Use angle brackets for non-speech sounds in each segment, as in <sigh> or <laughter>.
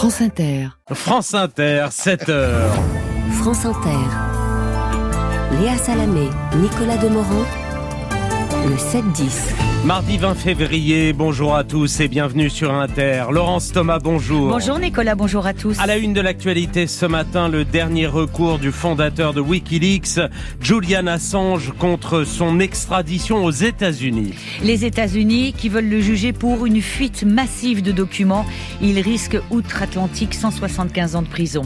France Inter. France Inter, 7 heures. France Inter. Léa Salamé, Nicolas Demorand. Le 7-10. Mardi 20 février, bonjour à tous et bienvenue sur Inter. Laurence Thomas, bonjour. Bonjour Nicolas, bonjour à tous. À la une de l'actualité ce matin, le dernier recours du fondateur de Wikileaks, Julian Assange, contre son extradition aux États-Unis. Les États-Unis qui veulent le juger pour une fuite massive de documents. Il risque outre-Atlantique 175 ans de prison.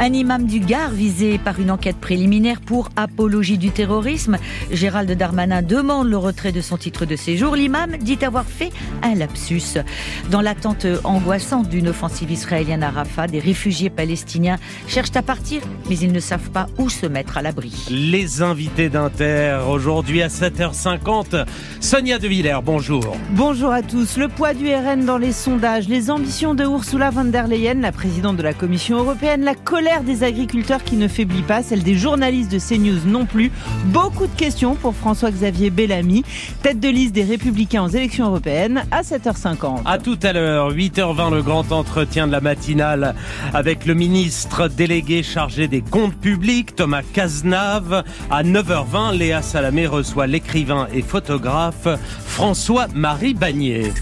Un imam du Gard visé par une enquête préliminaire pour apologie du terrorisme. Gérald Darmanin demande le retrait de son titre de séjour l'imam dit avoir fait un lapsus. Dans l'attente angoissante d'une offensive israélienne à Rafah, des réfugiés palestiniens cherchent à partir, mais ils ne savent pas où se mettre à l'abri. Les invités d'Inter, aujourd'hui à 7h50, Sonia De Villers, bonjour. Bonjour à tous. Le poids du RN dans les sondages, les ambitions de Ursula von der Leyen, la présidente de la Commission européenne, la colère des agriculteurs qui ne faiblit pas, celle des journalistes de CNews non plus. Beaucoup de questions pour François-Xavier Bellamy, tête de liste des Républicains aux élections européennes à 7h50. À tout à l'heure, 8h20, le grand entretien de la matinale avec le ministre délégué chargé des comptes publics, Thomas Cazenave. À 9h20, Léa Salamé reçoit l'écrivain et photographe François-Marie Bagnier.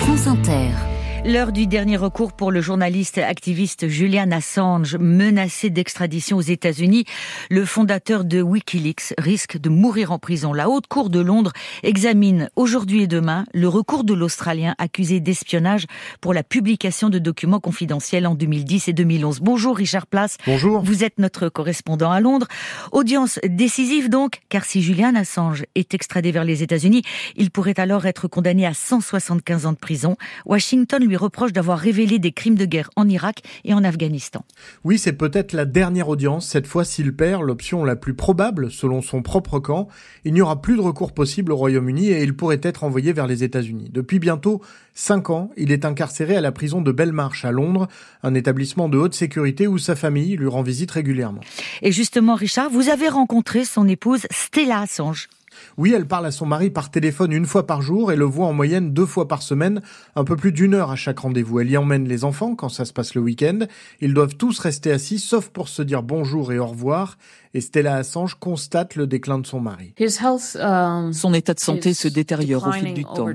France Inter. L'heure du dernier recours pour le journaliste activiste Julian Assange, menacé d'extradition aux États-Unis. Le fondateur de Wikileaks risque de mourir en prison. La Haute Cour de Londres examine aujourd'hui et demain le recours de l'Australien accusé d'espionnage pour la publication de documents confidentiels en 2010 et 2011. Bonjour Richard Place. Bonjour. Vous êtes notre correspondant à Londres. Audience décisive donc, car si Julian Assange est extradé vers les États-Unis, il pourrait alors être condamné à 175 ans de prison. Washington lui reproche d'avoir révélé des crimes de guerre en Irak et en Afghanistan. Oui, c'est peut-être la dernière audience. Cette fois, s'il perd, l'option la plus probable, selon son propre camp, il n'y aura plus de recours possible au Royaume-Uni et il pourrait être envoyé vers les États-Unis. Depuis bientôt cinq ans, il est incarcéré à la prison de Belmarsh à Londres, un établissement de haute sécurité où sa famille lui rend visite régulièrement. Et justement, Richard, vous avez rencontré son épouse Stella Assange. Oui, elle parle à son mari par téléphone une fois par jour et le voit en moyenne deux fois par semaine, un peu plus d'une heure à chaque rendez-vous. Elle y emmène les enfants quand ça se passe le week-end. Ils doivent tous rester assis, sauf pour se dire bonjour et au revoir. Et Stella Assange constate le déclin de son mari. Son état de santé se détériore au fil du temps.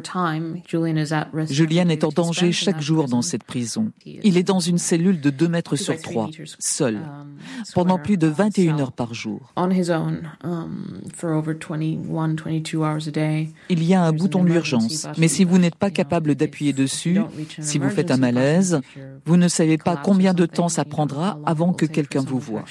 Julian est en danger chaque jour dans cette prison. Il est dans une cellule de 2 mètres sur 3, seul, pendant plus de 21 heures par jour. Il y a un bouton d'urgence, mais si vous n'êtes pas capable d'appuyer dessus, si vous faites un malaise, vous ne savez pas combien de temps ça prendra avant que quelqu'un vous voie.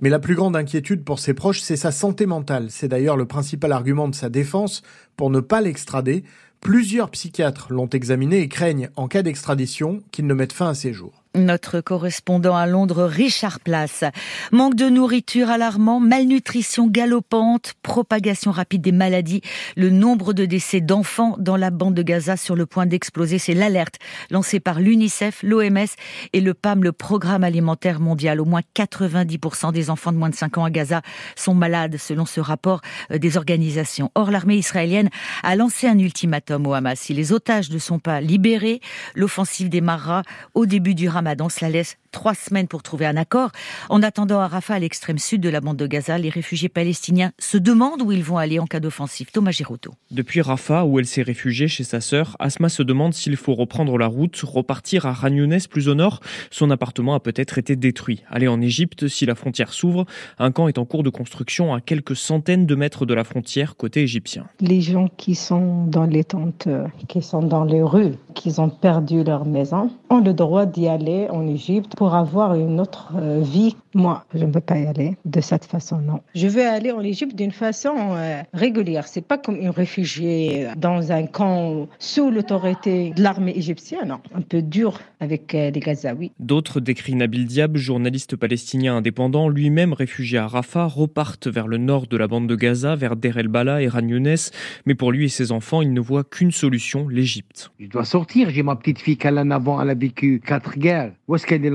Mais la plus grande inquiétude pour ses proches, c'est sa santé mentale. C'est d'ailleurs le principal argument de sa défense pour ne pas l'extrader. Plusieurs psychiatres l'ont examiné et craignent, en cas d'extradition, qu'il ne mette fin à ses jours. Notre correspondant à Londres, Richard Place. Manque de nourriture alarmant, malnutrition galopante, propagation rapide des maladies. Le nombre de décès d'enfants dans la bande de Gaza sur le point d'exploser. C'est l'alerte lancée par l'UNICEF, l'OMS et le PAM, le Programme alimentaire mondial. Au moins 90% des enfants de moins de 5 ans à Gaza sont malades, selon ce rapport des organisations. Or, l'armée israélienne a lancé un ultimatum au Hamas. Si les otages ne sont pas libérés, l'offensive démarrera au début du Ramadan. Cela laisse trois semaines pour trouver un accord. En attendant à Rafah, à l'extrême sud de la bande de Gaza, les réfugiés palestiniens se demandent où ils vont aller en cas d'offensive. Thomas Girotto. Depuis Rafah, où elle s'est réfugiée chez sa sœur, Asma se demande s'il faut reprendre la route, repartir à Ragnounès plus au nord. Son appartement a peut-être été détruit. Aller en Égypte, si la frontière s'ouvre, un camp est en cours de construction à quelques centaines de mètres de la frontière côté égyptien. Les gens qui sont dans les tentes, qui sont dans les rues, qui ont perdu leur maison, ont le droit d'y aller en Égypte pour avoir une autre euh, vie. Moi, je ne veux pas y aller de cette façon, non. Je veux aller en Égypte d'une façon euh, régulière. C'est pas comme une réfugiée dans un camp sous l'autorité de l'armée égyptienne, non. Un peu dur avec euh, les Gazaouis. D'autres décrit Nabil Diab, journaliste palestinien indépendant, lui-même réfugié à Rafah, repartent vers le nord de la bande de Gaza, vers Der El Bala et Ragnounès. Mais pour lui et ses enfants, il ne voit qu'une solution, l'Égypte. Je dois sortir. J'ai ma petite fille en avant, elle a vécu quatre guerres. Où est-ce qu'elle est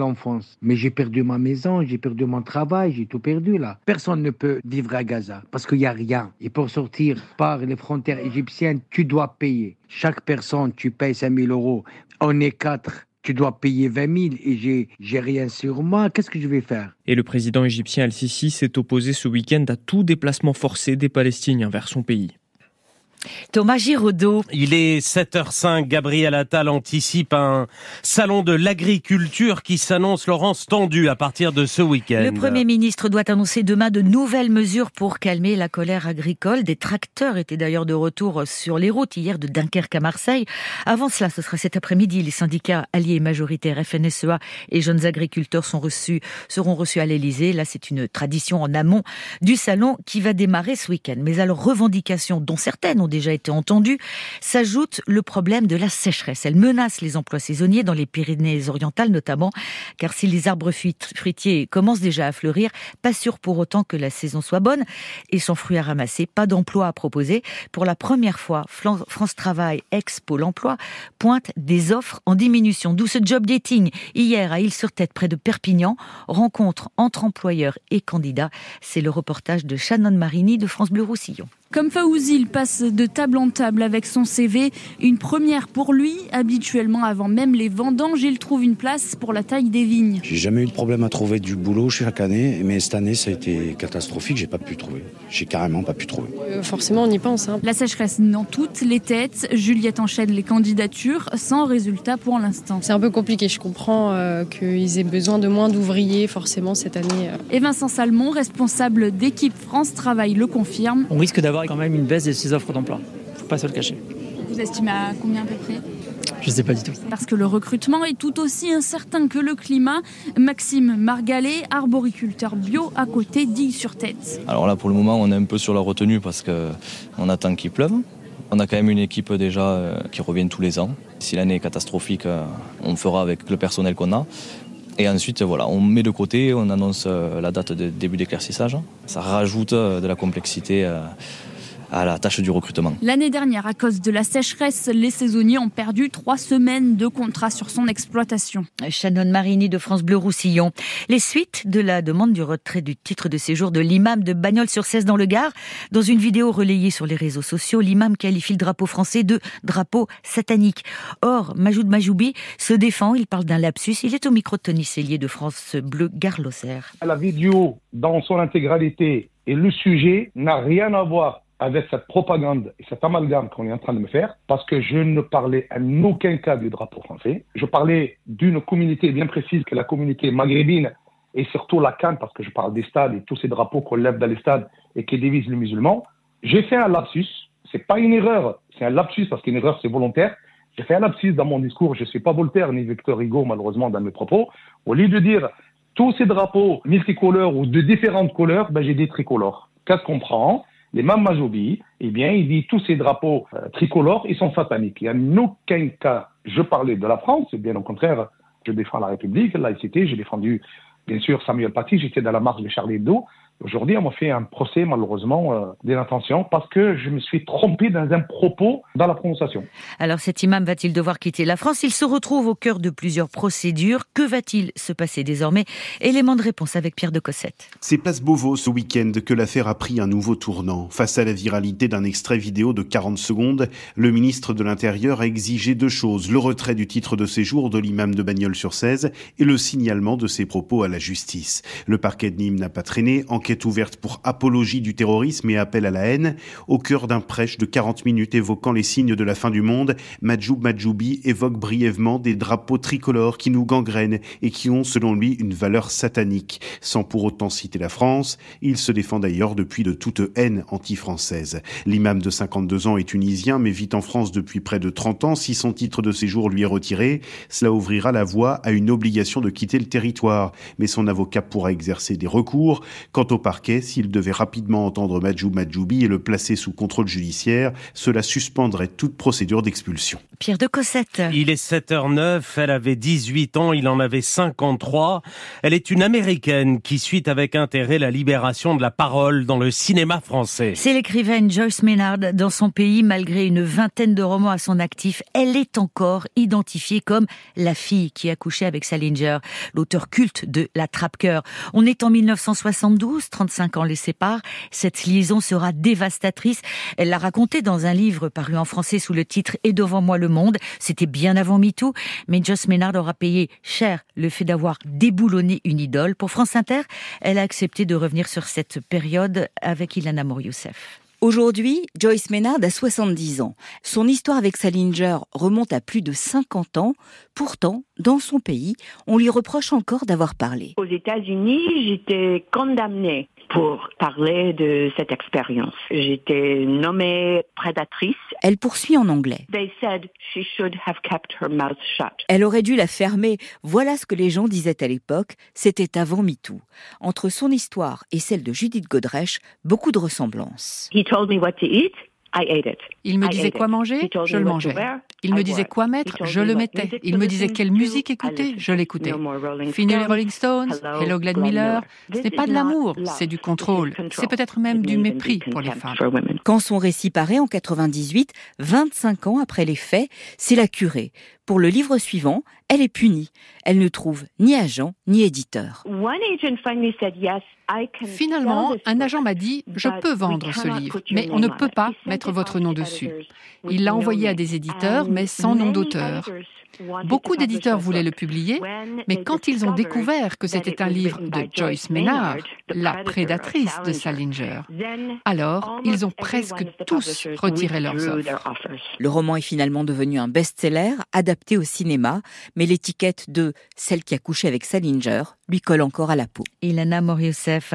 Mais j'ai perdu ma maison, j'ai perdu mon travail, j'ai tout perdu là. Personne ne peut vivre à Gaza parce qu'il n'y a rien. Et pour sortir par les frontières égyptiennes, tu dois payer. Chaque personne, tu payes 5000 euros. On est quatre tu dois payer 20 000 et j'ai, j'ai rien sur moi, qu'est-ce que je vais faire? Et le président égyptien Al-Sisi s'est opposé ce week-end à tout déplacement forcé des Palestiniens vers son pays. Thomas Giraudot. Il est 7h05. Gabriel Attal anticipe un salon de l'agriculture qui s'annonce, Laurence, tendu à partir de ce week-end. Le Premier ministre doit annoncer demain de nouvelles mesures pour calmer la colère agricole. Des tracteurs étaient d'ailleurs de retour sur les routes hier de Dunkerque à Marseille. Avant cela, ce sera cet après-midi. Les syndicats alliés majoritaires FNSEA et jeunes agriculteurs sont reçus, seront reçus à l'Elysée. Là, c'est une tradition en amont du salon qui va démarrer ce week-end. Mais à leurs revendications, dont certaines ont déjà été entendues, s'ajoute le problème de la sécheresse. Elle menace les emplois saisonniers dans les Pyrénées-Orientales notamment, car si les arbres fruitiers commencent déjà à fleurir, pas sûr pour autant que la saison soit bonne et sans fruits à ramasser, pas d'emploi à proposer. Pour la première fois, France Travail, ex-Pôle emploi, pointe des offres en diminution. D'où ce job dating hier à Île-sur-Tête, près de Perpignan, rencontre entre employeurs et candidats. C'est le reportage de Shannon Marini de France Bleu Roussillon. Comme Faouzi, il passe de table en table avec son CV. Une première pour lui. Habituellement, avant même les vendanges, il trouve une place pour la taille des vignes. J'ai jamais eu de problème à trouver du boulot chaque année, mais cette année, ça a été catastrophique. J'ai pas pu trouver. J'ai carrément pas pu trouver. Euh, forcément, on y pense. Hein. La sécheresse dans toutes les têtes. Juliette enchaîne les candidatures sans résultat pour l'instant. C'est un peu compliqué. Je comprends euh, qu'ils aient besoin de moins d'ouvriers, forcément, cette année. Euh. Et Vincent Salmon, responsable d'équipe France Travail, le confirme. On risque d'avoir quand même une baisse de ces offres d'emploi. Faut pas se le cacher. Vous estimez à combien à peu près? Je sais pas du tout. Parce que le recrutement est tout aussi incertain que le climat. Maxime Margalet, arboriculteur bio à côté d'Île-sur-Tête. Alors là, pour le moment, on est un peu sur la retenue parce qu'on attend qu'il pleuve. On a quand même une équipe déjà euh, qui revient tous les ans. Si l'année est catastrophique, euh, on fera avec le personnel qu'on a. Et ensuite, voilà, on met de côté, on annonce euh, la date de début d'éclaircissage. Ça rajoute de la complexité à la tâche du recrutement. L'année dernière, à cause de la sécheresse, les saisonniers ont perdu trois semaines de contrat sur son exploitation. Shannon Marini de France Bleu Roussillon. Les suites de la demande du retrait du titre de séjour de l'imam de Bagnols-sur-Cèze dans le Gard. Dans une vidéo relayée sur les réseaux sociaux, l'imam qualifie le drapeau français de drapeau satanique. Or, Majoud Majoubi se défend, il parle d'un lapsus. Il est au micro de Tony Cellier de France Bleu Gard-Lozère. La vidéo dans son intégralité et le sujet n'a rien à voir avec cette propagande et cet amalgame qu'on est en train de me faire, parce que je ne parlais en aucun cas du drapeau français. Je parlais d'une communauté bien précise, que la communauté maghrébine et surtout la Cannes, parce que je parle des stades et tous ces drapeaux qu'on lève dans les stades et qui divisent les musulmans. J'ai fait un lapsus. C'est pas une erreur, c'est un lapsus parce qu'une erreur c'est volontaire. J'ai fait un lapsus dans mon discours. Je suis pas Voltaire ni Victor Hugo malheureusement dans mes propos. Au lieu de dire tous ces drapeaux multicolores ou de différentes couleurs, ben j'ai dit tricolores. Qu'est-ce qu'on prend? L'imam Majoubi, eh bien, il dit tous ces drapeaux euh, tricolores, ils sont sataniques. Il n'y a aucun cas, je parlais de la France, bien au contraire, je défends la République, la laïcité, j'ai défendu, bien sûr, Samuel Paty, j'étais dans la marche de Charlie Hebdo, Aujourd'hui, on m'a fait un procès, malheureusement, euh, d'intention parce que je me suis trompé dans un propos dans la prononciation. Alors, cet imam va-t-il devoir quitter la France? Il se retrouve au cœur de plusieurs procédures. Que va-t-il se passer désormais? Élément de réponse avec Pierre de Cossette. C'est place Beauvau ce week-end que l'affaire a pris un nouveau tournant. Face à la viralité d'un extrait vidéo de 40 secondes, le ministre de l'Intérieur a exigé deux choses. Le retrait du titre de séjour de l'imam de Bagnols-sur-Cèze et le signalement de ses propos à la justice. Le parquet de Nîmes n'a pas traîné. Enquête ouverte pour apologie du terrorisme et appel à la haine. Au cœur d'un prêche de 40 minutes évoquant les signes de la fin du monde, Majoub Majoubi évoque brièvement des drapeaux tricolores qui nous gangrènent et qui ont, selon lui, une valeur satanique. Sans pour autant citer la France, il se défend d'ailleurs depuis de toute haine anti-française. L'imam de 52 ans est tunisien mais vit en France depuis près de 30 ans. Si son titre de séjour lui est retiré, cela ouvrira la voie à une obligation de quitter le territoire. Mais son avocat pourra exercer des recours. Quant au parquet, s'il devait rapidement entendre Majou Majoubi et le placer sous contrôle judiciaire, cela suspendrait toute procédure d'expulsion. Pierre de Cossette. Il est 7h09, elle avait 18 ans, il en avait 53. Elle est une américaine qui suit avec intérêt la libération de la parole dans le cinéma français. C'est l'écrivaine Joyce Maynard. Dans son pays, malgré une vingtaine de romans à son actif, elle est encore identifiée comme la fille qui a couché avec Salinger, l'auteur culte de La Trappe-Cœur. On est en 1972, épouse, 35 ans les séparent. Cette liaison sera dévastatrice. Elle l'a raconté dans un livre paru en français sous le titre Et devant moi le monde. C'était bien avant MeToo, mais Joss Ménard aura payé cher le fait d'avoir déboulonné une idole. Pour France Inter, elle a accepté de revenir sur cette période avec Ilana Mourioussef. Aujourd'hui, Joyce Maynard a 70 ans. Son histoire avec Salinger remonte à plus de 50 ans. Pourtant, dans son pays, on lui reproche encore d'avoir parlé. Aux États-Unis, j'étais condamnée pour parler de cette expérience. J'étais nommée prédatrice. Elle poursuit en anglais. They said she should have kept her mouth shut. Elle aurait dû la fermer. Voilà ce que les gens disaient à l'époque. C'était avant MeToo. Entre son histoire et celle de Judith Godrèche, beaucoup de ressemblances. He told me what to eat. Il me disait quoi manger, je le mangeais. Il me disait quoi mettre, je le mettais. Il me disait quelle musique écouter, je l'écoutais. Fini les Rolling Stones, Hello Glenn Miller. Ce n'est pas de l'amour, c'est du contrôle. C'est peut-être même du mépris pour les femmes. Quand son récit paraît en 98, 25 ans après les faits, c'est la curée. Pour le livre suivant, elle est punie. Elle ne trouve ni agent ni éditeur. Finalement, un agent m'a dit, je peux vendre ce livre, mais on ne peut pas mettre votre nom dessus. Il l'a envoyé à des éditeurs, mais sans nom d'auteur. Beaucoup d'éditeurs voulaient le publier, mais quand ils ont découvert que c'était un livre de Joyce Maynard, la prédatrice de Salinger, alors ils ont presque tous retiré leurs offres. Le roman est finalement devenu un best-seller, adapté au cinéma, mais l'étiquette de celle qui a couché avec Salinger lui colle encore à la peau. Ilana Morioussef,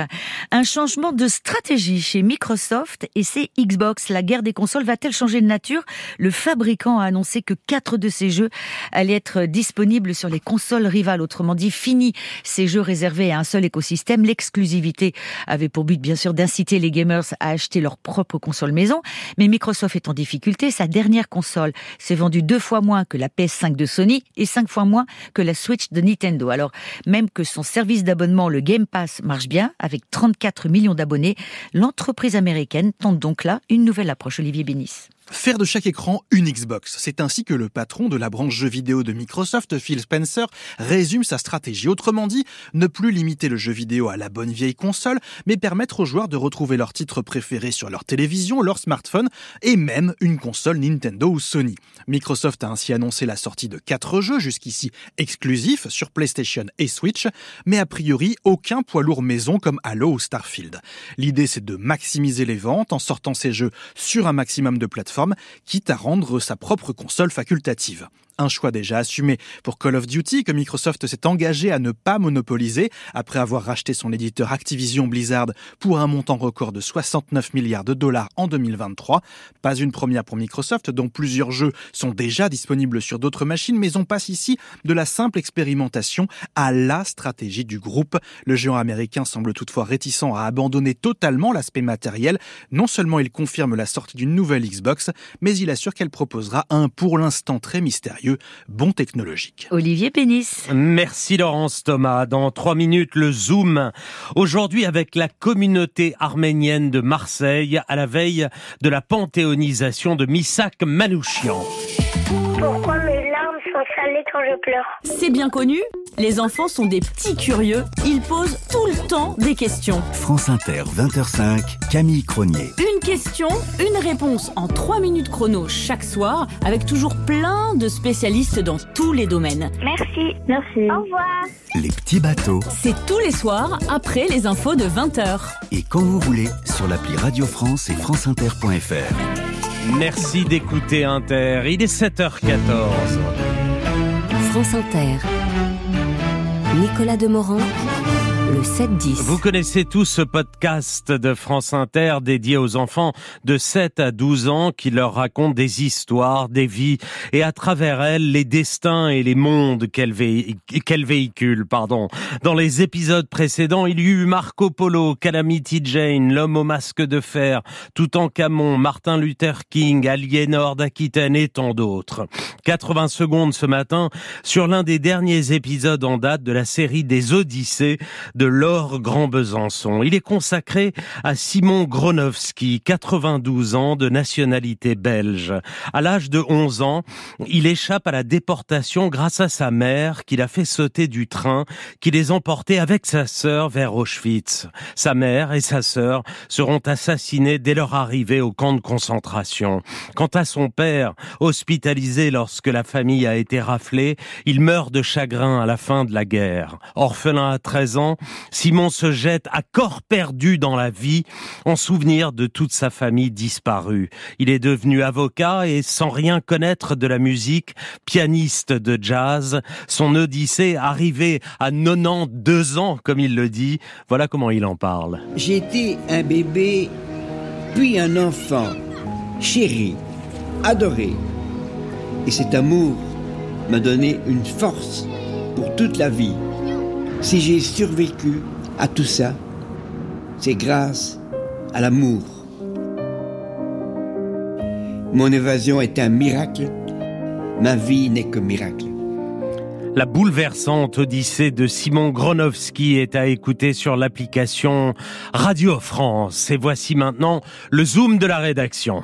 un changement de stratégie chez Microsoft et ses Xbox. La guerre des consoles va-t-elle changer de nature? Le fabricant a annoncé que quatre de ses jeux allaient être disponibles sur les consoles rivales. Autrement dit, fini ces jeux réservés à un seul écosystème. L'exclusivité avait pour but, bien sûr, d'inciter les gamers à acheter leur propre console maison. Mais Microsoft est en difficulté. Sa dernière console s'est vendue deux fois moins que la PS5 de Sony et cinq fois moins que la Switch de Nintendo. Alors, même que son service d'abonnement, le Game Pass, marche bien, avec 34 millions d'abonnés, l'entreprise américaine tente donc là une nouvelle approche. Olivier Bénis. Faire de chaque écran une Xbox. C'est ainsi que le patron de la branche jeux vidéo de Microsoft, Phil Spencer, résume sa stratégie. Autrement dit, ne plus limiter le jeu vidéo à la bonne vieille console, mais permettre aux joueurs de retrouver leurs titres préférés sur leur télévision, leur smartphone et même une console Nintendo ou Sony. Microsoft a ainsi annoncé la sortie de quatre jeux jusqu'ici exclusifs sur PlayStation et Switch, mais a priori aucun poids lourd maison comme Halo ou Starfield. L'idée c'est de maximiser les ventes en sortant ces jeux sur un maximum de plateformes quitte à rendre sa propre console facultative un choix déjà assumé pour Call of Duty que Microsoft s'est engagé à ne pas monopoliser après avoir racheté son éditeur Activision Blizzard pour un montant record de 69 milliards de dollars en 2023. Pas une première pour Microsoft dont plusieurs jeux sont déjà disponibles sur d'autres machines mais on passe ici de la simple expérimentation à la stratégie du groupe. Le géant américain semble toutefois réticent à abandonner totalement l'aspect matériel. Non seulement il confirme la sortie d'une nouvelle Xbox, mais il assure qu'elle proposera un pour l'instant très mystérieux bon technologique. Olivier Pénis. Merci Laurence Thomas. Dans trois minutes, le Zoom. Aujourd'hui avec la communauté arménienne de Marseille à la veille de la panthéonisation de Missak Manouchian. Pourquoi sont quand je pleure C'est bien connu, les enfants sont des petits curieux, ils posent tout le temps des questions. France Inter, 20h05, Camille Cronier. Une question, une réponse en 3 minutes chrono chaque soir, avec toujours plein de spécialistes dans tous les domaines. Merci. Merci. Au revoir. Les petits bateaux. C'est tous les soirs, après les infos de 20h. Et quand vous voulez, sur l'appli Radio France et franceinter.fr. Merci d'écouter Inter. Il est 7h14. France Inter. Nicolas Demorand le 7-10. Vous connaissez tous ce podcast de France Inter dédié aux enfants de 7 à 12 ans qui leur racontent des histoires, des vies et à travers elles les destins et les mondes qu'elles véhiculent. Pardon. Dans les épisodes précédents, il y eut Marco Polo, Calamity Jane, l'homme au masque de fer, Toutankhamon, Martin Luther King, Aliénor d'Aquitaine et tant d'autres. 80 secondes ce matin sur l'un des derniers épisodes en date de la série des Odyssées de Laure Grand Besançon. Il est consacré à Simon Gronowski, 92 ans, de nationalité belge. À l'âge de 11 ans, il échappe à la déportation grâce à sa mère qui l'a fait sauter du train qui les emportait avec sa sœur vers Auschwitz. Sa mère et sa sœur seront assassinées dès leur arrivée au camp de concentration. Quant à son père, hospitalisé lorsque la famille a été raflée, il meurt de chagrin à la fin de la guerre. Orphelin à 13 ans, Simon se jette à corps perdu dans la vie en souvenir de toute sa famille disparue. Il est devenu avocat et sans rien connaître de la musique, pianiste de jazz, son odyssée arrivée à 92 ans, comme il le dit, voilà comment il en parle. J'étais un bébé, puis un enfant, chéri, adoré. Et cet amour m'a donné une force pour toute la vie. Si j'ai survécu à tout ça, c'est grâce à l'amour. Mon évasion est un miracle. Ma vie n'est que miracle. La bouleversante odyssée de Simon Gronowski est à écouter sur l'application Radio France. Et voici maintenant le zoom de la rédaction.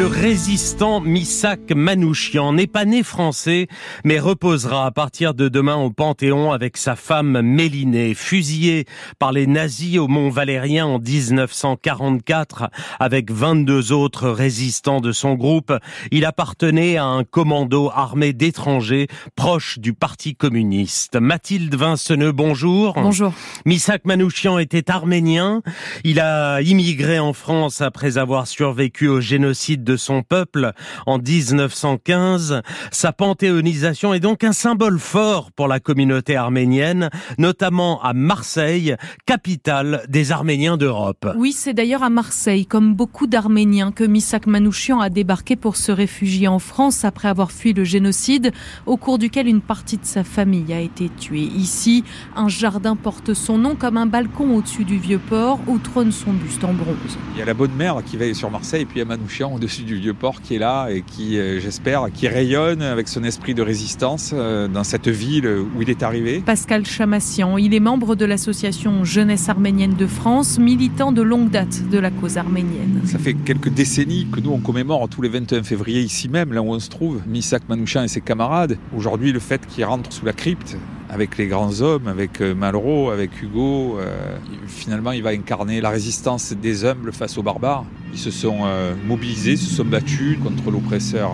Le résistant Misak Manouchian n'est pas né français, mais reposera à partir de demain au Panthéon avec sa femme Mélinée, fusillé par les nazis au Mont Valérien en 1944 avec 22 autres résistants de son groupe. Il appartenait à un commando armé d'étrangers proche du Parti communiste. Mathilde Vinceneux, bonjour. Bonjour. Misak Manouchian était arménien. Il a immigré en France après avoir survécu au génocide de son peuple en 1915. Sa panthéonisation est donc un symbole fort pour la communauté arménienne, notamment à Marseille, capitale des Arméniens d'Europe. Oui, c'est d'ailleurs à Marseille, comme beaucoup d'Arméniens, que Misak Manouchian a débarqué pour se réfugier en France après avoir fui le génocide, au cours duquel une partie de sa famille a été tuée. Ici, un jardin porte son nom comme un balcon au-dessus du vieux port où trône son buste en bronze. Il y a la bonne mère qui veille sur Marseille et puis il y a Manouchian au-dessus du vieux port qui est là et qui, euh, j'espère, qui rayonne avec son esprit de résistance euh, dans cette ville où il est arrivé. Pascal Chamassian, il est membre de l'association Jeunesse arménienne de France, militant de longue date de la cause arménienne. Ça fait quelques décennies que nous on commémore tous les 21 février ici même, là où on se trouve, Misak Manouchian et ses camarades. Aujourd'hui, le fait qu'il rentre sous la crypte, avec les grands hommes, avec euh, Malraux, avec Hugo. Euh, finalement, il va incarner la résistance des humbles face aux barbares. Ils se sont euh, mobilisés, se sont battus contre l'oppresseur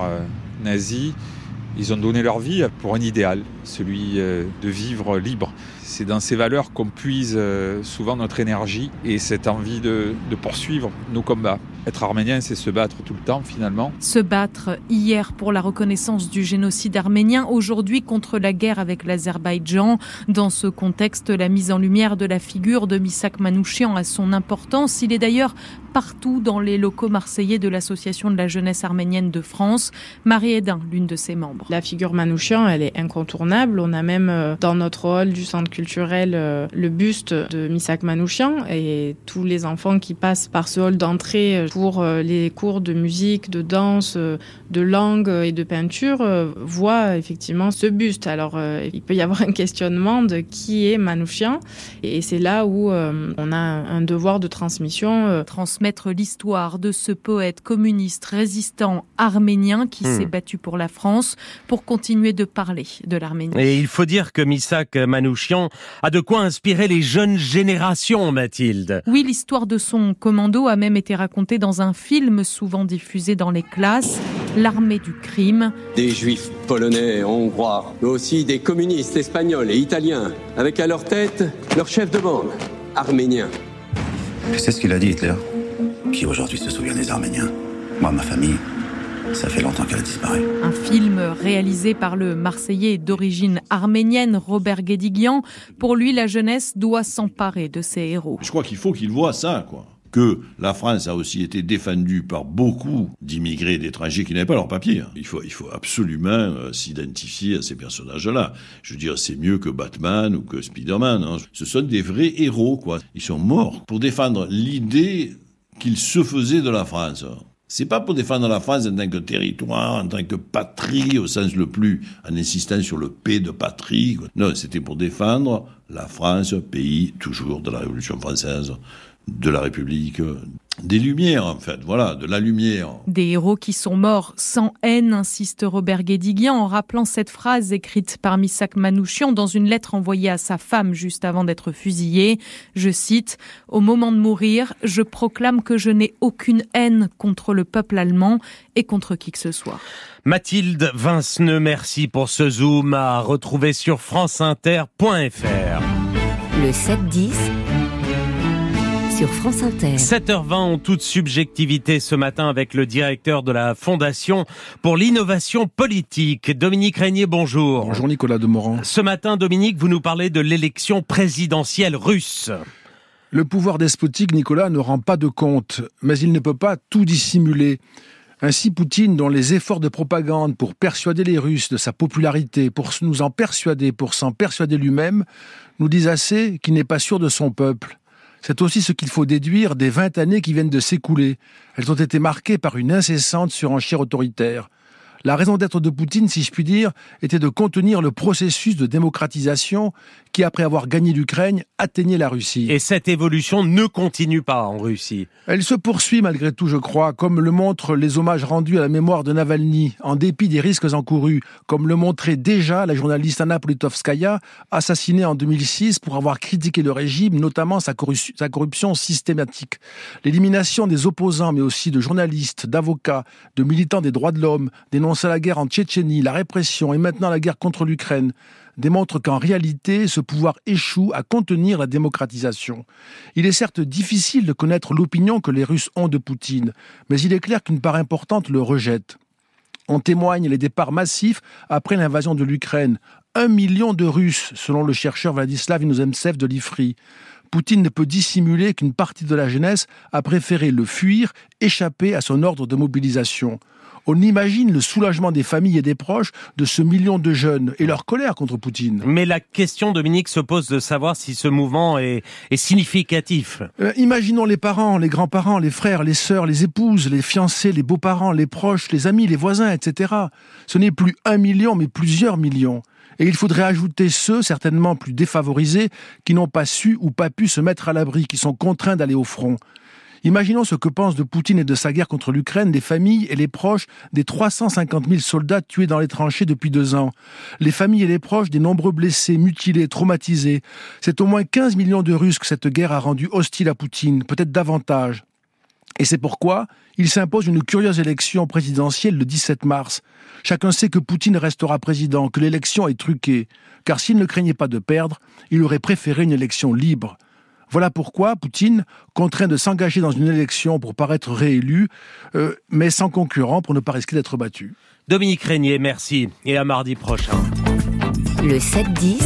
nazi. Ils ont donné leur vie pour un idéal, celui de vivre libre. C'est dans ces valeurs qu'on puise souvent notre énergie et cette envie de, de poursuivre nos combats. Être arménien, c'est se battre tout le temps finalement. Se battre hier pour la reconnaissance du génocide arménien, aujourd'hui contre la guerre avec l'Azerbaïdjan. Dans ce contexte, la mise en lumière de la figure de Misak Manouchian a son importance. Il est d'ailleurs partout dans les locaux marseillais de l'Association de la jeunesse arménienne de France. Marie Edin, l'une de ses membres. La figure Manouchian, elle est incontournable. On a même euh, dans notre hall du centre culturel euh, le buste de Misak Manouchian et tous les enfants qui passent par ce hall d'entrée euh, pour les cours de musique, de danse, de langue et de peinture voient effectivement ce buste. Alors il peut y avoir un questionnement de qui est Manouchian et c'est là où on a un devoir de transmission. Transmettre l'histoire de ce poète communiste résistant arménien qui Hmm. s'est battu pour la France pour continuer de parler de l'Arménie. Et il faut dire que Misak Manouchian a de quoi inspirer les jeunes générations, Mathilde. Oui, l'histoire de son commando a même été racontée dans un film souvent diffusé dans les classes, L'armée du crime. Des juifs polonais, hongrois, mais aussi des communistes espagnols et italiens, avec à leur tête leur chef de bande, arménien. C'est ce qu'il a dit Hitler. Qui aujourd'hui se souvient des Arméniens Moi, ma famille, ça fait longtemps qu'elle a disparu. Un film réalisé par le Marseillais d'origine arménienne Robert Guédiguian. Pour lui, la jeunesse doit s'emparer de ses héros. Je crois qu'il faut qu'il voit ça, quoi. Que la France a aussi été défendue par beaucoup d'immigrés et d'étrangers qui n'avaient pas leur papier. hein. Il faut, il faut absolument euh, s'identifier à ces personnages-là. Je veux dire, c'est mieux que Batman ou que Spider-Man. hein. Ce sont des vrais héros, quoi. Ils sont morts pour défendre l'idée qu'ils se faisaient de la France. C'est pas pour défendre la France en tant que territoire, en tant que patrie, au sens le plus, en insistant sur le P de patrie. Non, c'était pour défendre la France, pays toujours de la Révolution française, de la République, des lumières en fait, voilà, de la lumière. Des héros qui sont morts sans haine, insiste Robert Guédiguian en rappelant cette phrase écrite par Missak Manouchian dans une lettre envoyée à sa femme juste avant d'être fusillé. Je cite Au moment de mourir, je proclame que je n'ai aucune haine contre le peuple allemand et contre qui que ce soit. Mathilde Vinceneux, merci pour ce zoom à retrouver sur franceinter.fr. Le 7-10 sur France Inter. 7h20 en toute subjectivité ce matin avec le directeur de la Fondation pour l'innovation politique, Dominique Régnier, bonjour. Bonjour Nicolas Demorand. Ce matin, Dominique, vous nous parlez de l'élection présidentielle russe. Le pouvoir despotique, Nicolas, ne rend pas de compte, mais il ne peut pas tout dissimuler. Ainsi, Poutine, dont les efforts de propagande pour persuader les Russes de sa popularité, pour nous en persuader, pour s'en persuader lui-même, nous disent assez qu'il n'est pas sûr de son peuple. C'est aussi ce qu'il faut déduire des 20 années qui viennent de s'écouler. Elles ont été marquées par une incessante surenchère autoritaire. La raison d'être de Poutine, si je puis dire, était de contenir le processus de démocratisation qui, après avoir gagné l'Ukraine, atteignait la Russie. Et cette évolution ne continue pas en Russie. Elle se poursuit malgré tout, je crois, comme le montrent les hommages rendus à la mémoire de Navalny, en dépit des risques encourus, comme le montrait déjà la journaliste Anna Politkovskaya, assassinée en 2006 pour avoir critiqué le régime, notamment sa, sa corruption systématique. L'élimination des opposants, mais aussi de journalistes, d'avocats, de militants des droits de l'homme, dénonce à la guerre en Tchétchénie, la répression et maintenant la guerre contre l'Ukraine démontrent qu'en réalité, ce pouvoir échoue à contenir la démocratisation. Il est certes difficile de connaître l'opinion que les Russes ont de Poutine, mais il est clair qu'une part importante le rejette. En témoignent les départs massifs après l'invasion de l'Ukraine. Un million de Russes, selon le chercheur Vladislav Inozemtsev de l'IFRI. Poutine ne peut dissimuler qu'une partie de la jeunesse a préféré le fuir, échapper à son ordre de mobilisation. On imagine le soulagement des familles et des proches de ce million de jeunes et leur colère contre Poutine. Mais la question, Dominique, se pose de savoir si ce mouvement est, significatif. Euh, imaginons les parents, les grands-parents, les frères, les sœurs, les épouses, les fiancés, les beaux-parents, les proches, les amis, les voisins, etc. Ce n'est plus un million, mais plusieurs millions. Et il faudrait ajouter ceux, certainement plus défavorisés, qui n'ont pas su ou pas pu se mettre à l'abri, qui sont contraints d'aller au front. Imaginons ce que pensent de Poutine et de sa guerre contre l'Ukraine les familles et les proches des 350 000 soldats tués dans les tranchées depuis deux ans, les familles et les proches des nombreux blessés, mutilés, traumatisés. C'est au moins 15 millions de Russes que cette guerre a rendu hostile à Poutine, peut-être davantage. Et c'est pourquoi il s'impose une curieuse élection présidentielle le 17 mars. Chacun sait que Poutine restera président, que l'élection est truquée, car s'il ne craignait pas de perdre, il aurait préféré une élection libre. Voilà pourquoi Poutine, contraint de s'engager dans une élection pour paraître réélu, euh, mais sans concurrent pour ne pas risquer d'être battu. Dominique Régnier, merci. Et à mardi prochain. Le 7-10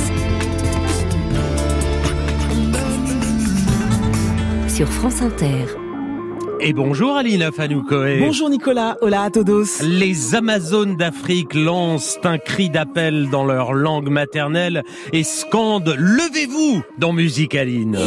sur France Inter. Et bonjour Alina Fanoukoé. Bonjour Nicolas, hola a todos. Les Amazones d'Afrique lancent un cri d'appel dans leur langue maternelle et scandent Levez-vous dans Musique Aline.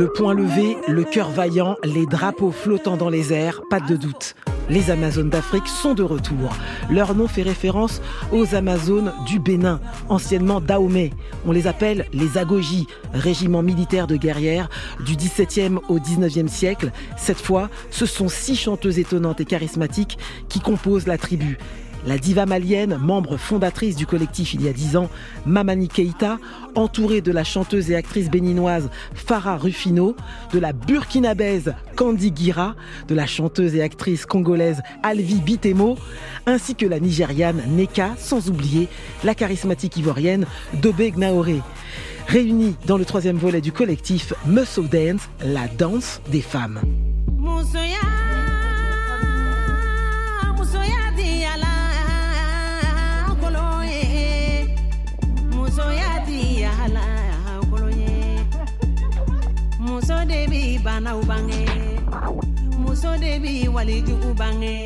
Le point levé, le cœur vaillant, les drapeaux flottant dans les airs, pas de doute. Les Amazones d'Afrique sont de retour. Leur nom fait référence aux Amazones du Bénin, anciennement Dahomey. On les appelle les Agogi, régiment militaire de guerrières du 17e au 19e siècle. Cette fois, ce sont six chanteuses étonnantes et charismatiques qui composent la tribu. La diva malienne, membre fondatrice du collectif il y a dix ans, Mamani Keita, entourée de la chanteuse et actrice béninoise Farah Rufino, de la burkinabèse Candy Gira, de la chanteuse et actrice congolaise Alvi Bitemo, ainsi que la nigériane Neka, sans oublier la charismatique ivoirienne Dobé Gnaoré. Réunis dans le troisième volet du collectif Muscle Dance, la danse des femmes. de bi banaw muso debi walijugu bange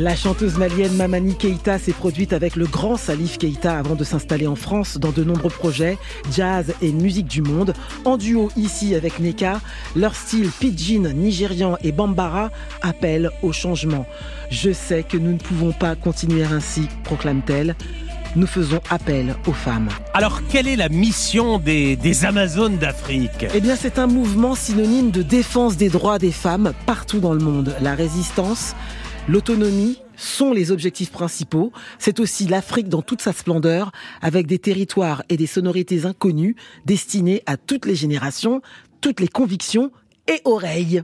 La chanteuse malienne Mamani Keita s'est produite avec le grand Salif Keita avant de s'installer en France dans de nombreux projets, jazz et musique du monde. En duo ici avec Neka, leur style pidgin nigérian et bambara appelle au changement. Je sais que nous ne pouvons pas continuer ainsi, proclame-t-elle nous faisons appel aux femmes. Alors, quelle est la mission des, des Amazones d'Afrique? Eh bien, c'est un mouvement synonyme de défense des droits des femmes partout dans le monde. La résistance, L'autonomie sont les objectifs principaux. C'est aussi l'Afrique dans toute sa splendeur, avec des territoires et des sonorités inconnues, destinées à toutes les générations, toutes les convictions et oreilles.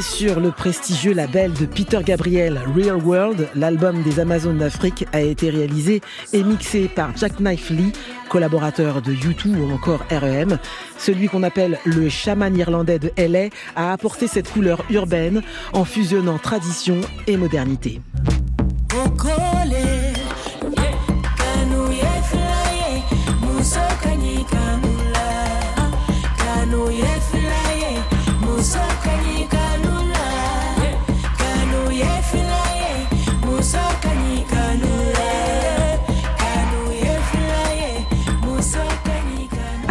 Sur le prestigieux label de Peter Gabriel Real World, l'album des Amazones d'Afrique a été réalisé et mixé par Jack Knife Lee, collaborateur de U2 ou encore REM. Celui qu'on appelle le chaman irlandais de LA a apporté cette couleur urbaine en fusionnant tradition et modernité.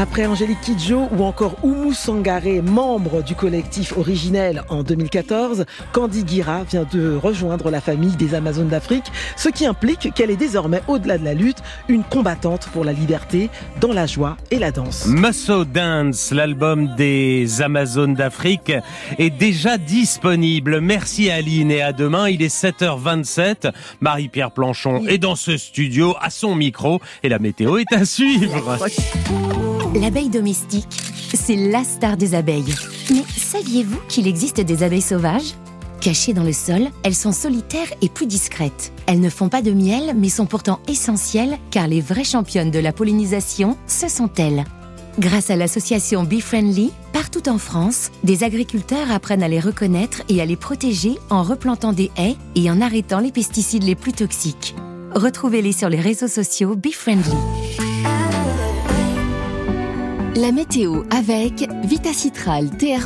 Après Angélique Kidjo ou encore Oumou Sangaré, membre du collectif originel en 2014, Candy Guira vient de rejoindre la famille des Amazones d'Afrique, ce qui implique qu'elle est désormais, au-delà de la lutte, une combattante pour la liberté dans la joie et la danse. Muscle Dance, l'album des Amazones d'Afrique, est déjà disponible. Merci Aline et à demain. Il est 7h27. Marie-Pierre Planchon est dans ce studio à son micro et la météo est à suivre. L'abeille domestique, c'est la star des abeilles. Mais saviez-vous qu'il existe des abeilles sauvages? Cachées dans le sol, elles sont solitaires et plus discrètes. Elles ne font pas de miel, mais sont pourtant essentielles car les vraies championnes de la pollinisation, ce sont elles. Grâce à l'association Bee Friendly, partout en France, des agriculteurs apprennent à les reconnaître et à les protéger en replantant des haies et en arrêtant les pesticides les plus toxiques. Retrouvez-les sur les réseaux sociaux Bee Friendly. La météo avec Vitacitral TR+,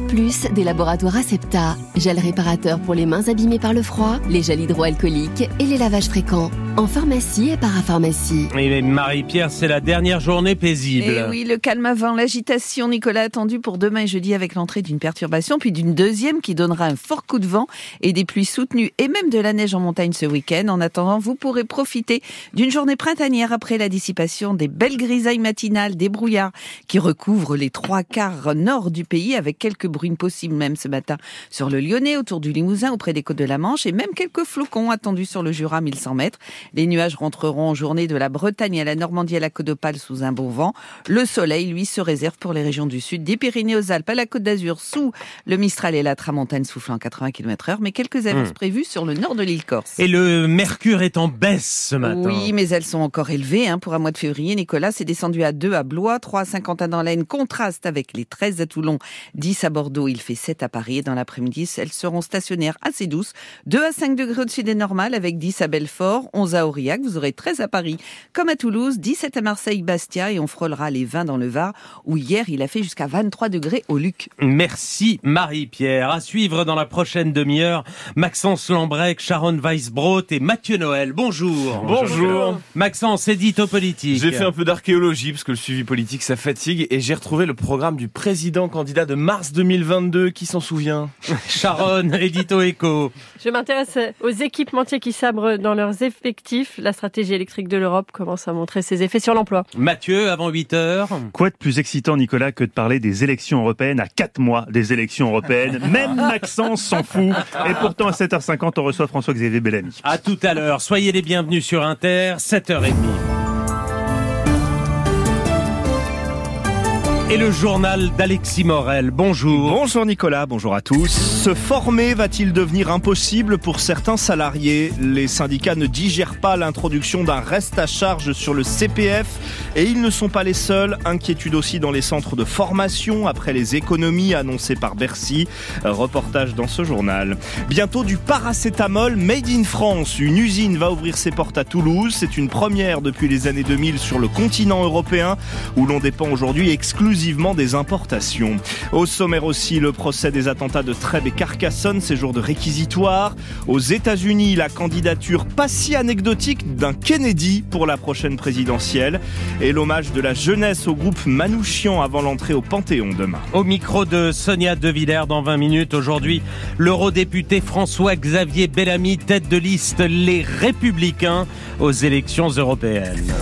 des laboratoires Acepta, gel réparateur pour les mains abîmées par le froid, les gels hydroalcooliques et les lavages fréquents. En pharmacie et parapharmacie. Et Marie-Pierre, c'est la dernière journée paisible. Et oui, le calme avant l'agitation, Nicolas, attendu pour demain et jeudi avec l'entrée d'une perturbation, puis d'une deuxième qui donnera un fort coup de vent et des pluies soutenues et même de la neige en montagne ce week-end. En attendant, vous pourrez profiter d'une journée printanière après la dissipation des belles grisailles matinales, des brouillards qui couvre les trois quarts nord du pays avec quelques bruines possibles même ce matin sur le Lyonnais, autour du Limousin, auprès des côtes de la Manche et même quelques flocons attendus sur le Jura 1100 mètres. Les nuages rentreront en journée de la Bretagne à la Normandie à la Côte d'Opale sous un bon vent. Le soleil, lui, se réserve pour les régions du sud, des Pyrénées aux Alpes à la Côte d'Azur sous le Mistral et la Tramontane soufflant 80 km heure, mais quelques averses hmm. prévues sur le nord de l'île Corse. Et le mercure est en baisse ce matin. Oui, mais elles sont encore élevées hein, pour un mois de février. Nicolas s'est descendu à 2 à Blois, 3 à Saint-Quentin dans l'Aisne, contraste avec les 13 à Toulon, 10 à Bordeaux, il fait 7 à Paris et dans l'après-midi, elles seront stationnaires assez douces, 2 à 5 degrés au-dessus des normales avec 10 à Belfort, 11 à Aurillac, vous aurez 13 à Paris comme à Toulouse, 17 à Marseille, Bastia et on frôlera les 20 dans le Var où hier il a fait jusqu'à 23 degrés au Luc. Merci Marie-Pierre. À suivre dans la prochaine demi-heure, Maxence Lambrec, Sharon Weisbrot et Mathieu Noël. Bonjour. Bonjour. Maxence, édito politique. J'ai fait un peu d'archéologie parce que le suivi politique ça fatigue et j'ai retrouvé le programme du président candidat de mars 2022. Qui s'en souvient? <laughs> Sharon, édito éco. Je m'intéresse aux équipementiers qui sabrent dans leurs effectifs. La stratégie électrique de l'Europe commence à montrer ses effets sur l'emploi. Mathieu, avant 8 heures. Quoi de plus excitant, Nicolas, que de parler des élections européennes à 4 mois des élections européennes? <laughs> Même Maxence s'en fout. Et pourtant, à 7h50, on reçoit François-Xavier Bellamy. À tout à l'heure. Soyez les bienvenus sur Inter, 7h30. Et le journal d'Alexis Morel. Bonjour. Bonjour Nicolas, bonjour à tous. Se former va-t-il devenir impossible pour certains salariés? Les syndicats ne digèrent pas l'introduction d'un reste à charge sur le CPF et ils ne sont pas les seuls. Inquiétude aussi dans les centres de formation après les économies annoncées par Bercy. Reportage dans ce journal. Bientôt du paracétamol made in France. Une usine va ouvrir ses portes à Toulouse. C'est une première depuis les années 2000 sur le continent européen où l'on dépend aujourd'hui exclusivement des importations. Au sommaire aussi, le procès des attentats de Trèbes et Carcassonne, ces jours de réquisitoire. Aux États-Unis, la candidature pas si anecdotique d'un Kennedy pour la prochaine présidentielle. Et l'hommage de la jeunesse au groupe Manouchian avant l'entrée au Panthéon demain. Au micro de Sonia De Villers dans 20 minutes. Aujourd'hui, l'eurodéputé François-Xavier Bellamy, tête de liste Les Républicains aux élections européennes.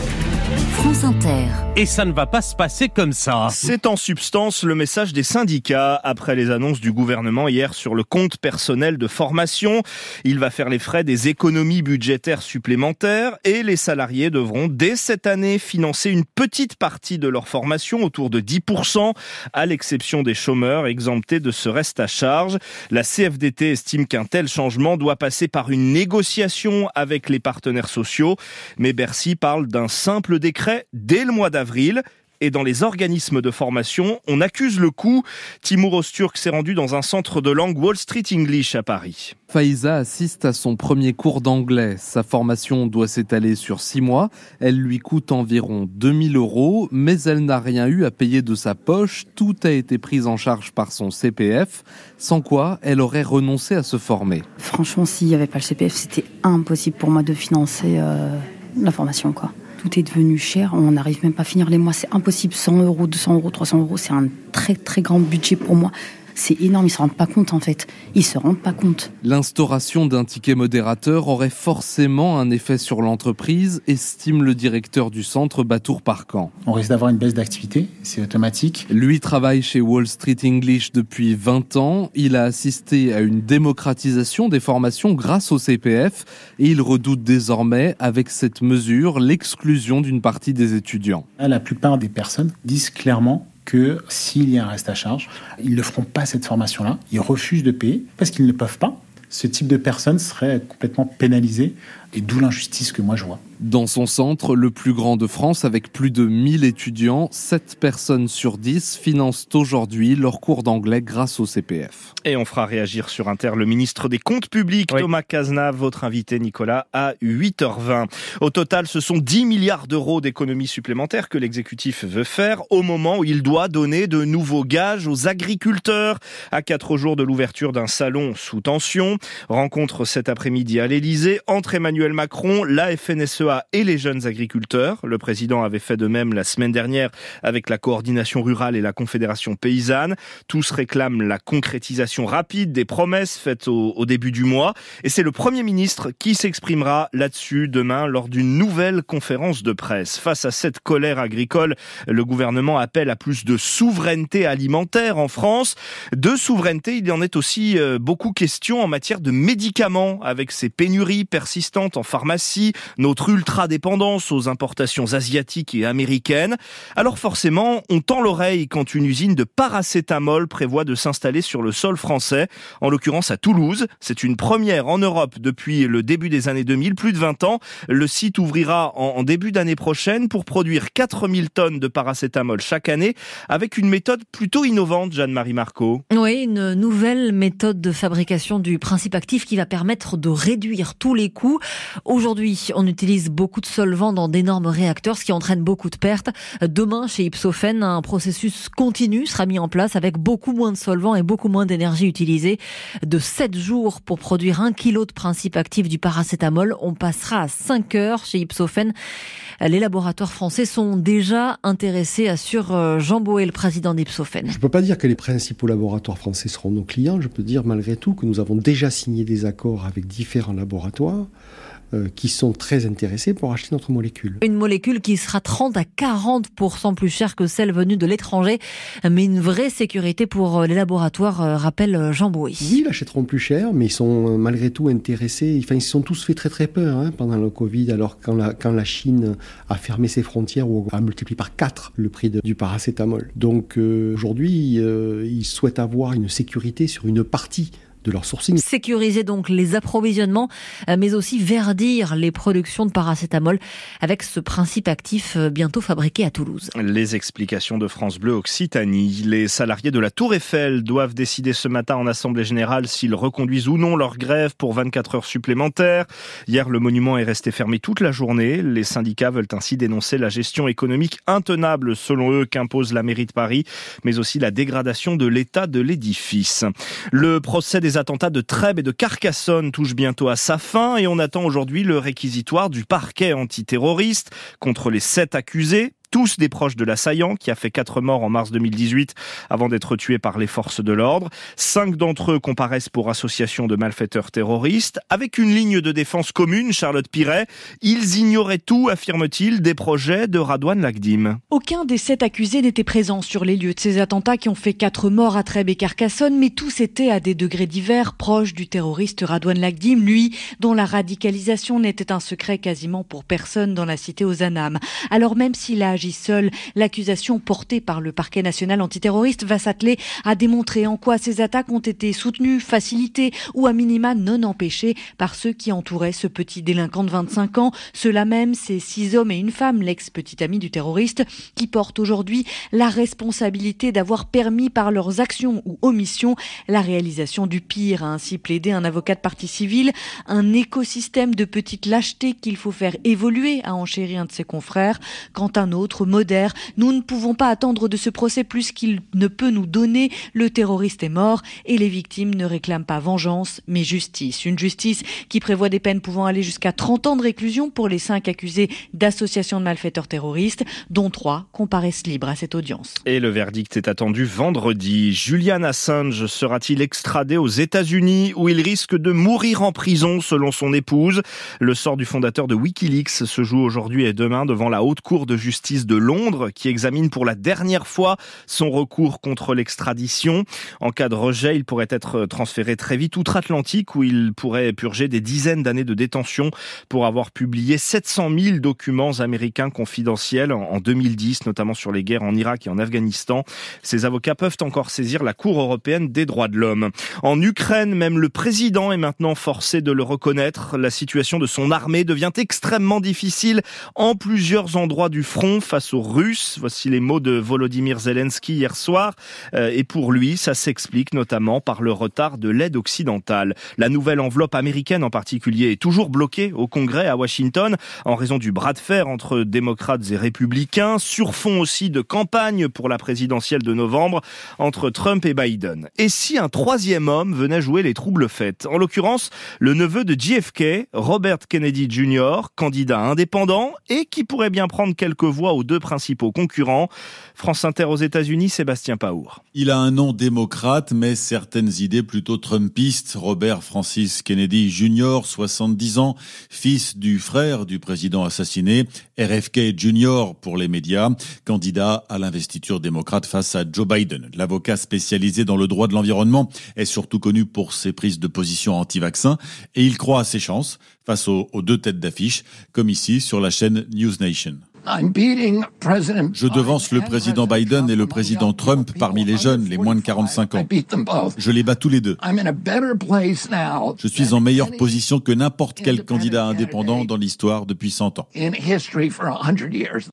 France Inter. Et ça ne va pas se passer comme ça. C'est en substance le message des syndicats après les annonces du gouvernement hier sur le compte personnel de formation. Il va faire les frais des économies budgétaires supplémentaires et les salariés devront dès cette année financer une petite partie de leur formation, autour de 10%, à l'exception des chômeurs exemptés de ce reste à charge. La CFDT estime qu'un tel changement doit passer par une négociation avec les partenaires sociaux, mais Bercy parle d'un simple décret dès le mois d'avril. Et dans les organismes de formation, on accuse le coup. Timur Osturk s'est rendu dans un centre de langue Wall Street English à Paris. Faiza assiste à son premier cours d'anglais. Sa formation doit s'étaler sur six mois. Elle lui coûte environ 2000 euros, mais elle n'a rien eu à payer de sa poche. Tout a été pris en charge par son CPF, sans quoi elle aurait renoncé à se former. Franchement, s'il n'y avait pas le CPF, c'était impossible pour moi de financer euh, la formation. quoi tout est devenu cher. On n'arrive même pas à finir les mois. C'est impossible. 100 euros, 200 euros, 300 euros, c'est un très très grand budget pour moi. C'est énorme, ils se rendent pas compte en fait. Ils se rendent pas compte. L'instauration d'un ticket modérateur aurait forcément un effet sur l'entreprise, estime le directeur du centre Batour Parcan. On risque d'avoir une baisse d'activité, c'est automatique. Lui travaille chez Wall Street English depuis 20 ans. Il a assisté à une démocratisation des formations grâce au CPF et il redoute désormais, avec cette mesure, l'exclusion d'une partie des étudiants. La plupart des personnes disent clairement que s'il y a un reste à charge, ils ne feront pas cette formation-là. Ils refusent de payer parce qu'ils ne peuvent pas. Ce type de personnes serait complètement pénalisé et d'où l'injustice que moi je vois. Dans son centre, le plus grand de France, avec plus de 1000 étudiants, 7 personnes sur 10 financent aujourd'hui leur cours d'anglais grâce au CPF. Et on fera réagir sur Inter le ministre des Comptes publics, Thomas Cazenave, votre invité Nicolas, à 8h20. Au total, ce sont 10 milliards d'euros d'économies supplémentaires que l'exécutif veut faire au moment où il doit donner de nouveaux gages aux agriculteurs. À 4 jours de l'ouverture d'un salon sous tension, rencontre cet après-midi à l'Elysée entre Emmanuel Macron, la FNSEA et les jeunes agriculteurs. Le président avait fait de même la semaine dernière avec la coordination rurale et la confédération paysanne. Tous réclament la concrétisation rapide des promesses faites au, début du mois. Et c'est le Premier ministre qui s'exprimera là-dessus demain lors d'une nouvelle conférence de presse. Face à cette colère agricole, le gouvernement appelle à plus de souveraineté alimentaire en France. De souveraineté, il y en est aussi euh, beaucoup question en matière de médicaments avec ces pénuries persistantes en pharmacie, notre ultra-dépendance aux importations asiatiques et américaines. Alors forcément, on tend l'oreille quand une usine de paracétamol prévoit de s'installer sur le sol français, en l'occurrence à Toulouse. C'est une première en Europe depuis le début des années 2000, plus de 20 ans. Le site ouvrira en, début d'année prochaine pour produire 4000 tonnes de paracétamol chaque année avec une méthode plutôt innovante, Jeanne-Marie Marco. Oui, une nouvelle méthode de fabrication du principe actif qui va permettre de réduire tous les coûts. Aujourd'hui, on utilise beaucoup de solvants dans d'énormes réacteurs, ce qui entraîne beaucoup de pertes. Demain, chez Ipsophène, un processus continu sera mis en place avec beaucoup moins de solvants et beaucoup moins d'énergie utilisée. De 7 jours pour produire un kilo de principe actif du paracétamol, on passera à 5 heures chez Ipsophène. Les laboratoires français sont déjà intéressés, assure euh, Jean Boé, le président d'Ipsophène. Je ne peux pas dire que les principaux laboratoires français seront nos clients. Je peux dire malgré tout que nous avons déjà signé des accords avec différents laboratoires euh, qui sont très intéressés pour acheter notre molécule. Une molécule qui sera 30 à 40% plus chère que celle venue de l'étranger, mais une vraie sécurité pour euh, les laboratoires, euh, rappelle Jean Bouy. Oui, ils l'achèteront plus cher, mais ils sont malgré tout intéressés. Enfin, ils se sont tous fait très très peur hein, pendant le Covid, alors quand la, quand la Chine a fermé ses frontières ou a multiplié par 4 le prix de, du paracétamol. Donc aujourd'hui, ils souhaitent avoir une sécurité sur une partie de leur sourcing. Sécuriser donc les approvisionnements, euh, mais aussi verdir les productions de paracétamol avec ce principe actif euh, bientôt fabriqué à Toulouse. Les explications de France Bleu Occitanie. Les salariés de la Tour Eiffel doivent décider ce matin en Assemblée Générale s'ils reconduisent ou non leur grève pour 24 heures supplémentaires. Hier, le monument est resté fermé toute la journée. Les syndicats veulent ainsi dénoncer la gestion économique intenable, selon eux, qu'impose la mairie de Paris, mais aussi la dégradation de l'état de l'édifice. Le procès des attentats de Trèbes et de Carcassonne touche bientôt à sa fin et on attend aujourd'hui le réquisitoire du parquet antiterroriste contre les sept accusés tous des proches de l'assaillant qui a fait quatre morts en mars 2018 avant d'être tué par les forces de l'ordre. Cinq d'entre eux comparaissent pour association de malfaiteurs terroristes. Avec une ligne de défense commune, Charlotte Piret, ils ignoraient tout, affirme-t-il, des projets de Radouane Lagdim. Aucun des sept accusés n'était présent sur les lieux de ces attentats qui ont fait quatre morts à Trèbes et Carcassonne, mais tous étaient à des degrés divers proches du terroriste Radouane Lagdim, lui, dont la radicalisation n'était un secret quasiment pour personne dans la cité aux Anam. Alors même s'il a L'accusation portée par le parquet national antiterroriste va s'atteler à démontrer en quoi ces attaques ont été soutenues, facilitées ou à minima non empêchées par ceux qui entouraient ce petit délinquant de 25 ans. Cela même, ces six hommes et une femme, l'ex-petite amie du terroriste, qui portent aujourd'hui la responsabilité d'avoir permis par leurs actions ou omissions la réalisation du pire, a ainsi plaidé un avocat de partie civile, un écosystème de petites lâchetés qu'il faut faire évoluer, a enchéri un de ses confrères. Quand un autre modère. Nous ne pouvons pas attendre de ce procès plus qu'il ne peut nous donner. Le terroriste est mort et les victimes ne réclament pas vengeance, mais justice. Une justice qui prévoit des peines pouvant aller jusqu'à 30 ans de réclusion pour les cinq accusés d'association de malfaiteurs terroristes, dont trois comparaissent libres à cette audience. Et le verdict est attendu vendredi. Julian Assange sera-t-il extradé aux États-Unis où il risque de mourir en prison selon son épouse? Le sort du fondateur de Wikileaks se joue aujourd'hui et demain devant la haute cour de justice de Londres qui examine pour la dernière fois son recours contre l'extradition. En cas de rejet, il pourrait être transféré très vite outre-Atlantique où il pourrait purger des dizaines d'années de détention pour avoir publié 700 000 documents américains confidentiels en 2010, notamment sur les guerres en Irak et en Afghanistan. Ses avocats peuvent encore saisir la Cour européenne des droits de l'homme. En Ukraine, même le président est maintenant forcé de le reconnaître. La situation de son armée devient extrêmement difficile en plusieurs endroits du front face aux Russes. Voici les mots de Volodymyr Zelensky hier soir. Euh, et pour lui, ça s'explique notamment par le retard de l'aide occidentale. La nouvelle enveloppe américaine en particulier est toujours bloquée au Congrès à Washington en raison du bras de fer entre démocrates et républicains, sur fond aussi de campagne pour la présidentielle de novembre entre Trump et Biden. Et si un troisième homme venait jouer les troubles faits En l'occurrence, le neveu de JFK, Robert Kennedy Jr., candidat indépendant et qui pourrait bien prendre quelques voix deux principaux concurrents. France Inter aux États-Unis, Sébastien Paour. Il a un nom démocrate, mais certaines idées plutôt trumpistes. Robert Francis Kennedy Jr., 70 ans, fils du frère du président assassiné, RFK Jr. pour les médias, candidat à l'investiture démocrate face à Joe Biden. L'avocat spécialisé dans le droit de l'environnement est surtout connu pour ses prises de position anti-vaccin et il croit à ses chances face aux, aux deux têtes d'affiche, comme ici sur la chaîne News Nation. Je devance le président Biden et le président Trump parmi les jeunes, les moins de 45 ans. Je les bats tous les deux. Je suis en meilleure position que n'importe quel candidat indépendant dans l'histoire depuis 100 ans.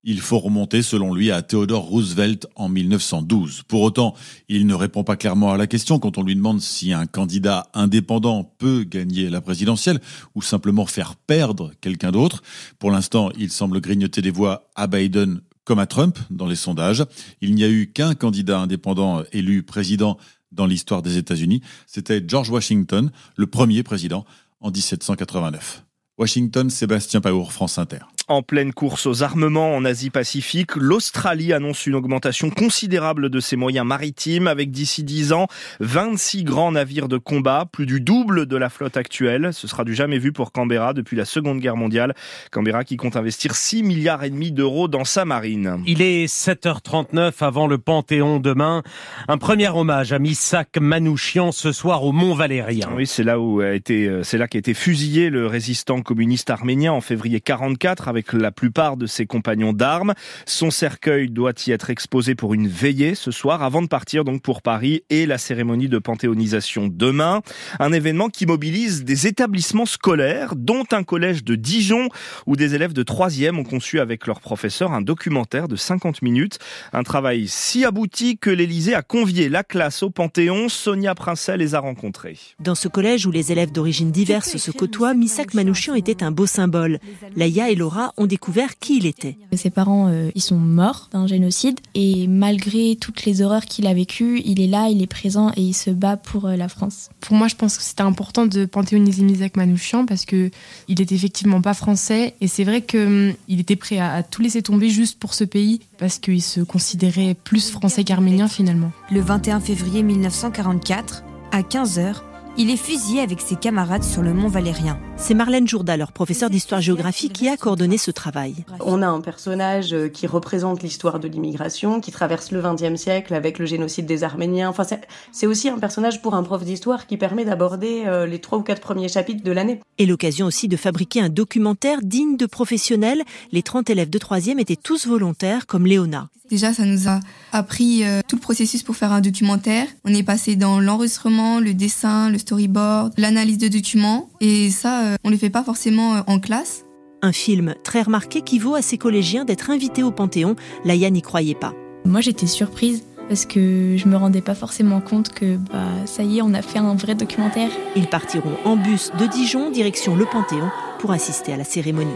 Il faut remonter, selon lui, à Theodore Roosevelt en 1912. Pour autant, il ne répond pas clairement à la question quand on lui demande si un candidat indépendant peut gagner la présidentielle ou simplement faire perdre quelqu'un d'autre. Pour l'instant, il semble grignoter des voix à Biden comme à Trump dans les sondages. Il n'y a eu qu'un candidat indépendant élu président dans l'histoire des États-Unis. C'était George Washington, le premier président en 1789. Washington, Sébastien Paour, France Inter. En pleine course aux armements en Asie-Pacifique, l'Australie annonce une augmentation considérable de ses moyens maritimes avec d'ici 10 ans 26 grands navires de combat, plus du double de la flotte actuelle. Ce sera du jamais vu pour Canberra depuis la Seconde Guerre mondiale. Canberra qui compte investir 6 milliards et demi d'euros dans sa marine. Il est 7h39 avant le Panthéon demain. Un premier hommage à Missak Manouchian ce soir au Mont Valérien. Oui, c'est là où a été, c'est là qu'a été fusillé le résistant communiste arménien en février 44 avec la plupart de ses compagnons d'armes. Son cercueil doit y être exposé pour une veillée ce soir avant de partir donc pour Paris et la cérémonie de panthéonisation demain. Un événement qui mobilise des établissements scolaires, dont un collège de Dijon où des élèves de 3e ont conçu avec leur professeur un documentaire de 50 minutes. Un travail si abouti que l'Élysée a convié la classe au Panthéon. Sonia Princet les a rencontrés. Dans ce collège où les élèves d'origine diverse se côtoient, Misak Manouchian était un beau symbole. Laïa et Laura ont découvert qui il était. Ses parents, euh, ils sont morts d'un génocide et malgré toutes les horreurs qu'il a vécues, il est là, il est présent et il se bat pour euh, la France. Pour moi, je pense que c'était important de panthéoniser Misak Manouchian parce que il est effectivement pas français et c'est vrai qu'il il était prêt à, à tout laisser tomber juste pour ce pays parce qu'il se considérait plus français qu'arménien finalement. Le 21 février 1944, à 15h, il est fusillé avec ses camarades sur le mont Valérien. C'est Marlène Jourda, leur professeur d'histoire-géographie, qui a coordonné ce travail. On a un personnage qui représente l'histoire de l'immigration, qui traverse le XXe siècle avec le génocide des Arméniens. Enfin, c'est aussi un personnage pour un prof d'histoire qui permet d'aborder euh, les trois ou quatre premiers chapitres de l'année. Et l'occasion aussi de fabriquer un documentaire digne de professionnels. Les 30 élèves de 3e étaient tous volontaires, comme Léona. Déjà, ça nous a appris euh, tout le processus pour faire un documentaire. On est passé dans l'enregistrement, le dessin, le storyboard, l'analyse de documents. Et ça, euh, on ne le fait pas forcément euh, en classe. Un film très remarqué qui vaut à ses collégiens d'être invités au Panthéon. Laïa n'y croyait pas. Moi, j'étais surprise parce que je me rendais pas forcément compte que bah ça y est, on a fait un vrai documentaire. Ils partiront en bus de Dijon direction le Panthéon pour assister à la cérémonie.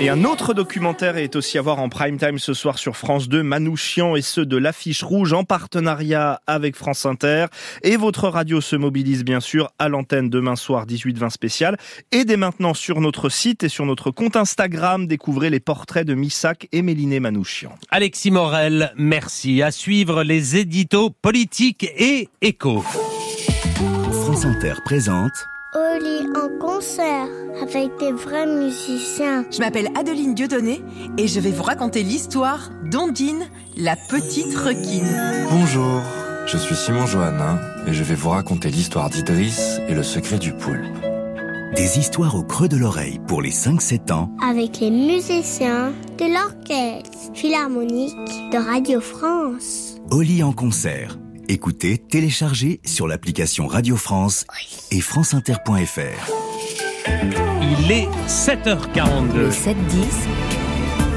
Et un autre documentaire est aussi à voir en prime time ce soir sur France 2, Manouchian et ceux de l'affiche rouge en partenariat avec France Inter. Et votre radio se mobilise bien sûr à l'antenne demain soir 18-20 spécial. Et dès maintenant sur notre site et sur notre compte Instagram, découvrez les portraits de Missak et Méliné Manouchian. Alexis Morel, merci. À suivre les éditos politiques et échos. France Inter présente Oli en concert avec des vrais musiciens. Je m'appelle Adeline Dieudonné et je vais vous raconter l'histoire d'Ondine, la petite requine. Bonjour, je suis Simon Johannin et je vais vous raconter l'histoire d'Idriss et le secret du poulpe. Des histoires au creux de l'oreille pour les 5-7 ans. Avec les musiciens de l'orchestre philharmonique de Radio France. Oli en concert. Écoutez, téléchargez sur l'application Radio France et franceinter.fr. Il est 7h42. Le 7-10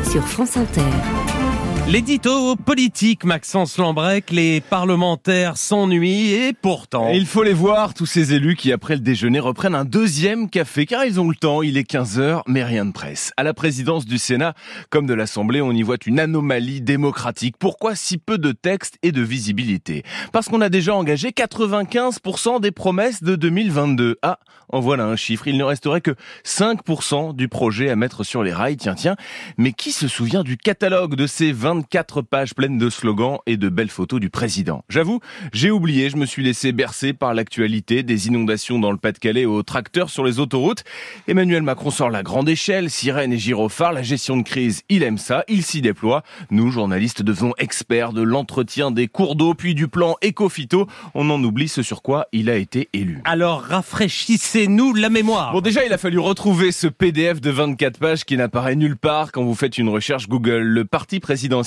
sur France Inter. L'édito politique, Maxence Lambrec, les parlementaires s'ennuient et pourtant... Il faut les voir, tous ces élus qui, après le déjeuner, reprennent un deuxième café, car ils ont le temps, il est 15h, mais rien de presse. À la présidence du Sénat, comme de l'Assemblée, on y voit une anomalie démocratique. Pourquoi si peu de textes et de visibilité? Parce qu'on a déjà engagé 95% des promesses de 2022. Ah, en voilà un chiffre, il ne resterait que 5% du projet à mettre sur les rails, tiens tiens. Mais qui se souvient du catalogue de ces 24 pages pleines de slogans et de belles photos du président J'avoue, j'ai oublié, je me suis laissé bercer par l'actualité des inondations dans le Pas-de-Calais aux tracteurs sur les autoroutes. Emmanuel Macron sort la grande échelle, sirène et gyrophare, la gestion de crise, il aime ça, il s'y déploie. Nous, journalistes, devenons experts de l'entretien des cours d'eau, puis du plan éco-phyto. On en oublie ce sur quoi il a été élu. Alors rafraîchissez nous la mémoire. Bon, déjà, il a fallu retrouver ce PDF de 24 pages qui n'apparaît nulle part quand vous faites une recherche Google. Le parti présidentiel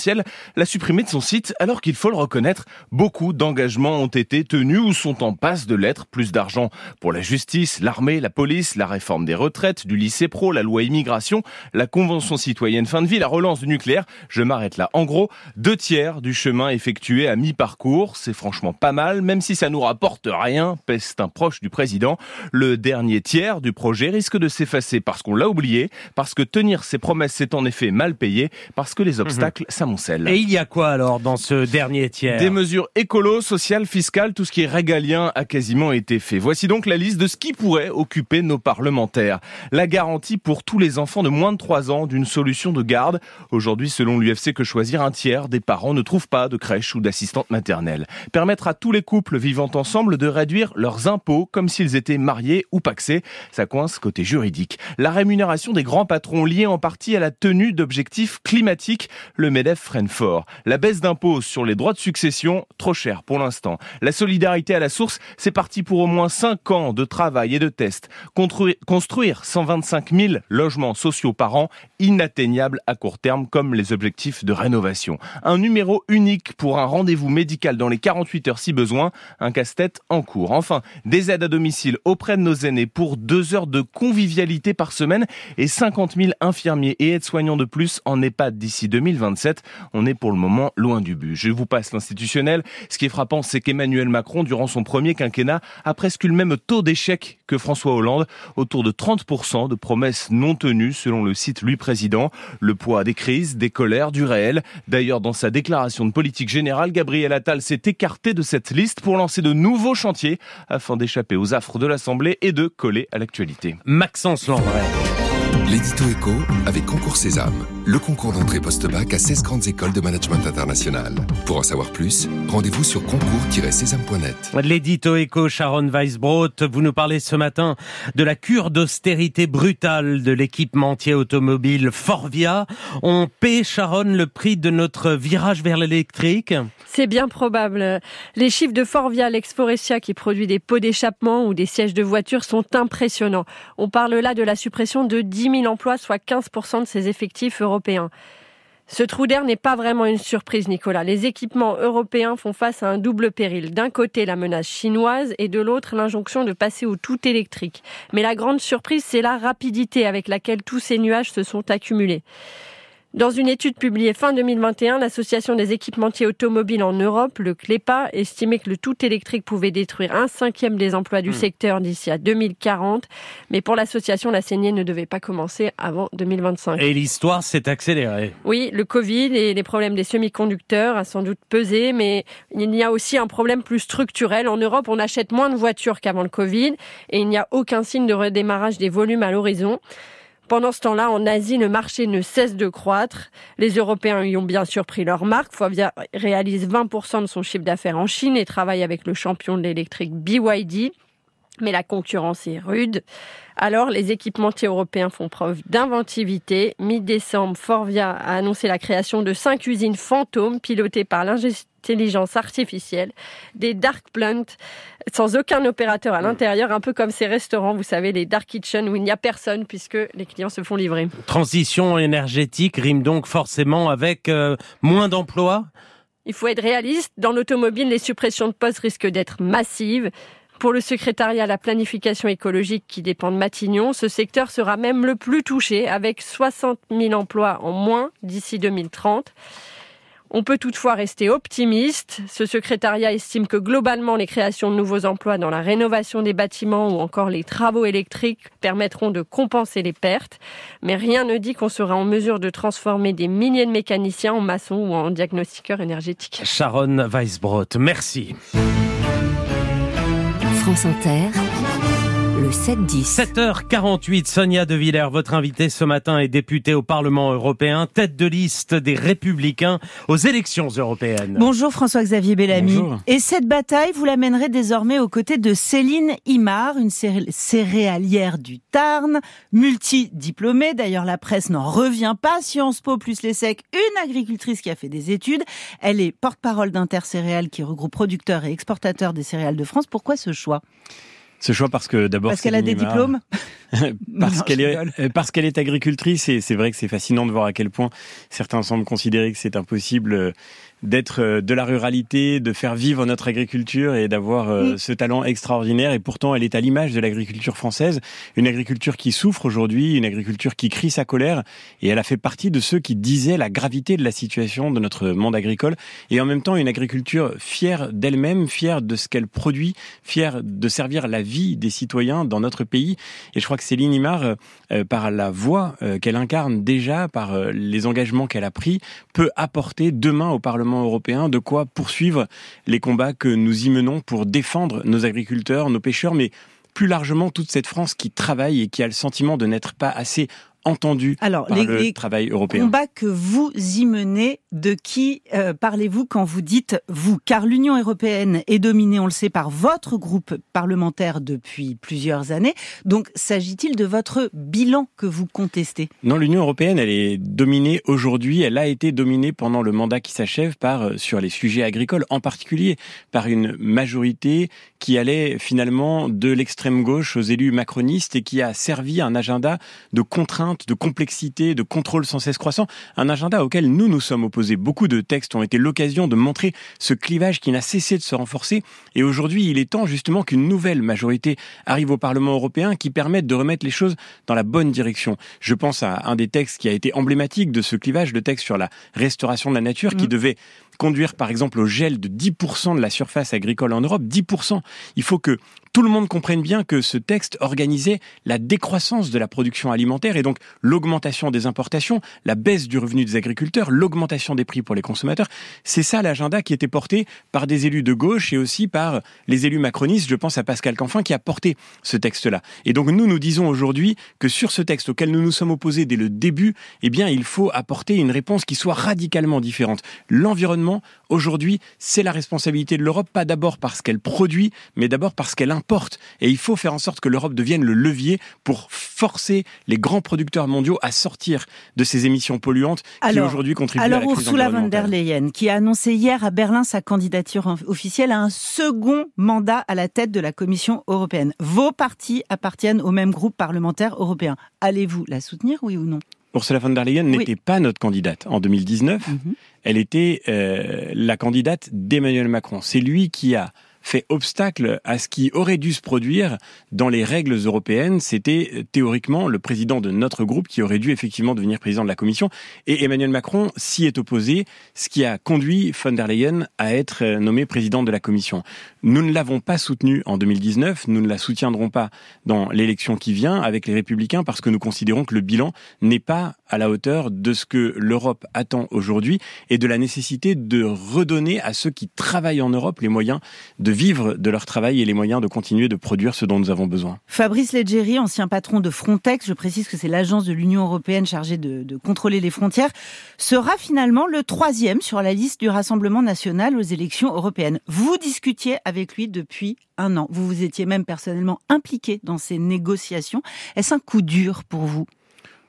l'a supprimé de son site alors qu'il faut le reconnaître, beaucoup d'engagements ont été tenus ou sont en passe de l'être. Plus d'argent pour la justice, l'armée, la police, la réforme des retraites, du lycée pro, la loi immigration, la convention citoyenne fin de vie, la relance du nucléaire. Je m'arrête là. En gros, deux tiers du chemin effectué à mi-parcours. C'est franchement pas mal, même si ça nous rapporte rien, peste un proche du président. Le dernier tiers du projet risque de s'effacer parce qu'on l'a oublié, parce que tenir ses promesses c'est en effet mal payé, parce que les obstacles Moncel. Et il y a quoi alors dans ce dernier tiers? Des mesures écolo, sociales, fiscales, tout ce qui est régalien a quasiment été fait. Voici donc la liste de ce qui pourrait occuper nos parlementaires. La garantie pour tous les enfants de moins de 3 ans d'une solution de garde. Aujourd'hui, selon l'UFC Que Choisir, un tiers des parents ne trouvent pas de crèche ou d'assistante maternelle. Permettre à tous les couples vivant ensemble de réduire leurs impôts comme s'ils étaient mariés ou paxés. Ça coince côté juridique. La rémunération des grands patrons liée en partie à la tenue d'objectifs climatiques. Le MEDEF La baisse d'impôts sur les droits de succession, trop cher pour l'instant. La solidarité à la source, c'est parti pour au moins 5 ans de travail et de tests. Construire 125 000 logements sociaux par an, inatteignable à court terme comme les objectifs de rénovation. Un numéro unique pour un rendez-vous médical dans les 48 heures si besoin, un casse-tête en cours. Enfin, des aides à domicile auprès de nos aînés pour deux heures de convivialité par semaine et 50 000 infirmiers et aides-soignants de plus en EHPAD d'ici 2027. On est pour le moment loin du but. Je vous passe l'institutionnel. Ce qui est frappant, c'est qu'Emmanuel Macron, durant son premier quinquennat, a presque le même taux d'échec que François Hollande, autour de 30% de promesses non tenues selon le site Lui Président. Le poids des crises, des colères, du réel. D'ailleurs, dans sa déclaration de politique générale, Gabriel Attal s'est écarté de cette liste pour lancer de nouveaux chantiers afin d'échapper aux affres de l'Assemblée et de coller à l'actualité. Maxence Landry. L'édito éco avec Concours Sésame, le concours d'entrée post-bac à 16 grandes écoles de management international. Pour en savoir plus, rendez-vous sur concours-sésame.net. L'édito éco Sharon Weisbrot, vous nous parlez ce matin de la cure d'austérité brutale de l'équipementier automobile Forvia. On paie, Sharon, le prix de notre virage vers l'électrique? C'est bien probable. Les chiffres de Forvia, l'ex-Forestia qui produit des pots d'échappement ou des sièges de voiture sont impressionnants. On parle là de la suppression de 10 000 emplois, soit 15% de ses effectifs européens. Ce trou d'air n'est pas vraiment une surprise, Nicolas. Les équipements européens font face à un double péril. D'un côté, la menace chinoise et de l'autre, l'injonction de passer au tout électrique. Mais la grande surprise, c'est la rapidité avec laquelle tous ces nuages se sont accumulés. Dans une étude publiée fin 2021, l'Association des équipementiers automobiles en Europe, le CLEPA, estimait que le tout électrique pouvait détruire un cinquième des emplois du secteur d'ici à 2040. Mais pour l'association, la saignée ne devait pas commencer avant 2025. Et l'histoire s'est accélérée. Oui, le Covid et les problèmes des semi-conducteurs a sans doute pesé, mais il y a aussi un problème plus structurel. En Europe, on achète moins de voitures qu'avant le Covid et il n'y a aucun signe de redémarrage des volumes à l'horizon. Pendant ce temps-là, en Asie, le marché ne cesse de croître. Les Européens y ont bien sûr pris leur marque. Fovia réalise 20% de son chiffre d'affaires en Chine et travaille avec le champion de l'électrique BYD. Mais la concurrence est rude. Alors, les équipementiers européens font preuve d'inventivité. Mi-décembre, Forvia a annoncé la création de cinq usines fantômes pilotées par l'intelligence artificielle, des dark plants sans aucun opérateur à l'intérieur, un peu comme ces restaurants, vous savez, les dark kitchens où il n'y a personne puisque les clients se font livrer. Transition énergétique rime donc forcément avec euh, moins d'emplois? Il faut être réaliste. Dans l'automobile, les suppressions de postes risquent d'être massives. Pour le secrétariat à la planification écologique qui dépend de Matignon, ce secteur sera même le plus touché avec 60 000 emplois en moins d'ici 2030. On peut toutefois rester optimiste. Ce secrétariat estime que globalement, les créations de nouveaux emplois dans la rénovation des bâtiments ou encore les travaux électriques permettront de compenser les pertes. Mais rien ne dit qu'on sera en mesure de transformer des milliers de mécaniciens en maçons ou en diagnostiqueurs énergétiques. Sharon Weisbrot, merci. France Inter, le 7-10. 7h48, Sonia De Villers, votre invitée ce matin est députée au Parlement européen, tête de liste des Républicains aux élections européennes. Bonjour François-Xavier Bellamy. Et cette bataille, vous la mènerez désormais aux côtés de Céline Imar, une céréalière du Tarn, multidiplômée. D'ailleurs, la presse n'en revient pas. Sciences Po plus les secs, une agricultrice qui a fait des études. Elle est porte-parole d'Intercéréales qui regroupe producteurs et exportateurs des céréales de France. Pourquoi ce choix? Ce choix parce que d'abord parce qu'elle a des diplômes <laughs> parce qu'elle est parce qu'elle est agricultrice et c'est vrai que c'est fascinant de voir à quel point certains semblent considérer que c'est impossible d'être euh, de la ruralité, de faire vivre notre agriculture et d'avoir euh, ce talent extraordinaire. Et pourtant, elle est à l'image de l'agriculture française, une agriculture qui souffre aujourd'hui, une agriculture qui crie sa colère. Et elle a fait partie de ceux qui disaient la gravité de la situation de notre monde agricole. Et en même temps, une agriculture fière d'elle-même, fière de ce qu'elle produit, fière de servir la vie des citoyens dans notre pays. Et je crois que Céline Imar, par la voix qu'elle incarne déjà, par les engagements qu'elle a pris, peut apporter demain au Parlement européen de quoi poursuivre les combats que nous y menons pour défendre nos agriculteurs, nos pêcheurs, mais plus largement toute cette France qui travaille et qui a le sentiment de n'être pas assez entendu Alors, par les, le les travail européen. combats que vous y menez, de qui euh, parlez-vous quand vous dites vous Car l'Union européenne est dominée, on le sait, par votre groupe parlementaire depuis plusieurs années. Donc, s'agit-il de votre bilan que vous contestez? Non, l'Union européenne, elle est dominée aujourd'hui, elle a été dominée pendant le mandat qui s'achève par, euh, sur les sujets agricoles, en particulier par une majorité qui allait finalement de l'extrême gauche aux élus macronistes et qui a servi un agenda de contraintes, de complexité, de contrôle sans cesse croissant, un agenda auquel nous nous sommes opposés. Beaucoup de textes ont été l'occasion de montrer ce clivage qui n'a cessé de se renforcer et aujourd'hui il est temps justement qu'une nouvelle majorité arrive au Parlement européen qui permette de remettre les choses dans la bonne direction. Je pense à un des textes qui a été emblématique de ce clivage, le texte sur la restauration de la nature qui devait conduire par exemple au gel de 10% de la surface agricole en Europe, 10%. Il faut que tout le monde comprenne bien que ce texte organisait la décroissance de la production alimentaire et donc l'augmentation des importations, la baisse du revenu des agriculteurs, l'augmentation des prix pour les consommateurs. C'est ça l'agenda qui était porté par des élus de gauche et aussi par les élus macronistes. Je pense à Pascal Canfin qui a porté ce texte-là. Et donc nous, nous disons aujourd'hui que sur ce texte auquel nous nous sommes opposés dès le début, eh bien, il faut apporter une réponse qui soit radicalement différente. L'environnement, aujourd'hui, c'est la responsabilité de l'Europe, pas d'abord parce qu'elle produit, mais d'abord parce qu'elle porte. Et il faut faire en sorte que l'Europe devienne le levier pour forcer les grands producteurs mondiaux à sortir de ces émissions polluantes qui aujourd'hui contribuent alors à la crise Ursula von der Leyen, qui a annoncé hier à Berlin sa candidature officielle à un second mandat à la tête de la Commission européenne. Vos partis appartiennent au même groupe parlementaire européen. Allez-vous la soutenir, oui ou non? Ursula von der Leyen Oui. n'était pas notre candidate en 2019. Elle était euh, la candidate d'Emmanuel Macron. C'est lui qui a fait obstacle à ce qui aurait dû se produire dans les règles européennes. C'était euh, théoriquement le président de notre groupe qui aurait dû effectivement devenir président de la Commission. Et Emmanuel Macron s'y est opposé, ce qui a conduit von der Leyen à être euh, nommé président de la Commission. Nous ne l'avons pas soutenu en 2019, nous ne la soutiendrons pas dans l'élection qui vient avec les Républicains parce que nous considérons que le bilan n'est pas à la hauteur de ce que l'Europe attend aujourd'hui et de la nécessité de redonner à ceux qui travaillent en Europe les moyens de vivre de leur travail et les moyens de continuer de produire ce dont nous avons besoin. Fabrice Leggeri, ancien patron de Frontex, je précise que c'est l'agence de l'Union européenne chargée de, de contrôler les frontières, sera finalement le troisième sur la liste du Rassemblement national aux élections européennes. Vous discutiez avec lui depuis un an. Vous vous étiez même personnellement impliqué dans ces négociations. Est-ce un coup dur pour vous?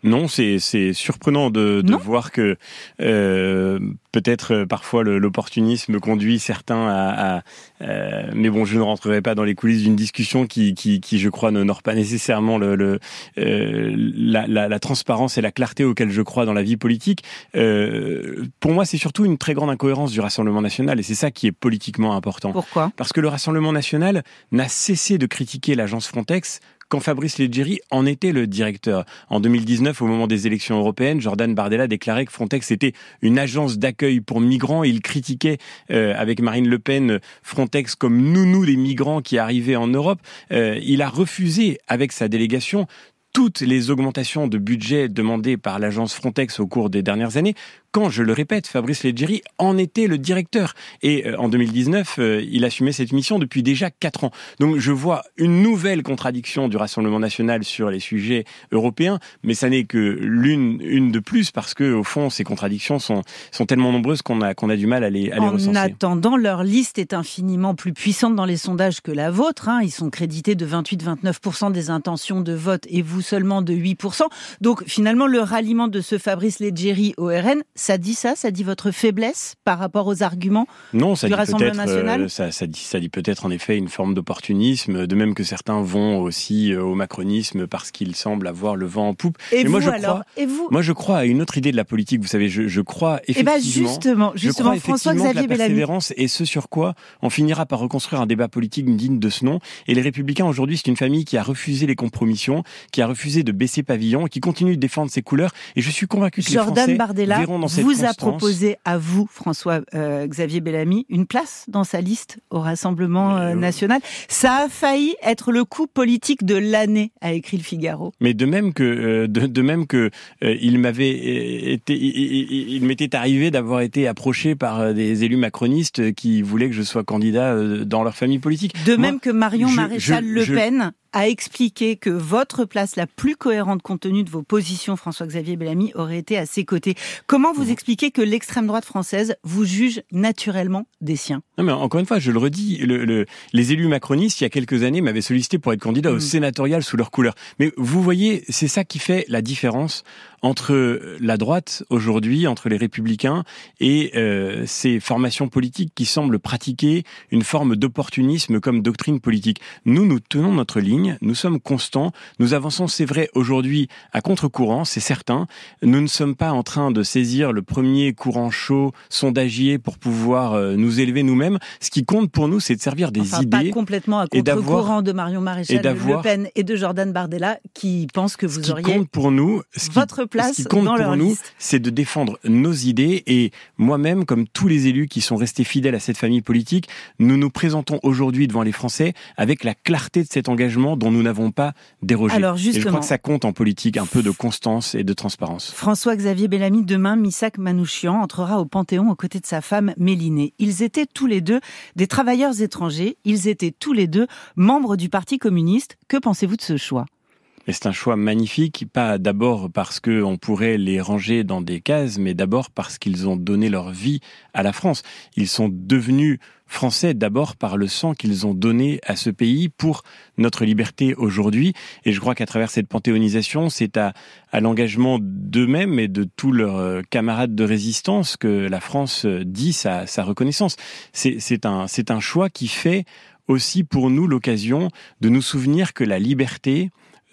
Non, c'est c'est surprenant de, de voir que euh, peut-être euh, parfois l'opportunisme conduit certains à. à, euh, mais bon, je ne rentrerai pas dans les coulisses d'une discussion qui, qui, qui, je crois, n'honore pas nécessairement le, le, euh, la, la, la transparence et la clarté auxquelles je crois dans la vie politique. Euh, pour moi, c'est surtout une très grande incohérence du Rassemblement national, et c'est ça qui est politiquement important. Pourquoi? Parce que le Rassemblement national n'a cessé de critiquer l'agence Frontex quand Fabrice Leggeri en était le directeur. En 2019, au moment des élections européennes, Jordan Bardella déclarait que Frontex était une agence d'accueil pour migrants. Il critiquait euh, avec Marine Le Pen Frontex comme nounou des migrants qui arrivaient en Europe. Euh, il a refusé avec sa délégation toutes les augmentations de budget demandées par l'agence Frontex au cours des dernières années, quand, je le répète, Fabrice Leggeri en était le directeur. Et euh, en 2019, euh, il assumait cette mission depuis déjà quatre ans. Donc je vois une nouvelle contradiction du Rassemblement national sur les sujets européens, mais ça n'est que l'une une de plus, parce que au fond, ces contradictions sont, sont tellement nombreuses qu'on a, qu'on a du mal à les, à les En recenser. attendant, leur liste est infiniment plus puissante dans les sondages que la vôtre. hein. Ils sont crédités de 28-29% des intentions de vote et vous seulement de 8%. Donc finalement, le ralliement de ce Fabrice Leggeri au RN, ça dit ça? Ça dit votre faiblesse par rapport aux arguments Non, ça du dit Rassemblement national? euh, ça, ça dit, ça dit peut-être en effet une forme d'opportunisme, de même que certains vont aussi euh, au macronisme parce qu'ils semblent avoir le vent en poupe. Et Mais moi, vous, je alors? crois, Et vous? moi, je crois à une autre idée de la politique. Vous savez, je, je crois Eh ben, effectivement. justement, je justement, effectivement François-Xavier persévérance est ce sur quoi on finira par reconstruire un débat politique digne de ce nom. Et les Républicains aujourd'hui, c'est une famille qui a refusé les compromissions, qui a refusé de baisser pavillon et qui continue de défendre ses couleurs. Et je suis convaincu que Jordan les Français Bardella verront dans cette vous a proposé à vous, François euh, Xavier Bellamy, une place dans sa liste au Rassemblement euh, national. Ça a failli être le coup politique de l'année, a écrit le Figaro. Mais de même que euh, de, de même que euh, il m'avait euh, été il, m'était arrivé d'avoir été approché par euh, des élus macronistes euh, qui voulaient que je sois candidat euh, dans leur famille politique. De Moi, même que Marion je- Maréchal je- Le je- Pen a expliqué que votre place la plus cohérente compte tenu de vos positions, François-Xavier Bellamy, aurait été à ses côtés. Comment vous expliquez que l'extrême droite française vous juge naturellement des siens? Non mais encore une fois, je le redis, le, le- les élus macronistes, il y a quelques années, m'avaient sollicité pour être candidat au sénatorial sous leur couleur. Mais vous voyez, c'est ça qui fait la différence entre la droite aujourd'hui, entre les républicains et euh, ces formations politiques qui semblent pratiquer une forme d'opportunisme comme doctrine politique. Nous, nous tenons notre ligne, nous sommes constants, nous avançons, c'est vrai, aujourd'hui à contre-courant, c'est certain. Nous ne sommes pas en train de saisir le premier courant chaud sondagier pour pouvoir euh, nous élever nous-mêmes. Ce qui compte pour nous, c'est de servir des Enfin, idées pas complètement à contre-courant de Marion Maréchal d'avoir- Le Pen et de Jordan Bardella qui pensent que vous Ce qui auriez compte pour nous, ce qui, votre place ce qui compte dans pour leur nous, liste. c'est de défendre nos idées. Et moi-même, comme tous les élus qui sont restés fidèles à cette famille politique, nous nous présentons aujourd'hui devant les Français avec la clarté de cet engagement dont nous n'avons pas dérogé. Alors, et je crois que ça compte en politique un peu de constance et de transparence. François-Xavier Bellamy, demain, Missak Manouchian entrera au Panthéon aux côtés de sa femme Mélinée. Ils étaient tous les deux des travailleurs étrangers, ils étaient tous les deux membres du Parti communiste. Que pensez-vous de ce choix? Et c'est un choix magnifique, pas d'abord parce que on pourrait les ranger dans des cases, mais d'abord parce qu'ils ont donné leur vie à la France. Ils sont devenus français d'abord par le sang qu'ils ont donné à ce pays pour notre liberté aujourd'hui. Et je crois qu'à travers cette panthéonisation, c'est à, à l'engagement d'eux-mêmes et de tous leurs euh, camarades de résistance que la France euh, dit sa, sa reconnaissance. C'est un, c'est un choix qui fait aussi pour nous l'occasion de nous souvenir que la liberté,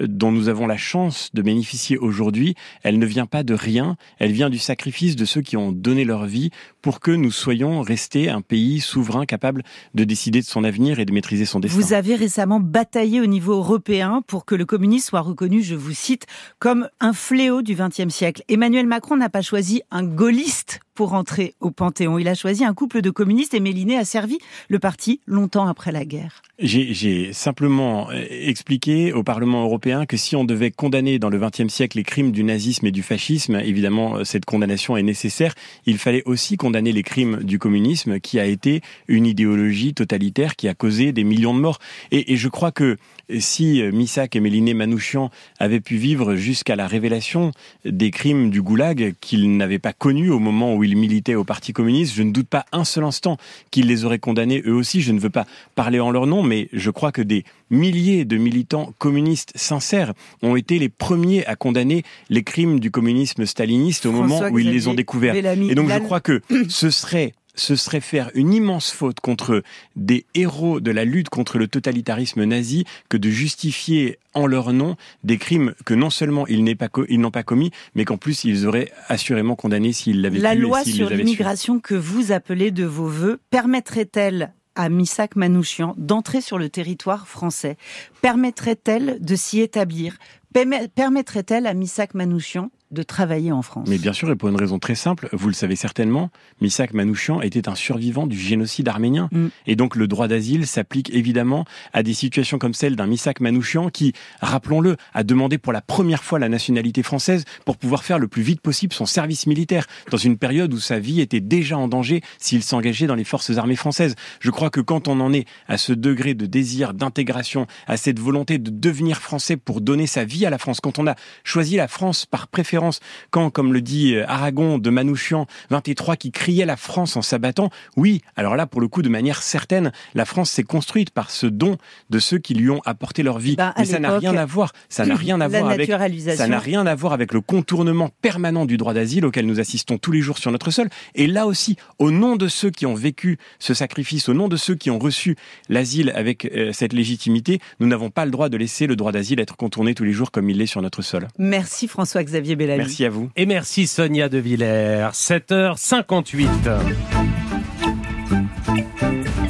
dont nous avons la chance de bénéficier aujourd'hui, elle ne vient pas de rien, elle vient du sacrifice de ceux qui ont donné leur vie pour que nous soyons restés un pays souverain capable de décider de son avenir et de maîtriser son destin. Vous avez récemment bataillé au niveau européen pour que le communisme soit reconnu, je vous cite, comme un fléau du XXe siècle. Emmanuel Macron n'a pas choisi un gaulliste pour entrer au Panthéon. Il a choisi un couple de communistes et Méliné a servi le parti longtemps après la guerre. J'ai simplement euh, expliqué au Parlement européen que si on devait condamner dans le XXe siècle les crimes du nazisme et du fascisme, évidemment euh, cette condamnation est nécessaire. Il fallait aussi condamner les crimes du communisme, qui a été une idéologie totalitaire qui a causé des millions de morts. Et je crois que si euh, Missak et Méliné Manouchian avaient pu vivre jusqu'à la révélation des crimes du goulag qu'ils n'avaient pas connus au moment où ils militaient au Parti communiste, je ne doute pas un seul instant qu'ils les auraient condamnés eux aussi. Je ne veux pas parler en leur nom, mais je crois que des milliers de militants communistes sincères ont été les premiers à condamner les crimes du communisme staliniste au moment où ils les ont découverts. Bellamy, Et donc je crois que ce serait ce serait faire une immense faute contre des héros de la lutte contre le totalitarisme nazi que de justifier en leur nom des crimes que non seulement ils pas n'ont pas commis, mais qu'en plus ils auraient assurément condamné s'ils l'avaient La loi sur l'immigration que vous appelez de vos voeux permettrait-elle à Missak Manouchian d'entrer sur le territoire français? Permettrait-elle de s'y établir? Permet- Permettrait-elle à Missak Manouchian de travailler en France Mais bien sûr, et pour une raison très simple, vous le savez certainement, Misak Manouchian était un survivant du génocide arménien. Mm. Et donc le droit d'asile s'applique évidemment à des situations comme celle d'un Misak Manouchian qui, rappelons-le, a demandé pour la première fois la nationalité française pour pouvoir faire le plus vite possible son service militaire, dans une période où sa vie était déjà en danger s'il s'engageait dans les forces armées françaises. Je crois que quand on en est à ce degré de désir d'intégration, à cette volonté de devenir français pour donner sa vie à la France, quand on a choisi la France par préférence, quand, comme le dit euh, Aragon de Manouchian, 23 qui criait la France en s'abattant, oui, alors là, pour le coup, de manière certaine, la France s'est construite par ce don de ceux qui lui ont apporté leur vie. Ben, à Mais ça n'a rien à voir, ça n'a rien à voir avec, ça n'a rien à voir avec le contournement permanent du droit d'asile auquel nous assistons tous les jours sur notre sol. Et là aussi, au nom de ceux qui ont vécu ce sacrifice, au nom de ceux qui ont reçu l'asile avec euh, cette légitimité, nous n'avons pas le droit de laisser le droit d'asile être contourné tous les jours comme il l'est sur notre sol. Merci François-Xavier Bellamy. Merci à vous. Et merci Sonia De Villers. 7h58.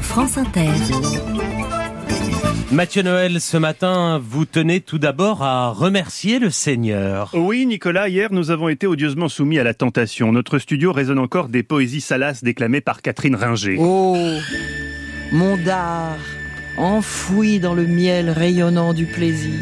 France Inter. Mathieu Noël, ce matin, vous tenez tout d'abord à remercier le Seigneur. Oui, Nicolas, hier, nous avons été odieusement soumis à la tentation. Notre studio résonne encore des poésies salaces déclamées par Catherine Ringer. Oh, mon dard enfoui dans le miel rayonnant du plaisir.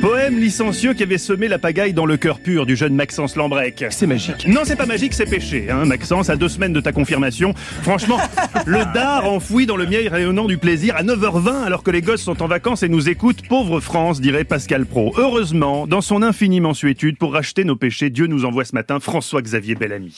Poème licencieux qui avait semé la pagaille dans le cœur pur du jeune Maxence Lambrec. C'est magique. Non, c'est pas magique, c'est péché, hein, Maxence, à deux semaines de ta confirmation. Franchement, <laughs> le dard enfoui dans le miel rayonnant du plaisir à 9h20 alors que les gosses sont en vacances et nous écoutent, pauvre France, dirait Pascal Pro. Heureusement, dans son infinie mensuétude pour racheter nos péchés, Dieu nous envoie ce matin François-Xavier Bellamy.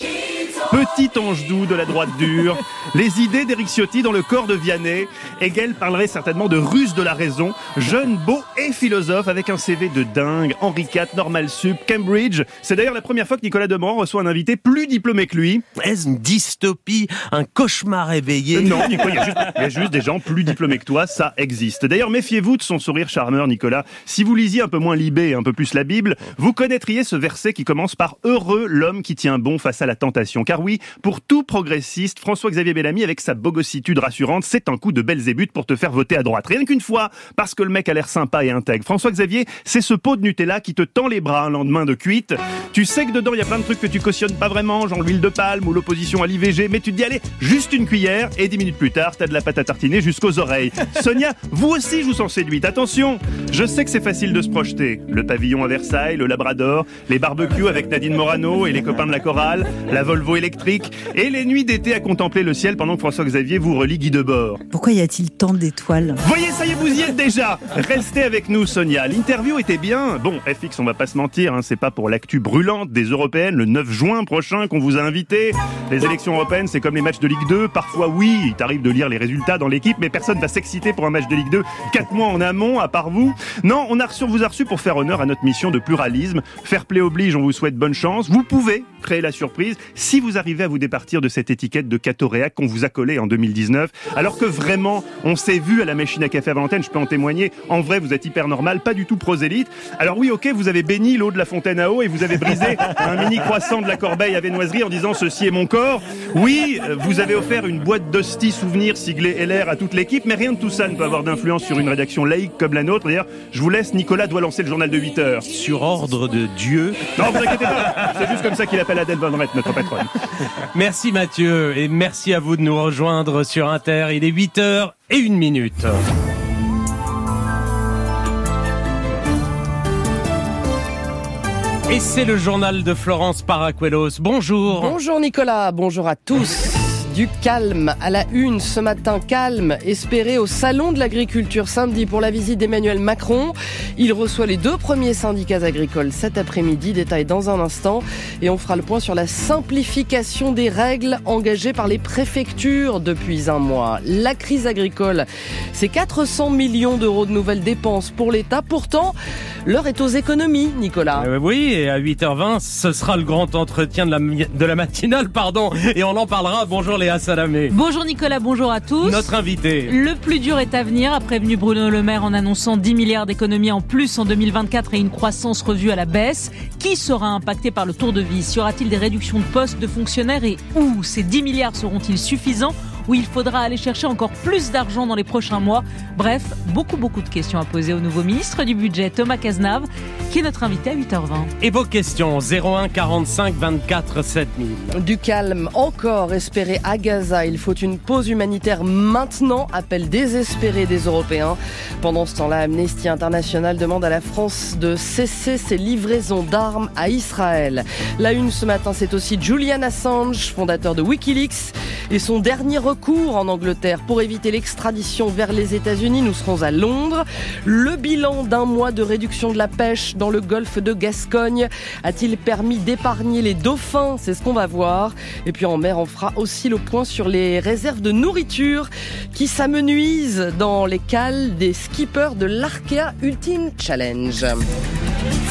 Petit ange doux de la droite dure, les idées d'Éric Ciotti dans le corps de Vianney. Hegel parlerait certainement de ruse de la raison, jeune, beau et philosophe avec un CV de dingue, Henri IV, Normal Sup, Cambridge. C'est d'ailleurs la première fois que Nicolas Demorand reçoit un invité plus diplômé que lui. Est-ce une dystopie, un cauchemar éveillé? Non, Nicolas, il y, a juste, il y a juste des gens plus diplômés que toi, ça existe. D'ailleurs, méfiez-vous de son sourire charmeur, Nicolas. Si vous lisiez un peu moins Libé et un peu plus la Bible, vous connaîtriez ce verset qui commence par Heureux l'homme qui tient bon face à la tentation. Car oui, pour tout progressiste, François-Xavier Bellamy, avec sa bogossitude rassurante, c'est un coup de Belzébuth pour te faire voter à droite. Rien qu'une fois, parce que le mec a l'air sympa et intègre. François-Xavier, c'est ce pot de Nutella qui te tend les bras un lendemain de cuite. Tu sais que dedans, il y a plein de trucs que tu cautionnes pas vraiment, genre l'huile de palme ou l'opposition à l'IVG, mais tu te dis, allez, juste une cuillère, et dix minutes plus tard, t'as de la pâte à tartiner jusqu'aux oreilles. Sonia, vous aussi, je vous sens séduite. Attention, je sais que c'est facile de se projeter. Le pavillon à Versailles, le Labrador, les barbecues avec Nadine Morano et les copains de la chorale, la Volvo électrique, et les nuits d'été à contempler le ciel pendant que François-Xavier vous relie Guy Debord. Pourquoi y a-t-il tant d'étoiles? Voyez, ça y est, vous y êtes déjà Restez avec nous, Sonia. L'interview était bien. Bon, FX, on va pas se mentir, hein, c'est pas pour l'actu brûlante des européennes le 9 juin prochain qu'on vous a invité. Les élections européennes, c'est comme les matchs de Ligue 2. Parfois, oui, il t'arrive de lire les résultats dans l'équipe, mais personne va s'exciter pour un match de Ligue 2 quatre mois en amont, à part vous. Non, on a reçu, vous a reçu pour faire honneur à notre mission de pluralisme. Fair play oblige, on vous souhaite bonne chance. Vous pouvez créer la surprise si vous arrivez à vous départir de cette étiquette de catoréac qu'on vous a collée en 2019. Alors que vraiment, on s'est vu à la machine à café à Valentine, je peux en témoigner. En vrai, vous êtes hyper normal, pas du tout prosélyte. Alors oui, ok, vous avez béni l'eau de la fontaine à eau et vous avez brisé <laughs> un mini croissant de la corbeille à viennoiserie en disant ceci est mon corps. Oui, vous avez offert une boîte d'hosties souvenirs siglée LR à toute l'équipe, mais rien de tout ça ne peut avoir d'influence sur une rédaction laïque comme la nôtre. D'ailleurs, je vous laisse, Nicolas doit lancer le journal de 8 heures. Sur ordre de Dieu. Non, vous inquiétez pas, c'est juste comme ça qu'il appelle Adèle Van Rett, notre patronne. <laughs> Merci Mathieu et merci à vous de nous rejoindre sur Inter. Il est 8h et une minute. Et c'est le journal de Florence Paracuelos. Bonjour. Bonjour Nicolas, bonjour à tous. Du calme à la une ce matin, calme espéré au Salon de l'agriculture samedi pour la visite d'Emmanuel Macron. Il reçoit les deux premiers syndicats agricoles cet après-midi, détail dans un instant. Et on fera le point sur la simplification des règles engagées par les préfectures depuis un mois. La crise agricole, c'est 400 millions d'euros de nouvelles dépenses pour l'État. Pourtant, l'heure est aux économies, Nicolas. Euh, oui, et à 8h20, ce sera le grand entretien de la, matinale, pardon. Et on en parlera. Bonjour Léa Salamé. Bonjour Nicolas, bonjour à tous. Notre invité. Le plus dur est à venir, a prévenu Bruno Le Maire en annonçant 10 milliards d'économies en plus en 2024 et une croissance revue à la baisse. Qui sera impacté par le tour de vis? Y aura-t-il des réductions de postes de fonctionnaires et où? Ces 10 milliards seront-ils suffisants? Où il faudra aller chercher encore plus d'argent dans les prochains mois. Bref, beaucoup beaucoup de questions à poser au nouveau ministre du budget Thomas Cazenave, qui est notre invité à 8h20. Et vos questions 01 45 24 7000. Du calme encore espéré à Gaza. Il faut une pause humanitaire maintenant. Appel désespéré des Européens. Pendant ce temps-là, Amnesty International demande à la France de cesser ses livraisons d'armes à Israël. La une ce matin, c'est aussi Julian Assange, fondateur de Wikileaks, et son dernier recours en Angleterre pour éviter l'extradition vers les États-Unis. Nous serons à Londres. Le bilan d'un mois de réduction de la pêche dans le golfe de Gascogne a-t-il permis d'épargner les dauphins? C'est ce qu'on va voir. Et puis en mer, on fera aussi le point sur les réserves de nourriture qui s'amenuisent dans les cales des skippers de l'Arkea Ultimate Challenge.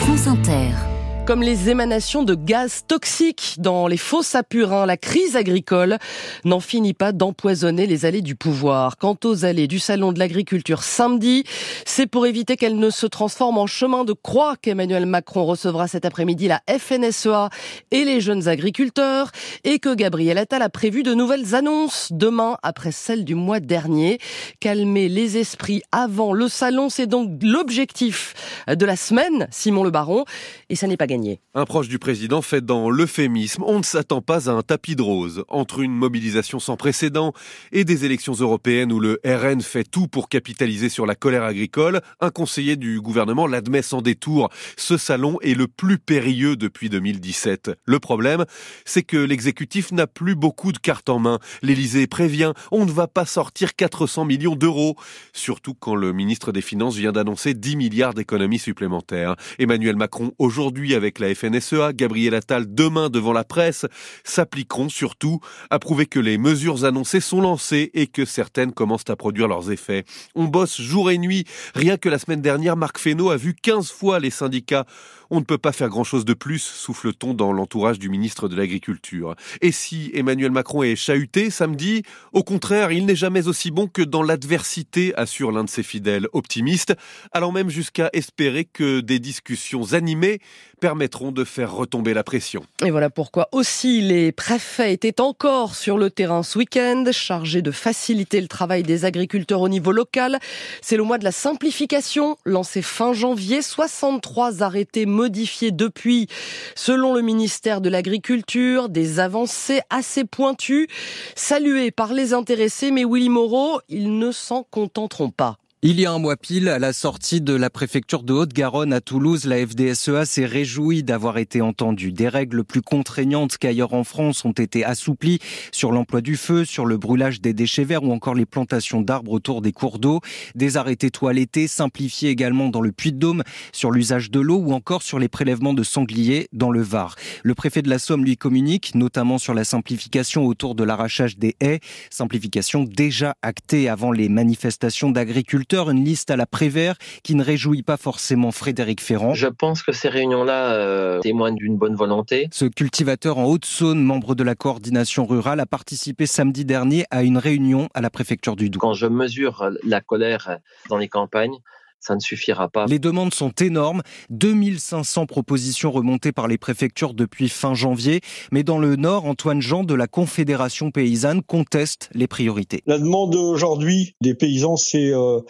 France Inter. Comme les émanations de gaz toxiques dans les fosses à purin. La crise agricole n'en finit pas d'empoisonner les allées du pouvoir. Quant aux allées du Salon de l'agriculture samedi, c'est pour éviter qu'elles ne se transforment en chemin de croix qu'Emmanuel Macron recevra cet après-midi la FNSEA et les jeunes agriculteurs et que Gabriel Attal a prévu de nouvelles annonces demain après celle du mois dernier. Calmer les esprits avant le salon, c'est donc l'objectif de la semaine, Simon Le Baron, et ça n'est pas gagné. Un proche du président fait dans l'euphémisme. On ne s'attend pas à un tapis de rose. Entre une mobilisation sans précédent et des élections européennes où le RN fait tout pour capitaliser sur la colère agricole, un conseiller du gouvernement l'admet sans détour. Ce salon est le plus périlleux depuis 2017. Le problème, c'est que l'exécutif n'a plus beaucoup de cartes en main. L'Élysée prévient, on ne va pas sortir 400 millions d'euros. Surtout quand le ministre des Finances vient d'annoncer 10 milliards d'économies supplémentaires. Emmanuel Macron aujourd'hui avec la FNSEA, Gabriel Attal demain devant la presse, s'appliqueront surtout à prouver que les mesures annoncées sont lancées et que certaines commencent à produire leurs effets. On bosse jour et nuit. Rien que la semaine dernière, Marc Fesneau a vu 15 fois les syndicats on ne peut pas faire grand-chose de plus, souffle-t-on dans l'entourage du ministre de l'Agriculture. Et si Emmanuel Macron est chahuté samedi, au contraire, il n'est jamais aussi bon que dans l'adversité, assure l'un de ses fidèles optimistes, allant même jusqu'à espérer que des discussions animées permettront de faire retomber la pression. Et voilà pourquoi aussi les préfets étaient encore sur le terrain ce week-end, chargés de faciliter le travail des agriculteurs au niveau local. C'est le mois de la simplification, lancé fin janvier, 63 arrêtés modifiés depuis, selon le ministère de l'Agriculture, des avancées assez pointues, saluées par les intéressés, mais Willy Moreau, ils ne s'en contenteront pas. Il y a un mois pile, à la sortie de la préfecture de Haute-Garonne à Toulouse, la FDSEA s'est réjouie d'avoir été entendue. Des règles plus contraignantes qu'ailleurs en France ont été assouplies sur l'emploi du feu, sur le brûlage des déchets verts ou encore les plantations d'arbres autour des cours d'eau. Des arrêtés toilettés simplifiés également dans le Puy-de-Dôme sur l'usage de l'eau ou encore sur les prélèvements de sangliers dans le Var. Le préfet de la Somme lui communique notamment sur la simplification autour de l'arrachage des haies, simplification déjà actée avant les manifestations une liste à la Prévert qui ne réjouit pas forcément Frédéric Ferrand. Je pense que ces réunions-là euh, témoignent d'une bonne volonté. Ce cultivateur en Haute-Saône, membre de la coordination rurale, a participé samedi dernier à une réunion à la préfecture du Doubs. Quand je mesure la colère dans les campagnes, ça ne suffira pas. Les demandes sont énormes, 2500 propositions remontées par les préfectures depuis fin janvier, mais dans le Nord, Antoine Jean de la Confédération paysanne conteste les priorités. La demande aujourd'hui des paysans, c'est euh,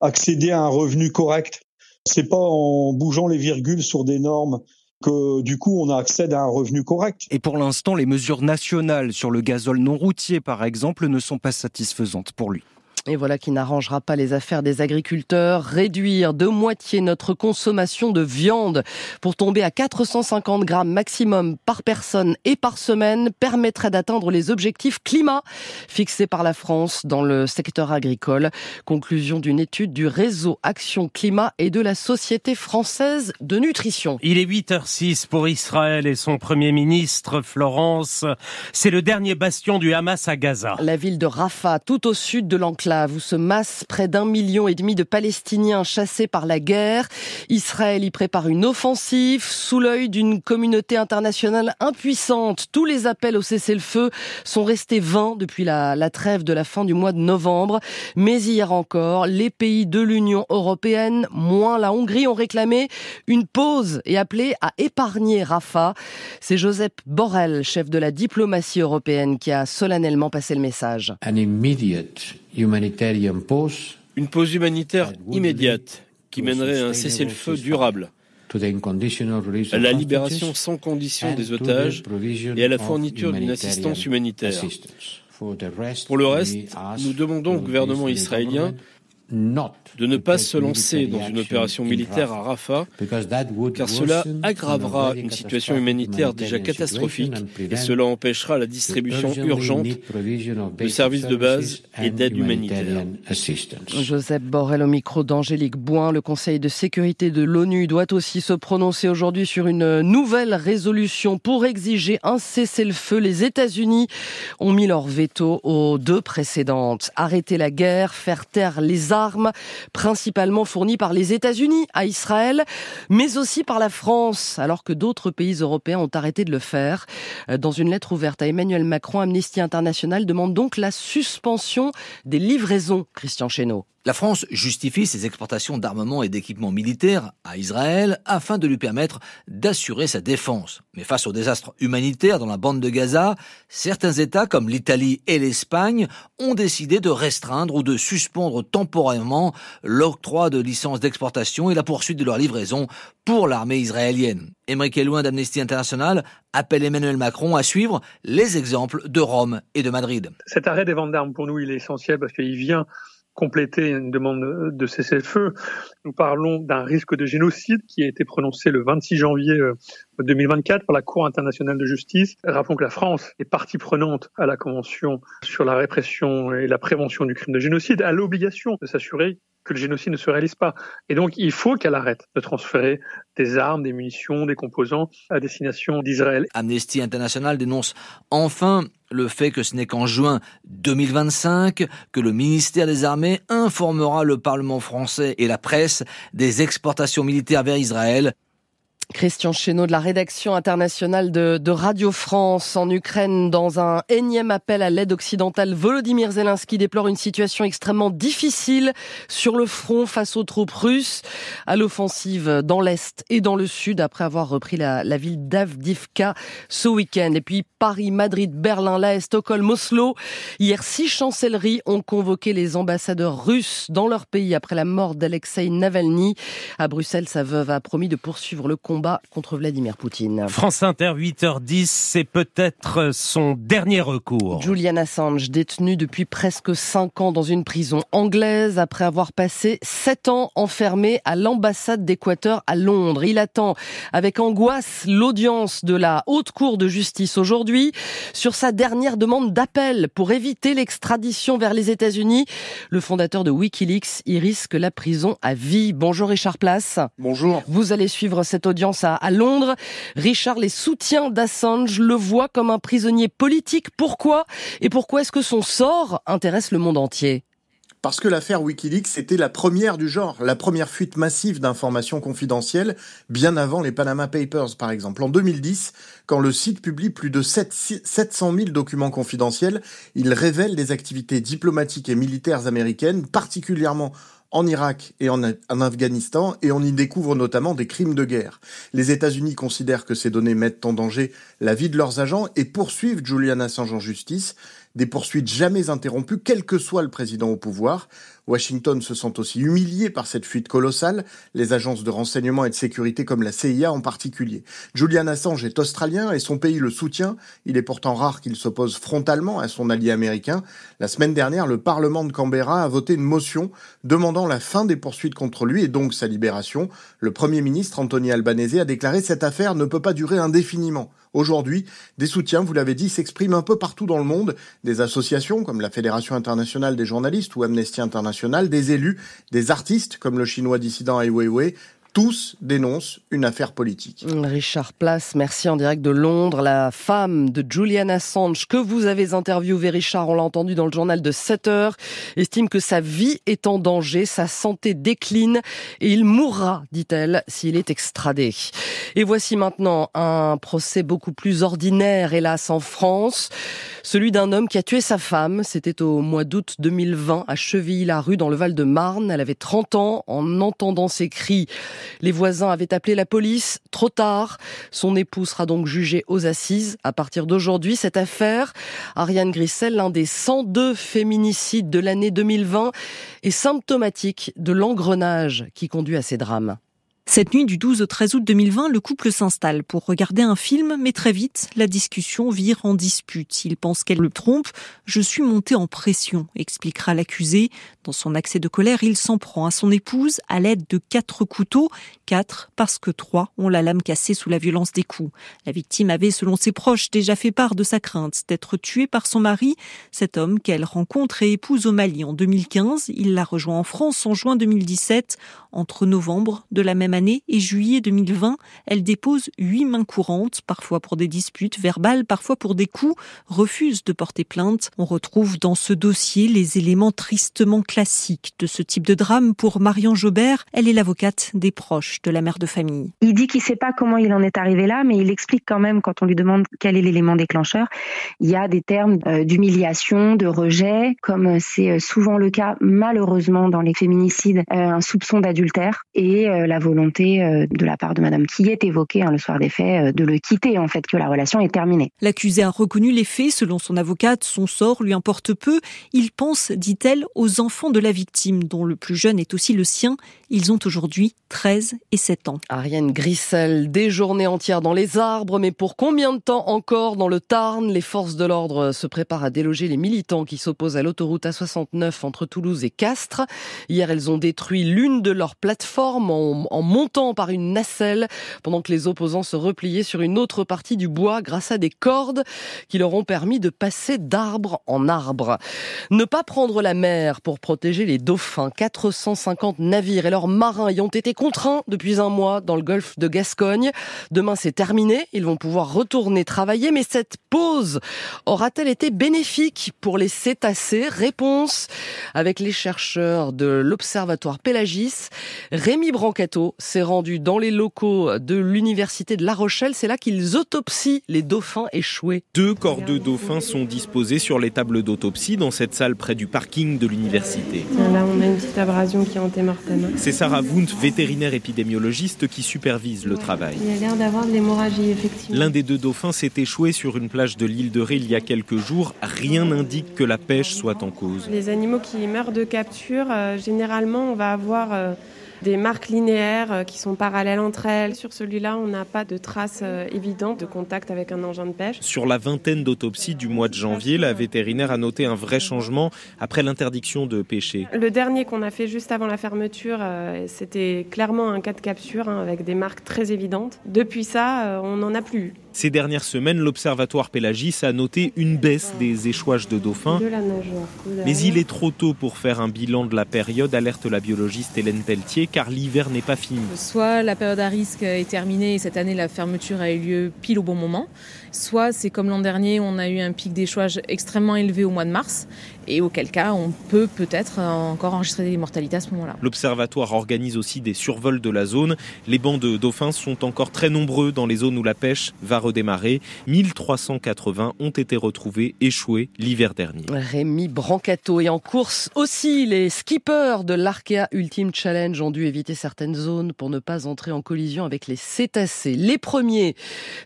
accéder à un revenu correct. C'est pas en bougeant les virgules sur des normes que du coup on accède à un revenu correct. Et pour l'instant, les mesures nationales sur le gazole non routier, par exemple, ne sont pas satisfaisantes pour lui. Et voilà qui n'arrangera pas les affaires des agriculteurs. Réduire de moitié notre consommation de viande pour tomber à 450 grammes maximum par personne et par semaine permettrait d'atteindre les objectifs climat fixés par la France dans le secteur agricole. Conclusion d'une étude du réseau Action Climat et de la Société française de nutrition. Il est 8h06 pour Israël et son premier ministre, Florence. C'est le dernier bastion du Hamas à Gaza. La ville de Rafah, tout au sud de l'enclave où se massent près d'un million et demi de Palestiniens chassés par la guerre. Israël y prépare une offensive sous l'œil d'une communauté internationale impuissante. Tous les appels au cessez-le-feu sont restés vains depuis la, trêve de la fin du mois de novembre. Mais hier encore, les pays de l'Union européenne, moins la Hongrie, ont réclamé une pause et appelé à épargner Rafah. C'est Joseph Borrell, chef de la diplomatie européenne, qui a solennellement passé le message. Une pause humanitaire immédiate qui mènerait à un cessez-le-feu durable, à la libération sans condition des otages et à la fourniture d'une assistance humanitaire. Pour le reste, nous demandons au gouvernement israélien de ne pas se lancer dans une opération militaire à Rafah, car cela aggravera une situation humanitaire déjà catastrophique et cela empêchera la distribution urgente de services de base et d'aide humanitaire. Joseph Borrell au micro d'Angélique Boin, le Conseil de sécurité de l'ONU doit aussi se prononcer aujourd'hui sur une nouvelle résolution pour exiger un cessez-le-feu. Les États-Unis ont mis leur veto aux deux précédentes. Arrêter la guerre, faire taire les armes principalement fournies par les États-Unis à Israël, mais aussi par la France, alors que d'autres pays européens ont arrêté de le faire. Dans une lettre ouverte à Emmanuel Macron, Amnesty International demande donc la suspension des livraisons, Christian Chesneau. La France justifie ses exportations d'armements et d'équipements militaires à Israël afin de lui permettre d'assurer sa défense. Mais face au désastre humanitaire dans la bande de Gaza, certains États comme l'Italie et l'Espagne ont décidé de restreindre ou de suspendre temporairement l'octroi de licences d'exportation et la poursuite de leur livraison pour l'armée israélienne. Émeric Elouin d'Amnesty International appelle Emmanuel Macron à suivre les exemples de Rome et de Madrid. Cet arrêt des ventes d'armes pour nous, il est essentiel parce qu'il vient compléter une demande de cessez-le-feu. Nous parlons d'un risque de génocide qui a été prononcé le 26 janvier 2024 euh, par la Cour internationale de justice. Rappelons que la France est partie prenante à la Convention sur la répression et la prévention du crime de génocide, a l'obligation de s'assurer que le génocide ne se réalise pas. Et donc, il faut qu'elle arrête de transférer des armes, des munitions, des composants à destination d'Israël. Amnesty International dénonce enfin le fait que ce n'est qu'en juin 2025 que le ministère des Armées informera le Parlement français et la presse des exportations militaires vers Israël. Christian Chesneau de la rédaction internationale de, Radio France en Ukraine dans un énième appel à l'aide occidentale. Volodymyr Zelensky déplore une situation extrêmement difficile sur le front face aux troupes russes à l'offensive dans l'Est et dans le Sud après avoir repris la, la ville d'Avdivka ce week-end. Et puis Paris, Madrid, Berlin, La Stockholm, Oslo. Hier, six chancelleries ont convoqué les ambassadeurs russes dans leur pays après la mort d'Alexei Navalny. À Bruxelles, sa veuve a promis de poursuivre le combat contre Vladimir Poutine. France Inter, 8h10, c'est peut-être son dernier recours. Julian Assange, détenu depuis presque 5 ans dans une prison anglaise après avoir passé 7 ans enfermé à l'ambassade d'Équateur à Londres. Il attend avec angoisse l'audience de la Haute Cour de justice aujourd'hui sur sa dernière demande d'appel pour éviter l'extradition vers les États-Unis. Le fondateur de Wikileaks y risque la prison à vie. Bonjour Richard Place. Bonjour. Vous allez suivre cette audience à, Londres. Richard, les soutiens d'Assange le voient comme un prisonnier politique. Pourquoi Et pourquoi est-ce que son sort intéresse le monde entier? Parce que l'affaire Wikileaks était la première du genre, la première fuite massive d'informations confidentielles, bien avant les Panama Papers par exemple. En 2010, quand le site publie plus de 700 000 documents confidentiels, il révèle des activités diplomatiques et militaires américaines, particulièrement en Irak et en, Afghanistan, et on y découvre notamment des crimes de guerre. Les États-Unis considèrent que ces données mettent en danger la vie de leurs agents et poursuivent Julian Assange en justice, des poursuites jamais interrompues, quel que soit le président au pouvoir. Washington se sent aussi humilié par cette fuite colossale, les agences de renseignement et de sécurité comme la CIA en particulier. Julian Assange est australien et son pays le soutient. Il est pourtant rare qu'il s'oppose frontalement à son allié américain. La semaine dernière, le Parlement de Canberra a voté une motion demandant la fin des poursuites contre lui et donc sa libération. Le Premier ministre Anthony Albanese a déclaré cette affaire ne peut pas durer indéfiniment. Aujourd'hui, des soutiens, vous l'avez dit, s'expriment un peu partout dans le monde. Des associations comme la Fédération internationale des journalistes ou Amnesty International, des élus, des artistes comme le chinois dissident Ai Weiwei, tous dénoncent une affaire politique. Richard Place, merci en direct de Londres. La femme de Julian Assange que vous avez interviewé, Richard, on l'a entendu dans le journal de 7 heures, estime que sa vie est en danger, sa santé décline et il mourra, dit-elle, s'il est extradé. Et voici maintenant un procès beaucoup plus ordinaire, hélas, en France. Celui d'un homme qui a tué sa femme. C'était au mois d'août 2020 à Chevilly-la-Rue dans le Val-de-Marne. Elle avait 30 ans. En entendant ses cris, les voisins avaient appelé la police. Trop tard. Son époux sera donc jugé aux assises. À partir d'aujourd'hui, cette affaire, Ariane Grissel, l'un des 102 féminicides de l'année 2020, est symptomatique de l'engrenage qui conduit à ces drames. Cette nuit du 12 au 13 août 2020, le couple s'installe pour regarder un film, mais très vite, la discussion vire en dispute. Il pense qu'elle le trompe. Je suis monté en pression, expliquera l'accusé. Dans son accès de colère, il s'en prend à son épouse à l'aide de quatre couteaux. Quatre parce que trois ont la lame cassée sous la violence des coups. La victime avait, selon ses proches, déjà fait part de sa crainte d'être tuée par son mari. Cet homme qu'elle rencontre et épouse au Mali en 2015, il la rejoint en France en juin 2017, entre novembre de la même année et juillet 2020, elle dépose huit mains courantes, parfois pour des disputes verbales, parfois pour des coups, refuse de porter plainte. On retrouve dans ce dossier les éléments tristement classiques de ce type de drame pour Marion Jobert. Elle est l'avocate des proches de la mère de famille. Il dit qu'il ne sait pas comment il en est arrivé là, mais il explique quand même quand on lui demande quel est l'élément déclencheur. Il y a des termes euh, d'humiliation, de rejet, comme c'est souvent le cas malheureusement dans les féminicides, euh, un soupçon d'adultère et euh, la volonté de la part de Madame qui est évoquée hein, le soir des faits de le quitter en fait, que la relation est terminée. L'accusé a reconnu les faits. Selon son avocate, son sort lui importe peu. Il pense, dit-elle, aux enfants de la victime, dont le plus jeune est aussi le sien. Ils ont aujourd'hui 13 et 7 ans. Ariane Grissel, des journées entières dans les arbres, mais pour combien de temps encore dans le Tarn? Les forces de l'ordre se préparent à déloger les militants qui s'opposent à l'autoroute A69 entre Toulouse et Castres. Hier, elles ont détruit l'une de leurs plateformes en, en, montant par une nacelle, pendant que les opposants se repliaient sur une autre partie du bois grâce à des cordes qui leur ont permis de passer d'arbre en arbre. Ne pas prendre la mer pour protéger les dauphins. 450 navires et leurs marins y ont été contraints depuis un mois dans le golfe de Gascogne. Demain, c'est terminé. Ils vont pouvoir retourner travailler. Mais cette pause aura-t-elle été bénéfique pour les cétacés? Réponse avec les chercheurs de l'Observatoire Pélagis. Rémi Brancato s'est rendu dans les locaux de l'Université de La Rochelle. C'est là qu'ils autopsient les dauphins échoués. Deux corps de dauphins sont disposés sur les tables d'autopsie dans cette salle près du parking de l'université. Là, on a une petite abrasion qui est antémortem. C'est Sarah Wundt, vétérinaire épidémiologiste, qui supervise le travail. Il a l'air d'avoir de l'hémorragie, effectivement. L'un des deux dauphins s'est échoué sur une plage de l'île de Ré il y a quelques jours. Rien n'indique que la pêche soit en cause. Les animaux qui meurent de capture, euh, généralement, on va avoir euh, des marques linéaires euh, qui sont parallèles entre elles. Sur celui-là, on n'a pas de traces euh, évidentes de contact avec un engin de pêche. Sur la vingtaine d'autopsies du mois de janvier, la vétérinaire a noté un vrai changement après l'interdiction de pêcher. Le dernier qu'on a fait juste avant la fermeture, euh, c'était clairement un cas de capture hein, avec des marques très évidentes. Depuis ça, on n'en a plus. Ces dernières semaines, l'Observatoire Pélagis a noté une baisse des échouages de dauphins. Mais il est trop tôt pour faire un bilan de la période, alerte la biologiste Hélène Pelletier, car l'hiver n'est pas fini. Soit la période à risque est terminée et cette année la fermeture a eu lieu pile au bon moment, soit c'est comme l'an dernier, on a eu un pic d'échouage extrêmement élevé au mois de mars, et auquel cas on peut peut-être encore enregistrer des mortalités à ce moment-là. L'Observatoire organise aussi des survols de la zone. Les bancs de dauphins sont encore très nombreux dans les zones où la pêche va redémarrer. 1380 ont été retrouvés échoués l'hiver dernier. Rémi Brancato et en course aussi, les skippers de l'Arkea Ultimate Challenge ont dû éviter certaines zones pour ne pas entrer en collision avec les cétacés. Les premiers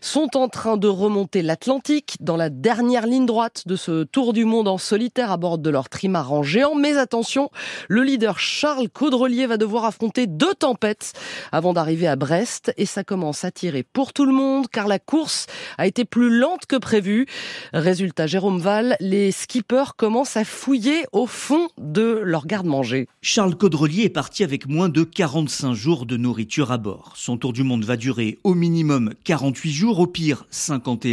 sont en train de remonter l'Atlantique dans la dernière ligne droite de ce tour du monde en solitaire à bord de leur trimaran géant. Mais attention, le leader Charles Caudrelier va devoir affronter deux tempêtes avant d'arriver à Brest et ça commence à tirer pour tout le monde car la course a été plus lente que prévu. Résultat, Jérôme Val, les skippers commencent à fouiller au fond de leur garde-manger. Charles Caudrelier est parti avec moins de 45 jours de nourriture à bord. Son tour du monde va durer au minimum 48 jours, au pire 51.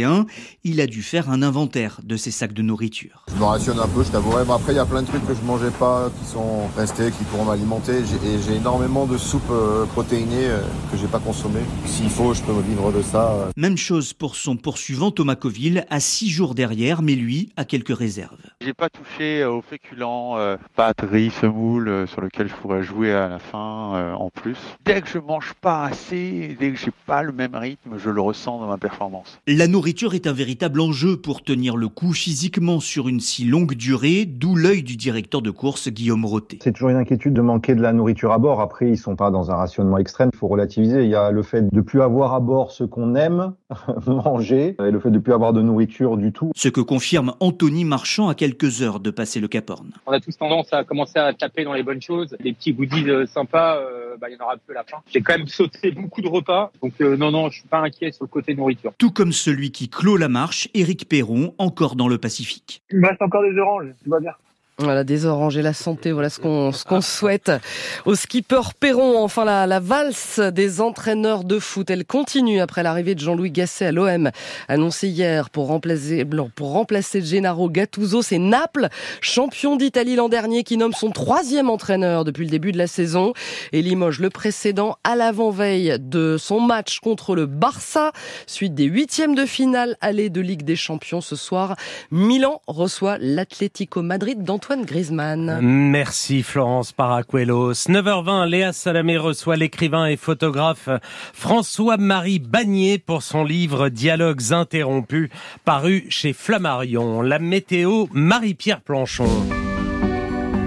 Il a dû faire un inventaire de ses sacs de nourriture. Je me rationne un peu, je t'avouerai. Bon, après, il y a plein de trucs que je mangeais pas qui sont restés, qui pourront m'alimenter. Et j'ai énormément de soupes euh, protéinées euh, que j'ai pas consommées. S'il faut, je peux me vivre de ça. euh. Même chose pour son poursuivant Thomas Coville, à 6 jours derrière, mais lui a quelques réserves. J'ai pas touché euh, aux féculents, euh, pâtes, riz, semoule, euh, sur lequel je pourrais jouer à la fin euh, en plus. Dès que je mange pas assez, dès que j'ai pas le même rythme, je le ressens dans ma performance. La nourriture est un véritable enjeu pour tenir le coup physiquement sur une si longue durée, d'où l'œil du directeur de course Guillaume Roté. C'est toujours une inquiétude de manquer de la nourriture à bord. Après, ils sont pas dans un rationnement extrême. Il faut relativiser. Il y a le fait de plus avoir à bord ce qu'on aime <laughs> manger et le fait de plus avoir de nourriture du tout. Ce que confirme Anthony Marchand à quelques heures de passer le Cap Horn. On a tous tendance à commencer à taper dans les bonnes choses. Les petits goodies euh, sympas, euh, bah, il y en aura peu à la fin. J'ai quand même <laughs> sauté beaucoup de repas, donc euh, non, non, je suis pas inquiet sur le côté nourriture. Tout comme celui qui clôt la marche, Éric Perron, encore dans le Pacifique. Il me reste encore des oranges, tout va bien. Voilà, désoranger la santé, voilà ce qu'on ce qu'on souhaite. Au skipper Perron, enfin la, la valse des entraîneurs de foot, elle continue après l'arrivée de Jean-Louis Gasset à l'OM, annoncé hier pour remplacer pour remplacer Gennaro Gattuso, c'est Naples, champion d'Italie l'an dernier, qui nomme son troisième entraîneur depuis le début de la saison et Limoges le précédent à l'avant-veille de son match contre le Barça, suite des huitièmes de finale aller de Ligue des Champions ce soir. Milan reçoit l'Atlético Madrid dans Antoine Griezmann. Merci Florence Paracuelos. 9h20, Léa Salamé reçoit l'écrivain et photographe François-Marie Bagné pour son livre Dialogues interrompus paru chez Flammarion. La météo, Marie-Pierre Planchon.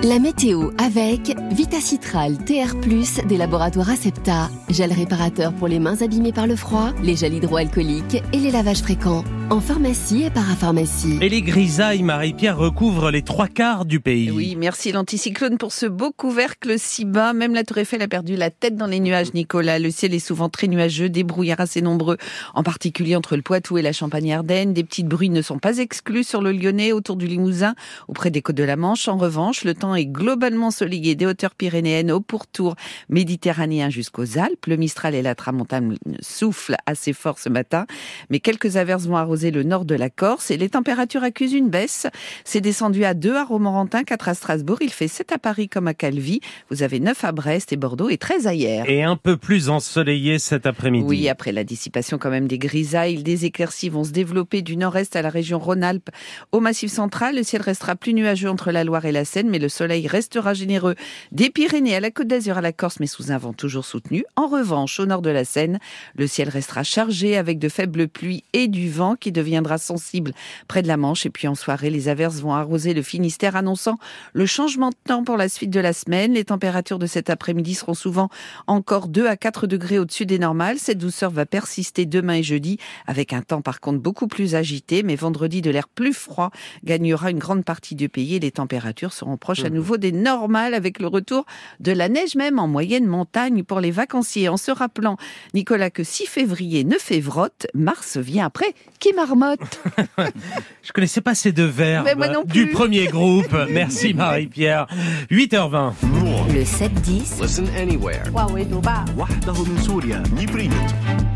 La météo avec Vitacitral TR+, des laboratoires Acepta, gel réparateur pour les mains abîmées par le froid, les gels hydroalcooliques et les lavages fréquents en pharmacie et parapharmacie. Et les grisailles, Marie-Pierre, recouvrent les trois quarts du pays. Oui, merci l'anticyclone pour ce beau couvercle si bas. Même la Tour Eiffel a perdu la tête dans les nuages, Nicolas. Le ciel est souvent très nuageux, des brouillards assez nombreux, en particulier entre le Poitou et la Champagne-Ardenne. Des petites bruits ne sont pas exclus sur le Lyonnais, autour du Limousin, auprès des côtes de la Manche. En revanche, le temps est globalement soleillé des hauteurs pyrénéennes au pourtour méditerranéen jusqu'aux Alpes. Le Mistral et la Tramontane soufflent assez fort ce matin, mais quelques averses vont arroser le nord de la Corse et les températures accusent une baisse. C'est descendu à 2 à Romorantin, 4 à Strasbourg. Il fait 7 à Paris comme à Calvi. Vous avez 9 à Brest et Bordeaux et 13 à hier. Et un peu plus ensoleillé cet après-midi. Oui, après la dissipation quand même des grisailles, des éclaircies vont se développer du nord-est à la région Rhône-Alpes au Massif central. Le ciel restera plus nuageux entre la Loire et la Seine, mais le soleil restera généreux des Pyrénées à la Côte d'Azur à la Corse, mais sous un vent toujours soutenu. En revanche, au nord de la Seine, le ciel restera chargé avec de faibles pluies et du vent qui deviendra sensible près de la Manche. Et puis en soirée, les averses vont arroser le Finistère, annonçant le changement de temps pour la suite de la semaine. Les températures de cet après-midi seront souvent encore 2 à 4 degrés au-dessus des normales. Cette douceur va persister demain et jeudi, avec un temps par contre beaucoup plus agité. Mais vendredi, de l'air plus froid gagnera une grande partie du pays et les températures seront proches à nouveau des normales, avec le retour de la neige même en moyenne montagne pour les vacanciers. En se rappelant, Nicolas, que si février ne fait vrotte, mars vient après qui marmotte. <laughs> Je connaissais pas ces deux verbes du premier groupe. Merci Marie-Pierre. 8h20. Le 7-10. Listen anywhere.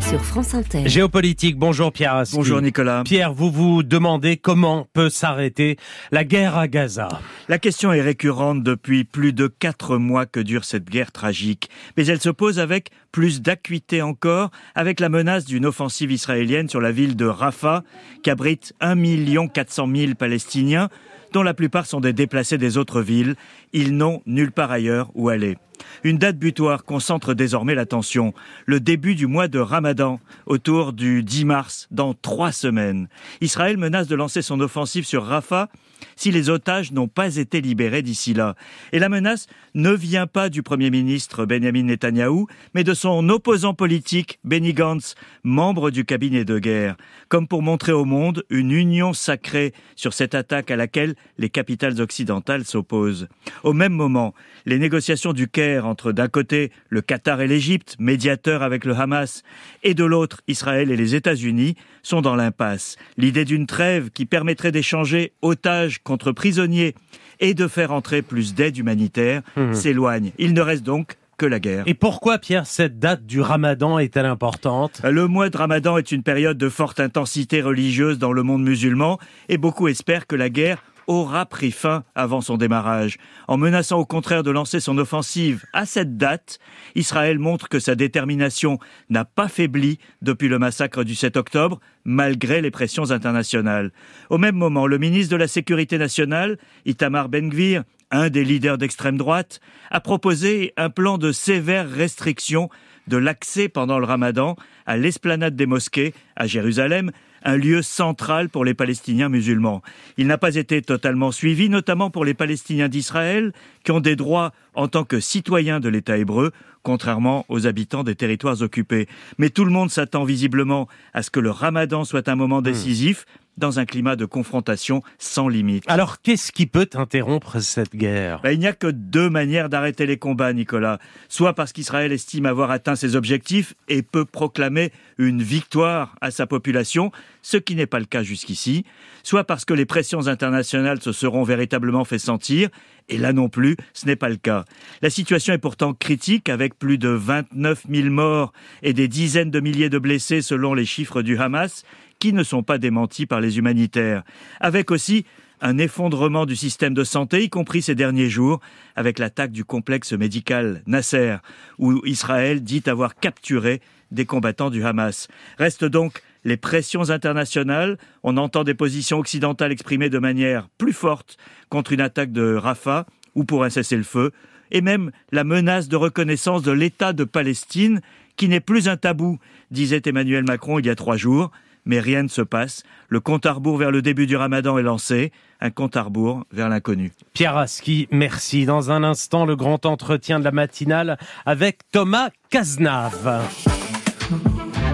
Sur France Inter. Géopolitique. Bonjour Pierre Bonjour Nicolas. Pierre, vous vous demandez comment peut s'arrêter la guerre à Gaza. La question est récurrente depuis plus de quatre mois que dure cette guerre tragique. Mais elle se pose avec plus d'acuité encore avec la menace d'une offensive israélienne sur la ville de Rafah qui abrite 1 400 000 Palestiniens dont la plupart sont des déplacés des autres villes. Ils n'ont nulle part ailleurs où aller. Une date butoir concentre désormais l'attention. Le début du mois de Ramadan, autour du 10 mars, dans trois semaines. Israël menace de lancer son offensive sur Rafah si les otages n'ont pas été libérés d'ici là. Et la menace ne vient pas du Premier ministre Benjamin Netanyahou, mais de son opposant politique, Benny Gantz, membre du cabinet de guerre, comme pour montrer au monde une union sacrée sur cette attaque à laquelle les capitales occidentales s'opposent. Au même moment, les négociations du Caire entre d'un côté le Qatar et l'Égypte, médiateurs avec le Hamas, et de l'autre Israël et les États-Unis, sont dans l'impasse. L'idée d'une trêve qui permettrait d'échanger otages contre prisonniers et de faire entrer plus d'aide humanitaire mmh. s'éloigne. Il ne reste donc que la guerre. Et pourquoi, Pierre, cette date du ramadan est-elle importante? Le mois de ramadan est une période de forte intensité religieuse dans le monde musulman et beaucoup espèrent que la guerre aura pris fin avant son démarrage. En menaçant au contraire de lancer son offensive à cette date, Israël montre que sa détermination n'a pas faibli depuis le massacre du 7 octobre, malgré les pressions internationales. Au même moment, le ministre de la Sécurité nationale, Itamar Ben-Gvir, un des leaders d'extrême droite, a proposé un plan de sévères restrictions de l'accès pendant le ramadan à l'esplanade des mosquées à Jérusalem, un lieu central pour les Palestiniens musulmans. Il n'a pas été totalement suivi, notamment pour les Palestiniens d'Israël, qui ont des droits en tant que citoyens de l'État hébreu, contrairement aux habitants des territoires occupés. Mais tout le monde s'attend visiblement à ce que le ramadan soit un moment hmm. décisif, dans un climat de confrontation sans limite. Alors qu'est-ce qui peut interrompre cette guerre? Ben, Il n'y a que deux manières d'arrêter les combats, Nicolas. Soit parce qu'Israël estime avoir atteint ses objectifs et peut proclamer une victoire à sa population, ce qui n'est pas le cas jusqu'ici, soit parce que les pressions internationales se seront véritablement fait sentir, et là non plus, ce n'est pas le cas. La situation est pourtant critique, avec plus de 29 000 morts et des dizaines de milliers de blessés selon les chiffres du Hamas, qui ne sont pas démentis par les humanitaires, avec aussi un effondrement du système de santé, y compris ces derniers jours, avec l'attaque du complexe médical Nasser, où Israël dit avoir capturé des combattants du Hamas. Restent donc les pressions internationales. On entend des positions occidentales exprimées de manière plus forte contre une attaque de Rafah ou pour un cessez-le-feu, et même la menace de reconnaissance de l'État de Palestine, qui n'est plus un tabou, disait Emmanuel Macron il y a trois jours mais rien ne se passe. Le compte à rebours vers le début du ramadan est lancé, un compte à rebours vers l'inconnu. Pierre Aski, merci. Dans un instant, le grand entretien de la matinale avec Thomas Cazenave.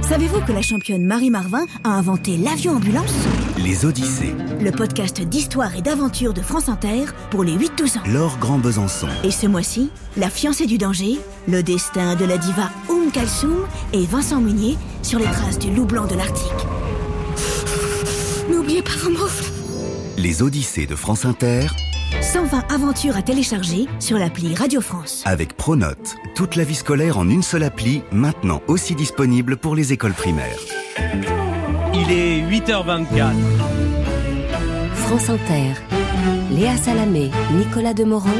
Savez-vous que la championne Marie Marvin a inventé l'avion ambulance Les Odyssées. Le podcast d'histoire et d'aventure de France Inter pour les 8-12 ans. Laure Grand Besançon. Et ce mois-ci, La fiancée du danger, le destin de la diva Oum Kalsoum et Vincent Munier sur les traces du loup blanc de l'Arctique. N'oubliez pas vos mots. Les Odyssées de France Inter 120 aventures à télécharger sur l'appli Radio France. Avec Pronote, toute la vie scolaire en une seule appli, maintenant aussi disponible pour les écoles primaires. Il est 8h24. France Inter. Léa Salamé, Nicolas Demorand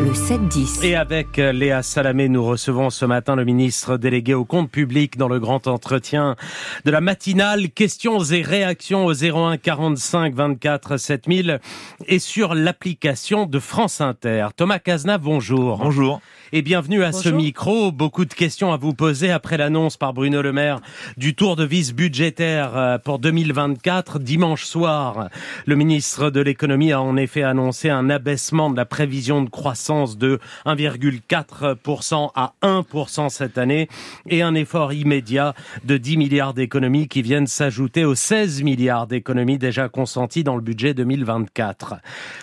le 7-10. Et avec euh, Léa Salamé, nous recevons ce matin le ministre délégué au compte public dans le grand entretien de la matinale. Questions et réactions au 01 45 24 7000 et sur l'application de France Inter. Thomas Cazna, bonjour. Bonjour et bienvenue à ce micro. Beaucoup de questions à vous poser après l'annonce par Bruno Le Maire du tour de vis budgétaire euh, pour 2024. Dimanche soir, le ministre de l'économie a en effet annoncé un abaissement de la prévision de croissance de 1,4% à 1% cette année et un effort immédiat de 10 milliards d'économies qui viennent s'ajouter aux 16 milliards d'économies déjà consentis dans le budget 2024.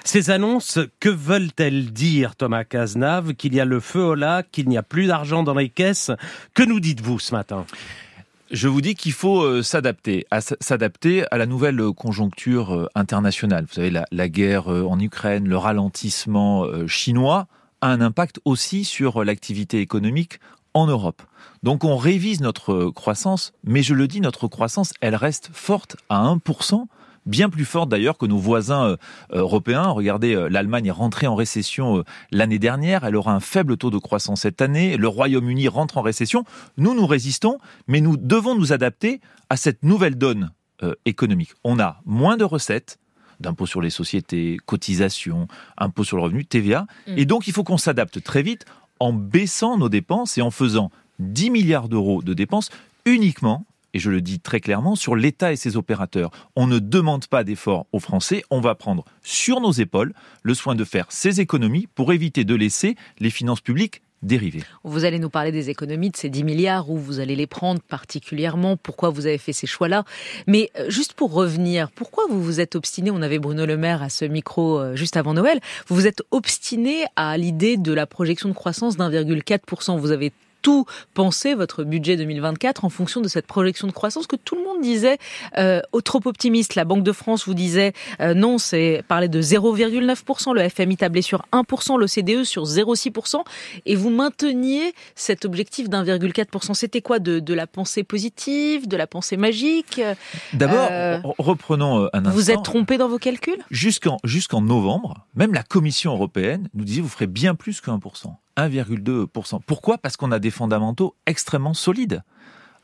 Ces annonces, que veulent-elles dire, Thomas Cazenave, qu'il y a le feu qu'il n'y a plus d'argent dans les caisses. Que nous dites-vous ce matin? Je vous dis qu'il faut euh, s'adapter, à s'adapter à la nouvelle conjoncture euh, internationale. Vous savez, la, guerre euh, en Ukraine, le ralentissement chinois a un impact aussi sur l'activité économique en Europe. Donc on révise notre croissance, mais je le dis, notre croissance, elle reste forte à 1% bien plus forte d'ailleurs que nos voisins euh, européens. Regardez, euh, l'Allemagne est rentrée en récession euh, l'année dernière, elle aura un faible taux de croissance cette année, le Royaume-Uni rentre en récession. Nous, nous résistons, mais nous devons nous adapter à cette nouvelle donne économique. On a moins de recettes, d'impôts sur les sociétés, cotisations, impôts sur le revenu, TVA. Mm. Et donc, il faut qu'on s'adapte très vite en baissant nos dépenses et en faisant 10 milliards d'euros de dépenses uniquement et je le dis très clairement, sur l'État et ses opérateurs. On ne demande pas d'efforts aux Français, on va prendre sur nos épaules le soin de faire ces économies pour éviter de laisser les finances publiques dériver. Vous allez nous parler des économies, de ces 10 milliards, où vous allez les prendre particulièrement, pourquoi vous avez fait ces choix-là. Mais euh, juste pour revenir, pourquoi vous vous êtes obstiné, on avait Bruno Le Maire à ce micro euh, juste avant Noël, vous vous êtes obstiné à l'idée de la projection de croissance d'1,4%. Vous avez tout penser votre budget 2024 en fonction de cette projection de croissance que tout le monde disait euh, trop optimiste. La Banque de France vous disait euh, non, c'est parler de 0,9%, le FMI tablait sur 1%, l'OCDE sur 0,6%, et vous mainteniez cet objectif d'1,4%. C'était quoi de, de, la pensée positive, de la pensée magique? D'abord, euh, reprenons euh, un instant. Vous êtes trompé dans vos calculs? Jusqu'en jusqu'en novembre, même la Commission européenne nous disait vous ferez bien plus que 1%. 1,2%. Pourquoi? Parce qu'on a des fondamentaux extrêmement solides.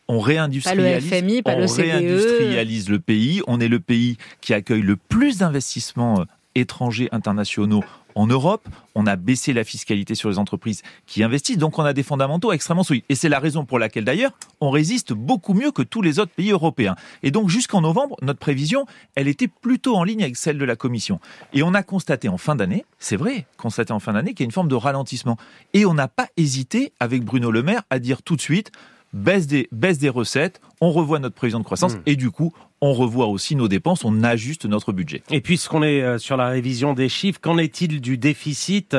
On réindustrialise, on e. réindustrialise le pays. On est le pays qui accueille le plus d'investissements euh, étrangers internationaux en Europe, on a baissé la fiscalité sur les entreprises qui investissent, donc on a des fondamentaux extrêmement solides. Et c'est la raison pour laquelle d'ailleurs on résiste beaucoup mieux que tous les autres pays européens. Et donc jusqu'en novembre, notre prévision, elle était plutôt en ligne avec celle de la Commission. Et on a constaté en fin d'année, c'est vrai, constaté en fin d'année qu'il y a une forme de ralentissement. Et on n'a pas hésité avec Bruno Le Maire à dire tout de suite, baisse des, baisse des recettes, on revoit notre prévision de croissance Mm. et du coup, on revoit aussi nos dépenses, on ajuste notre budget. Et puisqu'on est euh, sur la révision des chiffres, qu'en est-il du déficit?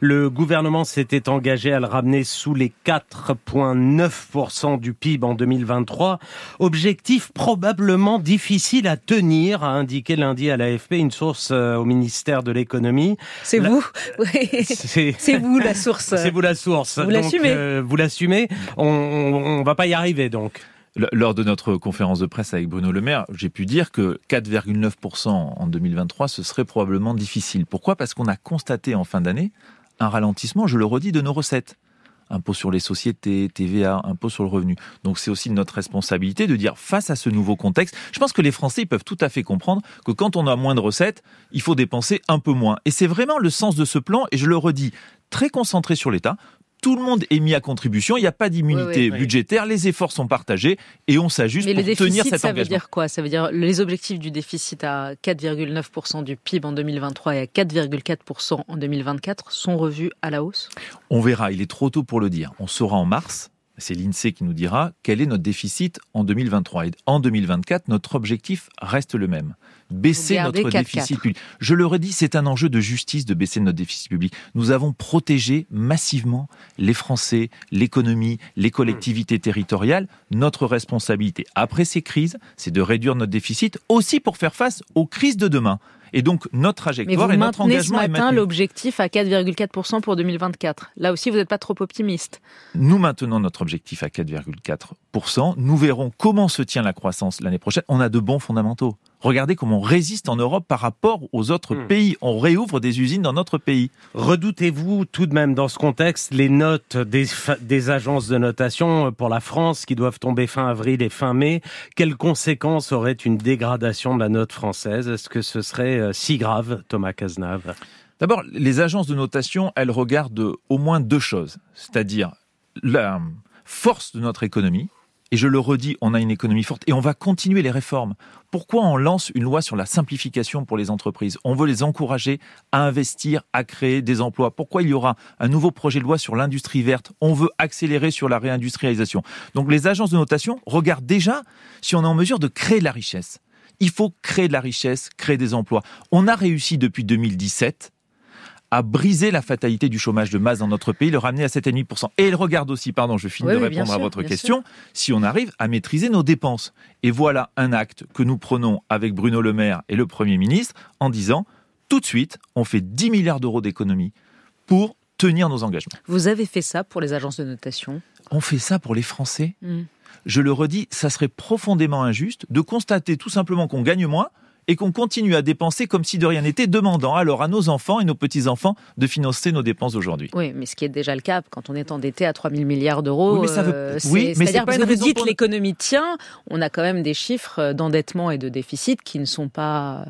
Le gouvernement s'était engagé à le ramener sous les 4,9% du PIB en 2023. Objectif probablement difficile à tenir, a indiqué lundi à l'AFP une source euh, au ministère de l'économie. C'est La- vous? <laughs> Oui. <laughs> C'est vous la source. C'est vous la source. Vous l'assumez. euh, vous l'assumez. On, on va pas y arriver donc. Lors de notre conférence de presse avec Bruno Le Maire, j'ai pu dire que 4,9% en 2023, ce serait probablement difficile. Pourquoi? Parce qu'on a constaté en fin d'année un ralentissement, je le redis, de nos recettes. Impôt sur les sociétés, TVA, impôt sur le revenu. Donc c'est aussi notre responsabilité de dire face à ce nouveau contexte, je pense que les Français peuvent tout à fait comprendre que quand on a moins de recettes, il faut dépenser un peu moins. Et c'est vraiment le sens de ce plan, et je le redis, très concentré sur l'État. Tout le monde est mis à contribution, il n'y a pas d'immunité Oui, oui. budgétaire, les efforts sont partagés et on s'ajuste pour le tenir cet ça veut engagement. dire quoi? Ça veut dire les objectifs du déficit à 4,9% du PIB en 2023 et à 4,4% en 2024 sont revus à la hausse? On verra, il est trop tôt pour le dire. On saura en mars, c'est l'INSEE qui nous dira quel est notre déficit en 2023. Et en 2024, notre objectif reste le même. Baisser notre 4,4. déficit public. Je le redis, c'est un enjeu de justice de baisser notre déficit public. Nous avons protégé massivement les Français, l'économie, les collectivités territoriales. Notre responsabilité après ces crises, c'est de réduire notre déficit aussi pour faire face aux crises de demain. Et donc notre Mais vous trajectoire et notre ce engagement est matin l'objectif à 4,4% pour 2024. Là aussi, vous n'êtes pas trop optimiste. Nous maintenons notre objectif à 4,4%. Nous verrons comment se tient la croissance l'année prochaine. On a de bons fondamentaux. Regardez comment on résiste en Europe par rapport aux autres Hmm. pays. On réouvre des usines dans notre pays. Redoutez-vous tout de même dans ce contexte les notes des, des agences de notation pour la France qui doivent tomber fin avril et fin mai Quelles conséquences aurait une dégradation de la note française? Est-ce que ce serait euh, si grave, Thomas Cazenave? D'abord, les agences de notation, elles regardent au moins deux choses, c'est-à-dire la force de notre économie. Et je le redis, on a une économie forte et on va continuer les réformes. Pourquoi on lance une loi sur la simplification pour les entreprises? On veut les encourager à investir, à créer des emplois. Pourquoi il y aura un nouveau projet de loi sur l'industrie verte? On veut accélérer sur la réindustrialisation. Donc les agences de notation regardent déjà si on est en mesure de créer de la richesse. Il faut créer de la richesse, créer des emplois. On a réussi depuis 2017 à briser la fatalité du chômage de masse dans notre pays, le ramener à 7,5%. Et elle regarde aussi, pardon, je finis Oui, de oui, répondre à sûr, votre question, si on arrive à maîtriser nos dépenses. Et voilà un acte que nous prenons avec Bruno Le Maire et le Premier ministre en disant, tout de suite, on fait 10 milliards d'euros d'économies pour tenir nos engagements. Vous avez fait ça pour les agences de notation? On fait ça pour les Français. Hmm. Je le redis, ça serait profondément injuste de constater tout simplement qu'on gagne moins et qu'on continue à dépenser comme si de rien n'était, demandant alors à nos enfants et nos petits-enfants de financer nos dépenses d'aujourd'hui. Oui, mais ce qui est déjà le cas quand on est endetté à 3 000 milliards d'euros. Oui, mais ça veut- euh, oui, mais c'est-à-dire que vous dites pour- l'économie tient, on a quand même des chiffres d'endettement et de déficit qui ne sont pas.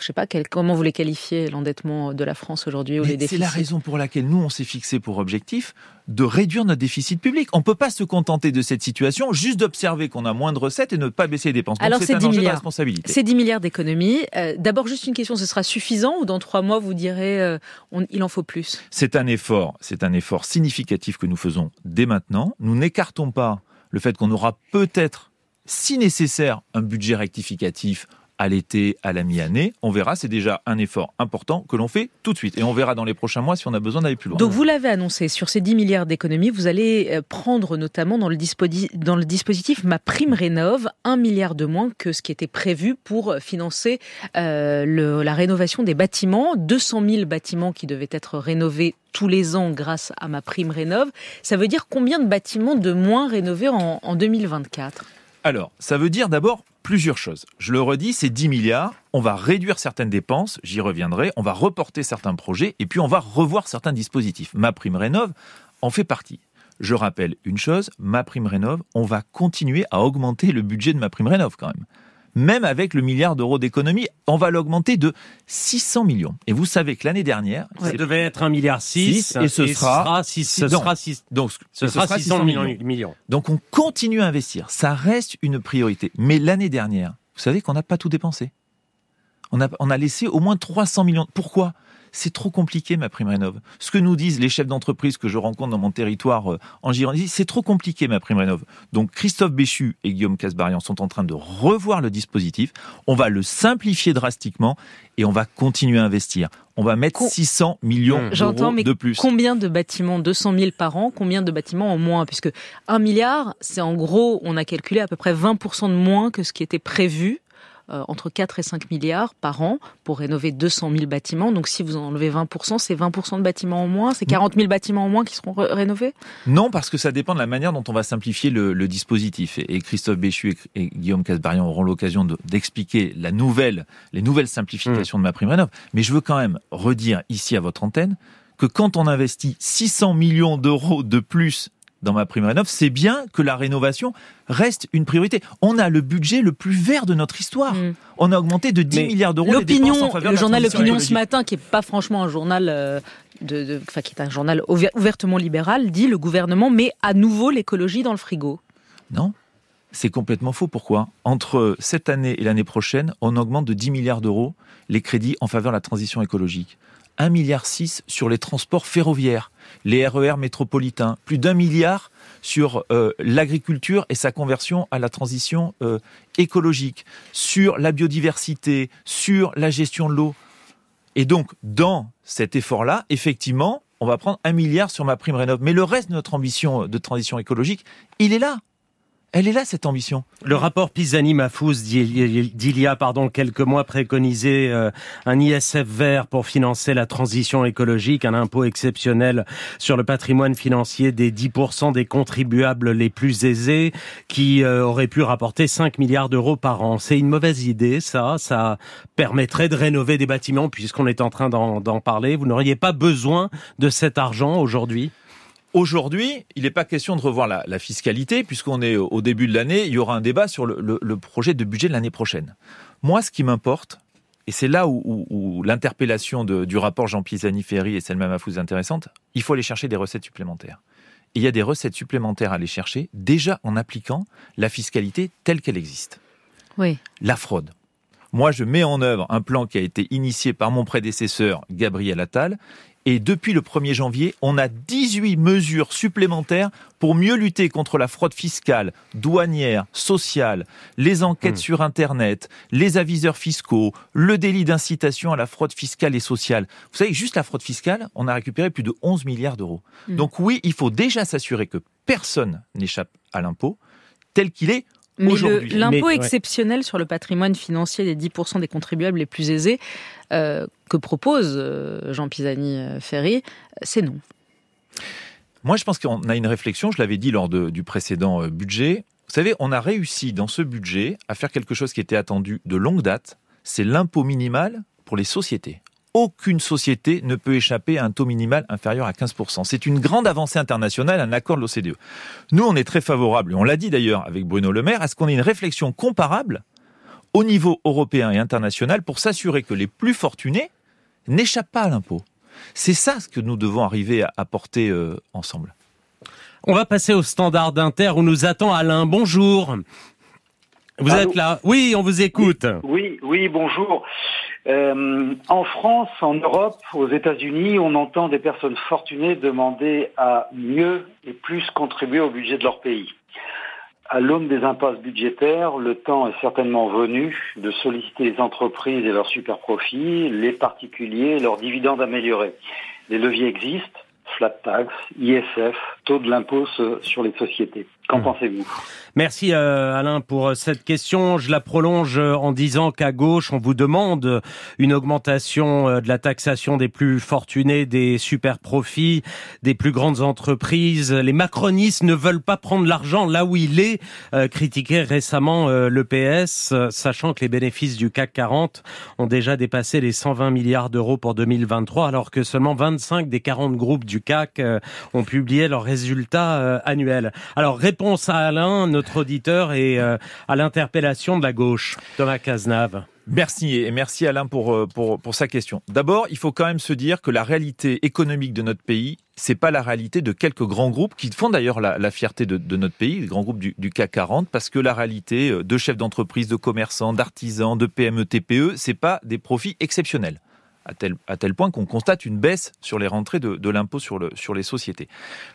Je sais pas quel- comment vous les qualifiez l'endettement de la France aujourd'hui ou Mais les C'est déficits. la raison pour laquelle nous, on s'est fixé pour objectif de réduire notre déficit public. On ne peut pas se contenter de cette situation, juste d'observer qu'on a moins de recettes et ne pas baisser les dépenses. Alors c'est c'est un 10 enjeu de milliards. responsabilité. C'est 10 milliards d'économies. Euh, D'abord, juste une question, ce sera suffisant ou dans trois mois, vous direz euh, on- il en faut plus? C'est un effort, c'est un effort significatif que nous faisons dès maintenant. Nous n'écartons pas le fait qu'on aura peut-être, si nécessaire, un budget rectificatif à l'été, à la mi-année. On verra, c'est déjà un effort important que l'on fait tout de suite. Et on verra dans les prochains mois si on a besoin d'aller plus loin. Donc vous l'avez annoncé, sur ces 10 milliards d'économies, vous allez euh, prendre notamment dans le, dispodi- dans le dispositif Ma Prime Rénov 1 milliard de moins que ce qui était prévu pour financer euh, le- la rénovation des bâtiments. 200 000 bâtiments qui devaient être rénovés tous les ans grâce à Ma Prime Rénov. Ça veut dire combien de bâtiments de moins rénovés en, en 2024 Alors, ça veut dire d'abord plusieurs choses. Je le redis, c'est 10 milliards. On va réduire certaines dépenses, j'y reviendrai. On va reporter certains projets et puis on va revoir certains dispositifs. Ma prime rénov en fait partie. Je rappelle une chose, ma prime rénov, on va continuer à augmenter le budget de ma prime rénov quand même. Même avec le milliard d'euros d'économie, on va l'augmenter de 600 millions. Et vous savez que l'année dernière, Ça devait être 1,6 milliard Six, et ce sera, six- six- ce sera six- donc ce sera 600 millions. millions. Donc on continue à investir. Ça reste une priorité. Mais l'année dernière, vous savez qu'on n'a pas tout dépensé. On a, on a laissé au moins 300 millions. Pourquoi? C'est trop compliqué ma prime rénov. Ce que nous disent les chefs d'entreprise que je rencontre dans mon territoire euh, en Gironde, c'est trop compliqué ma prime rénov. Donc Christophe Béchu et Guillaume Casbarian sont en train de revoir le dispositif. On va le simplifier drastiquement et on va continuer à investir. On va mettre 600 millions J'entends, d'euros de plus. combien de bâtiments 200 000 par an, combien de bâtiments en moins? Puisque 1 milliard, c'est en gros, on a calculé à peu près 20% de moins que ce qui était prévu. Euh, entre 4 et 5 milliards par an pour rénover 200 000 bâtiments. Donc si vous enlevez 20%, c'est 20% de bâtiments en moins, c'est 40 000 bâtiments en moins qui seront ré- rénovés? Non, parce que ça dépend de la manière dont on va simplifier le, le dispositif. Et, et Christophe Béchu et, et Guillaume Casbarian auront l'occasion de- d'expliquer la nouvelle, les nouvelles simplifications de ma prime rénov. Mais je veux quand même redire ici à votre antenne que quand on investit 600 millions d'euros de plus dans ma prime rénov, c'est bien que la rénovation reste une priorité. On a le budget le plus vert de notre histoire. On a augmenté de 10 milliards d'euros les dépenses en L'opinion, faveur le de la journal L'Opinion ce matin, qui est pas franchement un journal, euh, de, de- enfin, qui est un journal ouver- ouvertement libéral, dit le gouvernement met à nouveau l'écologie dans le frigo. Non, c'est complètement faux. Pourquoi? Entre cette année et l'année prochaine, on augmente de 10 milliards d'euros les crédits en faveur de la transition écologique. 1,6 milliard sur les transports ferroviaires, les RER métropolitains, plus d'un milliard sur euh, l'agriculture et sa conversion à la transition euh, écologique, sur la biodiversité, sur la gestion de l'eau. Et donc, dans cet effort-là, effectivement, on va prendre un milliard sur ma prime rénov. Mais le reste de notre ambition de transition écologique, il est là. Elle est là, cette ambition. Le rapport Pisani-Mafous d'il y a pardon, quelques mois préconisait euh, un ISF vert pour financer la transition écologique, un impôt exceptionnel sur le patrimoine financier des 10% des contribuables les plus aisés qui euh, aurait pu rapporter 5 milliards d'euros par an. C'est une mauvaise idée, ça. Ça permettrait de rénover des bâtiments puisqu'on est en train d'en parler. Vous n'auriez pas besoin de cet argent aujourd'hui? Aujourd'hui, il n'est pas question de revoir la, la fiscalité, puisqu'on est au début de l'année, il y aura un débat sur le, le- le projet de budget de l'année prochaine. Moi, ce qui m'importe, et c'est là où, où- où l'interpellation du rapport Jean Pisani-Ferry et Selma Mahfouz est intéressante, il faut aller chercher des recettes supplémentaires. Et il y a des recettes supplémentaires à aller chercher, déjà en appliquant la fiscalité telle qu'elle existe. Oui. La fraude. Moi, je mets en œuvre un plan qui a été initié par mon prédécesseur, Gabriel Attal. Et depuis le 1er janvier, on a 18 mesures supplémentaires pour mieux lutter contre la fraude fiscale, douanière, sociale, les enquêtes sur Internet, les aviseurs fiscaux, le délit d'incitation à la fraude fiscale et sociale. Vous savez, juste la fraude fiscale, on a récupéré plus de 11 milliards d'euros. Mm. Donc oui, il faut déjà s'assurer que personne n'échappe à l'impôt tel qu'il est Mais l'impôt exceptionnel sur le patrimoine financier des 10% des contribuables les plus aisés euh, que propose euh, Jean Pisani-Ferry, c'est non. Moi, je pense qu'on a une réflexion, je l'avais dit lors de- du précédent euh, budget. Vous savez, on a réussi dans ce budget à faire quelque chose qui était attendu de longue date, c'est l'impôt minimal pour les sociétés. Aucune société ne peut échapper à un taux minimal inférieur à 15%. C'est une grande avancée internationale, un accord de l'OCDE. Nous, on est très favorable, et on l'a dit d'ailleurs avec Bruno Le Maire, à ce qu'on ait une réflexion comparable au niveau européen et international pour s'assurer que les plus fortunés n'échappent pas à l'impôt. C'est ça ce que nous devons arriver à apporter euh, ensemble. On va passer au standard d'Inter où nous attend Alain. Bonjour. Vous Allô êtes là Oui, on vous écoute. Oui, oui, bonjour. Euh, en France, en Europe, aux États-Unis, on entend des personnes fortunées demander à mieux et plus contribuer au budget de leur pays. À l'aune des impasses budgétaires, le temps est certainement venu de solliciter les entreprises et leurs super profits, les particuliers et leurs dividendes améliorés. Les leviers existent, flat tax, ISF, taux de l'impôt sur les sociétés. Qu'en pensez-vous? Merci euh, Alain pour euh, cette question. Je la prolonge euh, en disant qu'à gauche, on vous demande une augmentation euh, de la taxation des plus fortunés, des super profits, des plus grandes entreprises. Les macronistes ne veulent pas prendre l'argent là où il est, euh, critiqué récemment euh, le PS, euh, sachant que les bénéfices du CAC 40 ont déjà dépassé les 120 milliards d'euros pour 2023, alors que seulement 25 des 40 groupes du CAC euh, ont publié leurs résultats euh, annuels. Alors, réponse à Alain, notre auditeur, et euh, à l'interpellation de la gauche. Thomas Cazenave. Merci et merci Alain pour, euh, pour, pour sa question. D'abord, il faut quand même se dire que la réalité économique de notre pays, c'est pas la réalité de quelques grands groupes qui font d'ailleurs la, fierté de, de notre pays, les grands groupes du, du CAC 40, parce que la réalité euh, de chefs d'entreprise, de commerçants, d'artisans, de PME, TPE, c'est pas des profits exceptionnels. À tel, à tel point qu'on constate une baisse sur les rentrées de, de l'impôt sur, le, sur les sociétés.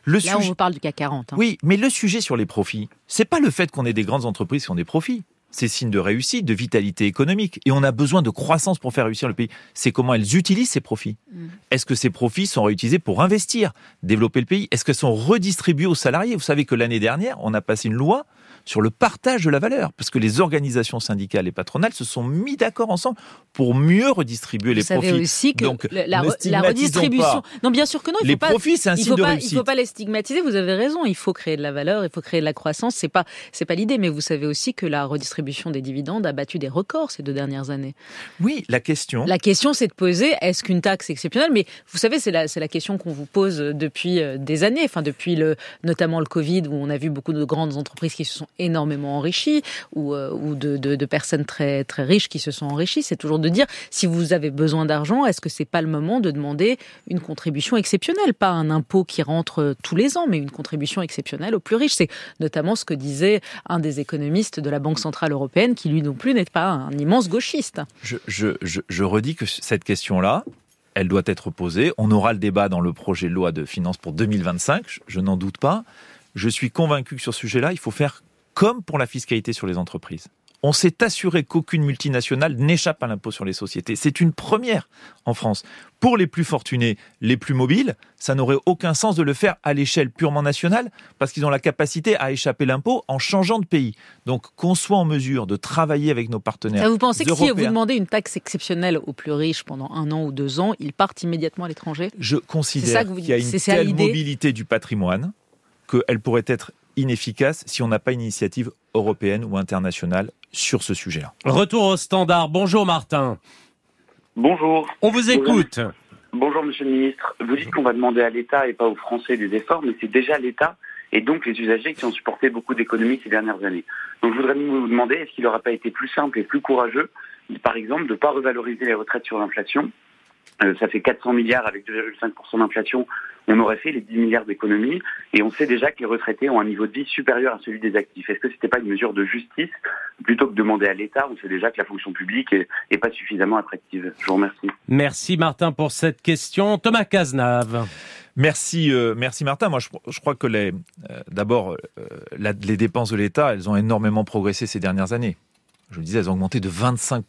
Le Là, on vous parle du CAC 40. Hein. Oui, mais le sujet sur les profits, c'est pas le fait qu'on ait des grandes entreprises qui ont des profits. C'est signe de réussite, de vitalité économique. Et on a besoin de croissance pour faire réussir le pays. C'est comment elles utilisent ces profits. Mm. Est-ce que ces profits sont réutilisés pour investir, développer le pays? Est-ce qu'elles sont redistribuées aux salariés? Vous savez que l'année dernière, on a passé une loi sur le partage de la valeur, parce que les organisations syndicales et patronales se sont mis d'accord ensemble pour mieux redistribuer les profits. Vous savez aussi que Donc, la, redistribution. Non, bien sûr que non. Il les faut profits, c'est un signe de réussite. Il ne faut pas les stigmatiser. Vous avez raison. Il faut créer de la valeur, il faut créer de la croissance. C'est pas, c'est pas l'idée. Mais vous savez aussi que la redistribution des dividendes a battu des records ces deux dernières années. Oui, la question. La question, c'est de poser est-ce qu'une taxe exceptionnelle Mais vous savez, c'est la, c'est la question qu'on vous pose depuis euh, des années. Enfin, depuis le, notamment le Covid, où on a vu beaucoup de grandes entreprises qui se sont énormément enrichies ou, euh, ou de, de, personnes très, très riches qui se sont enrichies. C'est toujours de dire, si vous avez besoin d'argent, est-ce que c'est pas le moment de demander une contribution exceptionnelle, pas un impôt qui rentre tous les ans, mais une contribution exceptionnelle aux plus riches. C'est notamment ce que disait un des économistes de la Banque Centrale Européenne, qui lui non plus n'est pas un immense gauchiste. Je, je, je, redis que cette question-là, elle doit être posée. On aura le débat dans le projet de loi de finances pour 2025, je, je n'en doute pas. Je suis convaincu que sur ce sujet-là, il faut faire comme pour la fiscalité sur les entreprises. On s'est assuré qu'aucune multinationale n'échappe à l'impôt sur les sociétés. C'est une première en France. Pour les plus fortunés, les plus mobiles, ça n'aurait aucun sens de le faire à l'échelle purement nationale parce qu'ils ont la capacité à échapper l'impôt en changeant de pays. Donc qu'on soit en mesure de travailler avec nos partenaires. vous pensez que si vous demandez une taxe exceptionnelle aux plus riches pendant un an ou deux ans, ils partent immédiatement à l'étranger? Je considère qu'il y a une telle mobilité du patrimoine qu'elle pourrait être inefficace si on n'a pas une initiative européenne ou internationale sur ce sujet-là. Retour au standard. Bonjour Martin. Bonjour. On vous écoute. Bonjour Monsieur le Ministre. Vous dites qu'on va demander à l'État et pas aux Français des efforts, mais c'est déjà l'État et donc les usagers qui ont supporté beaucoup d'économies ces dernières années. Donc je voudrais vous demander, est-ce qu'il n'aurait pas été plus simple et plus courageux, par exemple, de ne pas revaloriser les retraites sur l'inflation ça fait 400 milliards avec 2,5% d'inflation. On aurait fait les 10 milliards d'économies et on sait déjà que les retraités ont un niveau de vie supérieur à celui des actifs. Est-ce que ce n'était pas une mesure de justice plutôt que de demander à l'État? On sait déjà que la fonction publique est, pas suffisamment attractive. Je vous remercie. Merci Martin pour cette question. Thomas Cazenave. Merci, euh, merci Martin. Moi, je, crois que les, euh, d'abord, les dépenses de l'État, elles ont énormément progressé ces dernières années. Je le disais, elles ont augmenté de 25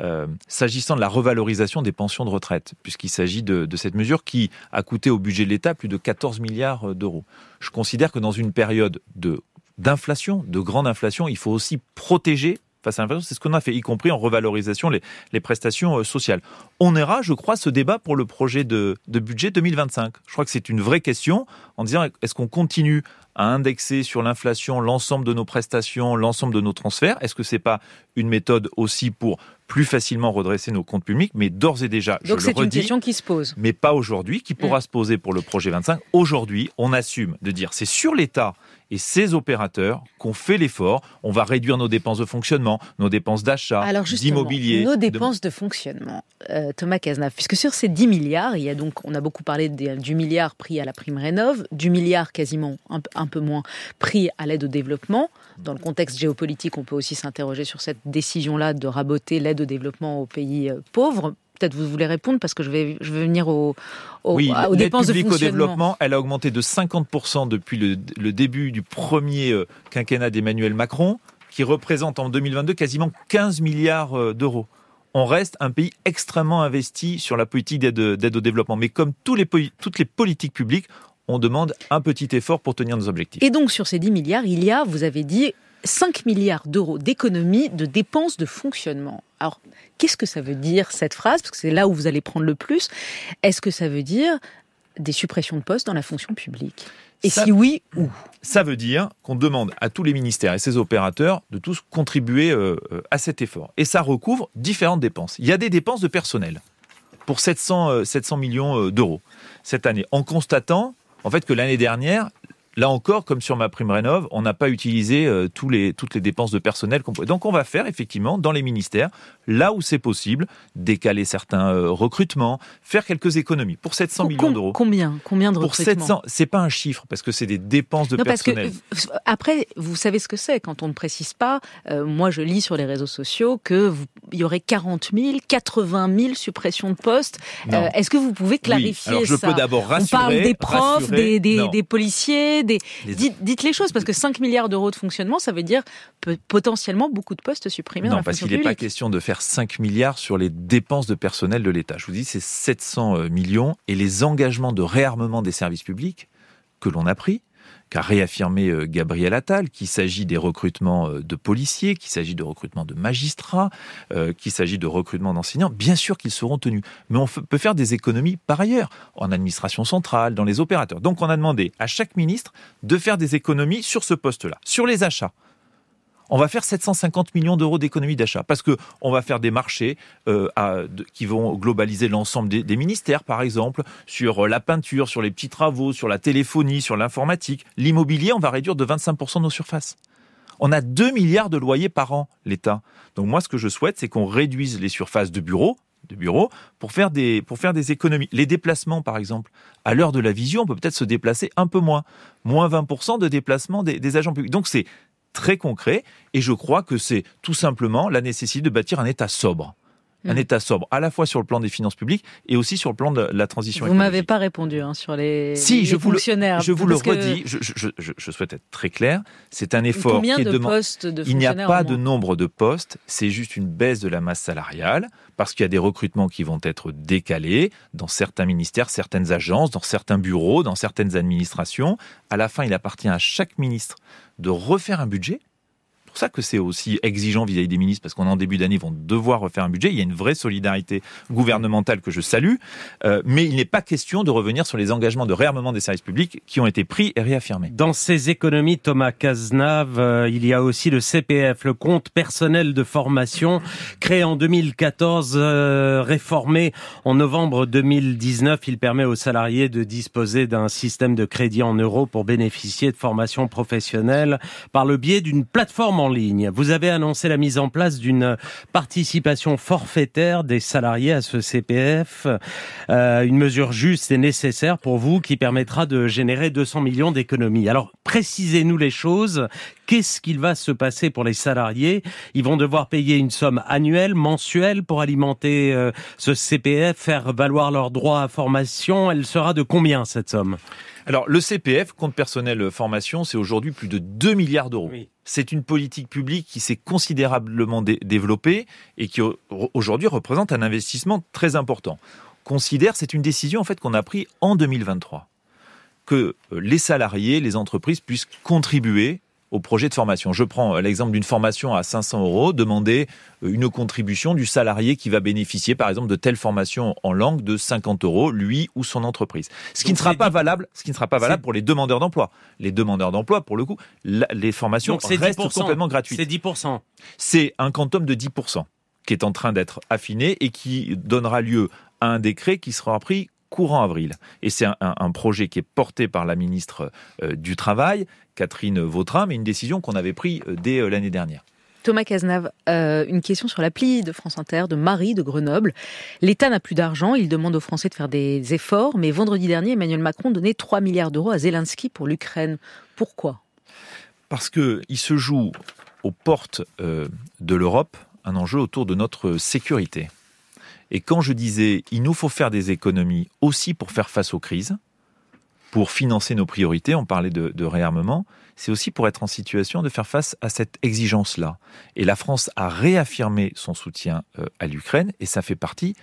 euh, s'agissant de la revalorisation des pensions de retraite, puisqu'il s'agit de, cette mesure qui a coûté au budget de l'État plus de 14 milliards euh, d'euros. Je considère que dans une période de d'inflation, de grande inflation, il faut aussi protéger face à l'inflation. C'est ce qu'on a fait, y compris en revalorisation les, prestations euh, sociales. On ira, je crois, ce débat pour le projet de budget 2025. Je crois que c'est une vraie question en disant est-ce qu'on continue à indexer sur l'inflation l'ensemble de nos prestations, l'ensemble de nos transferts Est-ce que c'est pas une méthode aussi pour plus facilement redresser nos comptes publics? Mais d'ores et déjà, Donc c'est une question qui se pose. Mais pas aujourd'hui, qui pourra mm. se poser pour le projet 25. Aujourd'hui, on assume de dire c'est sur l'État et ces opérateurs qu'on fait l'effort. On va réduire nos dépenses de fonctionnement, nos dépenses d'achat, d'immobilier. Nos dépenses de, fonctionnement, euh, Thomas Cazenave, puisque sur ces 10 milliards, il y a donc, on a beaucoup parlé du milliard pris à la prime rénov, du milliard quasiment un, un peu moins pris à l'aide au développement. Dans le contexte géopolitique, on peut aussi s'interroger sur cette décision-là de raboter l'aide au développement aux pays euh, pauvres peut-être vous voulez répondre parce que je vais, je vais venir au, au, oui, aux dépenses de au développement, elle a augmenté de 50% depuis le, le, début du premier euh, quinquennat d'Emmanuel Macron, qui représente en 2022 quasiment 15 milliards euh, d'euros. On reste un pays extrêmement investi sur la politique d'aide au développement. Mais comme tous les, toutes les politiques publiques, on demande un petit effort pour tenir nos objectifs. Et donc sur ces 10 milliards, il y a, vous avez dit, 5 milliards d'euros d'économies de dépenses de fonctionnement. Alors, qu'est-ce que ça veut dire cette phrase? Parce que c'est là où vous allez prendre le plus. Est-ce que ça veut dire des suppressions de postes dans la fonction publique? Et si oui, où? Ça veut dire qu'on demande à tous les ministères et ses opérateurs de tous contribuer euh, euh, à cet effort. Et ça recouvre différentes dépenses. Il y a des dépenses de personnel pour 700, 700 euh, millions d'euros cette année, en constatant en fait que l'année dernière, là encore, comme sur ma prime rénov, on n'a pas utilisé euh, tous les, toutes les dépenses de personnel qu'on pouvait. Donc on va faire effectivement dans les ministères, là où c'est possible, décaler certains euh, recrutements, faire quelques économies pour 700 millions d'euros. Combien Combien de Pour recrutements 700, c'est pas un chiffre parce que c'est des dépenses de non, parce que personnel. après, vous savez ce que c'est quand on ne précise pas. Euh, moi, je lis sur les réseaux sociaux que vous- il y aurait 40 000, 80 000 suppressions de postes. Est-ce que vous pouvez clarifier Alors, je ça? peux d'abord On parle rassurer- des profs, rassurer- des, des policiers, des. Les- Dites, dites les choses parce que 5 milliards d'euros de fonctionnement, ça veut dire potentiellement beaucoup de postes supprimés dans Non, la parce qu'il n'est pas question de faire 5 milliards sur les dépenses de personnel de l'État. Je vous dis, c'est 700 euh, millions et les engagements de réarmement des services publics que l'on a pris, qu'a réaffirmé euh, Gabriel Attal, qu'il s'agit des recrutements euh, de policiers, qu'il s'agit de recrutements de magistrats, euh, qu'il s'agit de recrutements d'enseignants, bien sûr qu'ils seront tenus. Mais on peut faire des économies par ailleurs, en administration centrale, dans les opérateurs. Donc on a demandé à chaque ministre de faire des économies sur ce poste-là, sur les achats on va faire 750 millions d'euros d'économies d'achat parce que on va faire des marchés euh, qui vont globaliser l'ensemble des, ministères, par exemple, sur euh, la peinture, sur les petits travaux, sur la téléphonie, sur l'informatique. L'immobilier, on va réduire de 25% nos surfaces. On a 2 milliards de loyers par an, l'État. Donc moi, ce que je souhaite, c'est qu'on réduise les surfaces de bureaux de bureaux pour faire des économies. Les déplacements, par exemple, à l'heure de la visio, on peut peut-être se déplacer un peu moins, moins 20% de déplacement des, des agents publics. Donc c'est très concret et je crois que c'est tout simplement la nécessité de bâtir un État sobre. Un Mm. État sobre, à la fois sur le plan des finances publiques et aussi sur le plan de la transition Vous écologique. m'avez pas répondu hein, sur les, Si, les je vous le, fonctionnaires. je vous le que redis, je, je- je- je souhaite être très clair. C'est un effort Combien qui est de postes de Il n'y a fonctionnaires pas de nombre de postes, c'est juste une baisse de la masse salariale parce qu'il y a des recrutements qui vont être décalés dans certains ministères, certaines agences, dans certains bureaux, dans certaines administrations. À la fin, il appartient à chaque ministre de refaire un budget. Pour ça que c'est aussi exigeant vis-à-vis des ministres, parce qu'on en début d'année, vont devoir refaire un budget. Il y a une vraie solidarité gouvernementale que je salue, Euh, mais il n'est pas question de revenir sur les engagements de réarmement des services publics qui ont été pris et réaffirmés. Dans ces économies, Thomas Cazenave, euh, il y a aussi le CPF, le compte personnel de formation, créé en 2014, euh, réformé en novembre 2019. Il permet aux salariés de disposer d'un système de crédit en euros pour bénéficier de formations professionnelles par le biais d'une plateforme en ligne. Vous avez annoncé la mise en place d'une participation forfaitaire des salariés à ce CPF, euh, une mesure juste et nécessaire pour vous qui permettra de générer 200 millions d'économies. Alors, précisez-nous les choses. Qu'est-ce qu'il va se passer pour les salariés? Ils vont devoir payer une somme annuelle, mensuelle pour alimenter euh, ce CPF, faire valoir leurs droits à formation. Elle sera de combien cette somme? Alors, le CPF, compte personnel formation, c'est aujourd'hui plus de 2 milliards d'euros. C'est une politique publique qui s'est considérablement dé- développée et qui au- aujourd'hui représente un investissement très important. Considère, c'est une décision en fait qu'on a prise en 2023, que euh, les salariés, les entreprises puissent contribuer au projet de formation. Je prends euh, l'exemple d'une formation à 500 euros, demander euh, une contribution du salarié qui va bénéficier, par exemple, de telle formation en langue de 50 euros, lui ou son entreprise. Ce qui Donc ne sera pas valable, ce qui ne sera pas valable c'est- pour les demandeurs d'emploi. Les demandeurs d'emploi, pour le coup, la- les formations Donc restent 10%. complètement gratuites. C'est 10%. C'est un quantum de 10% qui est en train d'être affiné et qui donnera lieu à un décret qui sera pris courant avril. Et c'est un projet qui est porté par la ministre euh, du Travail, Catherine Vautrin, mais une décision qu'on avait prise euh, dès euh, l'année dernière. Thomas Cazenave, euh, une question sur l'appli de France Inter de Marie de Grenoble. L'État n'a plus d'argent, il demande aux Français de faire des efforts, mais vendredi dernier, Emmanuel Macron donnait 3 milliards d'euros à Zelensky pour l'Ukraine. Pourquoi? Parce qu'il se joue aux portes euh, de l'Europe un enjeu autour de notre sécurité. Et quand je disais il nous faut faire des économies aussi pour faire face aux crises, pour financer nos priorités, on parlait de, réarmement, c'est aussi pour être en situation de faire face à cette exigence-là. Et la France a réaffirmé son soutien euh, à l'Ukraine et ça fait partie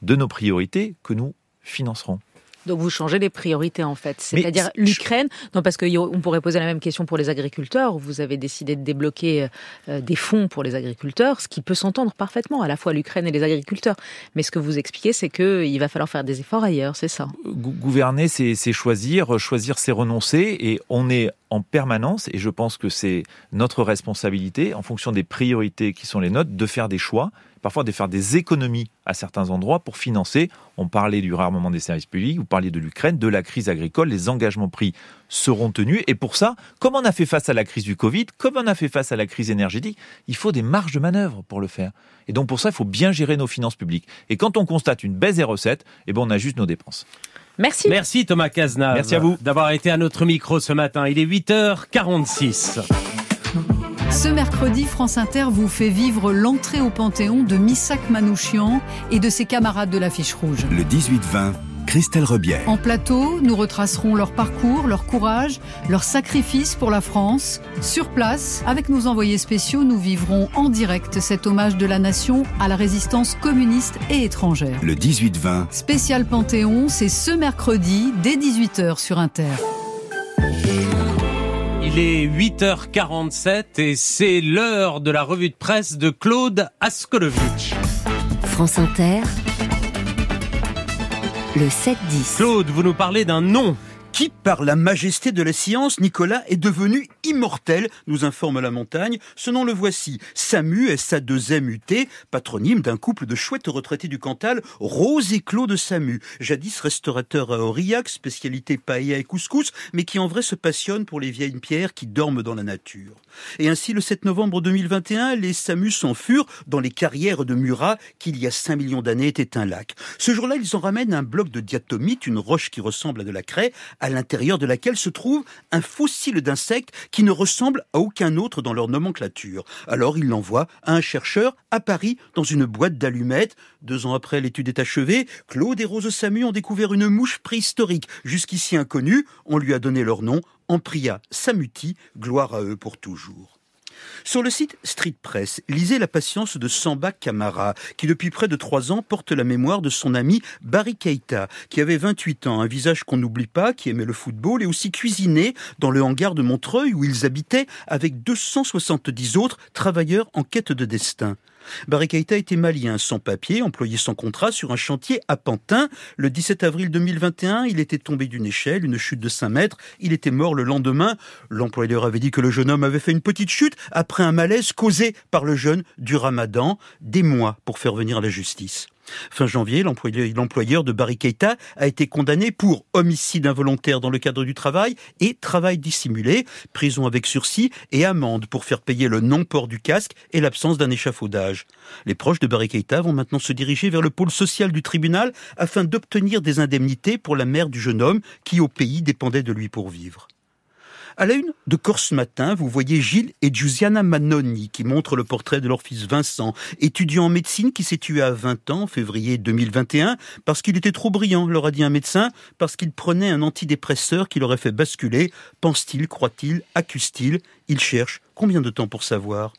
de nos priorités que nous financerons. Donc vous changez les priorités en fait. C'est-à-dire c'est- l'Ukraine, non parce qu'on pourrait poser la même question pour les agriculteurs. Vous avez décidé de débloquer euh, des fonds pour les agriculteurs, ce qui peut s'entendre parfaitement, à la fois l'Ukraine et les agriculteurs. Mais ce que vous expliquez, c'est qu'il va falloir faire des efforts ailleurs, c'est ça Gou- Gouverner, c'est c'est choisir, choisir, c'est renoncer, et on est en permanence, et je pense que c'est notre responsabilité, en fonction des priorités qui sont les nôtres, de faire des choix, parfois de faire des économies à certains endroits pour financer. On parlait du rarement des services publics, vous parliez de l'Ukraine, de la crise agricole, les engagements pris seront tenus. Et pour ça, comme on a fait face à la crise du Covid, comme on a fait face à la crise énergétique, il faut des marges de manœuvre pour le faire. Et donc pour ça, il faut bien gérer nos finances publiques. Et quand on constate une baisse des recettes, eh ben on ajuste nos dépenses. Merci. Merci Thomas Cazenave. Merci à vous. D'avoir été à notre micro ce matin. Il est 8h46. Ce mercredi, France Inter vous fait vivre l'entrée au Panthéon de Missak Manouchian et de ses camarades de l'affiche rouge. Le 18-20, Christelle Rebière. En plateau, nous retracerons leur parcours, leur courage, leur sacrifice pour la France. Sur place, avec nos envoyés spéciaux, nous vivrons en direct cet hommage de la nation à la résistance communiste et étrangère. Le 18-20, Spécial Panthéon, c'est ce mercredi dès 18h sur Inter. Il est 8h47 et c'est l'heure de la revue de presse de Claude Askolovitch. France Inter, le 7-10. Claude, vous nous parlez d'un nom. Qui, par la majesté de la science, Nicolas, est devenu immortel, nous informe la montagne. Ce nom le voici. Samu, S-A-2-M-U-T, patronyme d'un couple de chouettes retraités du Cantal, Rose et Claude Samu. Jadis restaurateur à Aurillac, spécialité paella et couscous, mais qui en vrai se passionne pour les vieilles pierres qui dorment dans la nature. Et ainsi, le 7 novembre 2021, les Samu s'enfurent dans les carrières de Murat, qui il y a 5 millions d'années était un lac. Ce jour-là, ils en ramènent un bloc de diatomite, une roche qui ressemble à de la craie, à l'intérieur de laquelle se trouve un fossile d'insecte qui ne ressemble à aucun autre dans leur nomenclature. Alors ils l'envoient à un chercheur à Paris dans une boîte d'allumettes. Deux ans après l'étude est achevée, Claude et Rose Samu ont découvert une mouche préhistorique, jusqu'ici inconnue. On lui a donné leur nom, Ampria samuti, gloire à eux pour toujours. Sur le site Street Press, lisez la patience de Samba Camara, qui depuis près de trois ans porte la mémoire de son ami Barry Keita, qui avait 28 ans, un visage qu'on n'oublie pas, qui aimait le football et aussi cuisiné dans le hangar de Montreuil où ils habitaient avec 270 autres travailleurs en quête de destin. Barry était malien, sans papier, employé sans contrat sur un chantier à Pantin. Le 17 avril 2021, il était tombé d'une échelle, une chute de 5 mètres. Il était mort le lendemain. L'employeur avait dit que le jeune homme avait fait une petite chute après un malaise causé par le jeûne du ramadan. Des mois pour faire venir la justice. Fin janvier, l'employeur de Barry Keita a été condamné pour homicide involontaire dans le cadre du travail et travail dissimulé, prison avec sursis et amende pour faire payer le non-port du casque et l'absence d'un échafaudage. Les proches de Barry Keita vont maintenant se diriger vers le pôle social du tribunal afin d'obtenir des indemnités pour la mère du jeune homme qui au pays dépendait de lui pour vivre. À la une de Corse Matin, vous voyez Gilles et Giusiana Manoni qui montrent le portrait de leur fils Vincent, étudiant en médecine qui s'est tué à 20 ans, en février 2021, parce qu'il était trop brillant, leur a dit un médecin, parce qu'il prenait un antidépresseur qui l'aurait fait basculer. Pense-t-il, croit-il, accuse-t-il? Il cherche. Combien de temps pour savoir?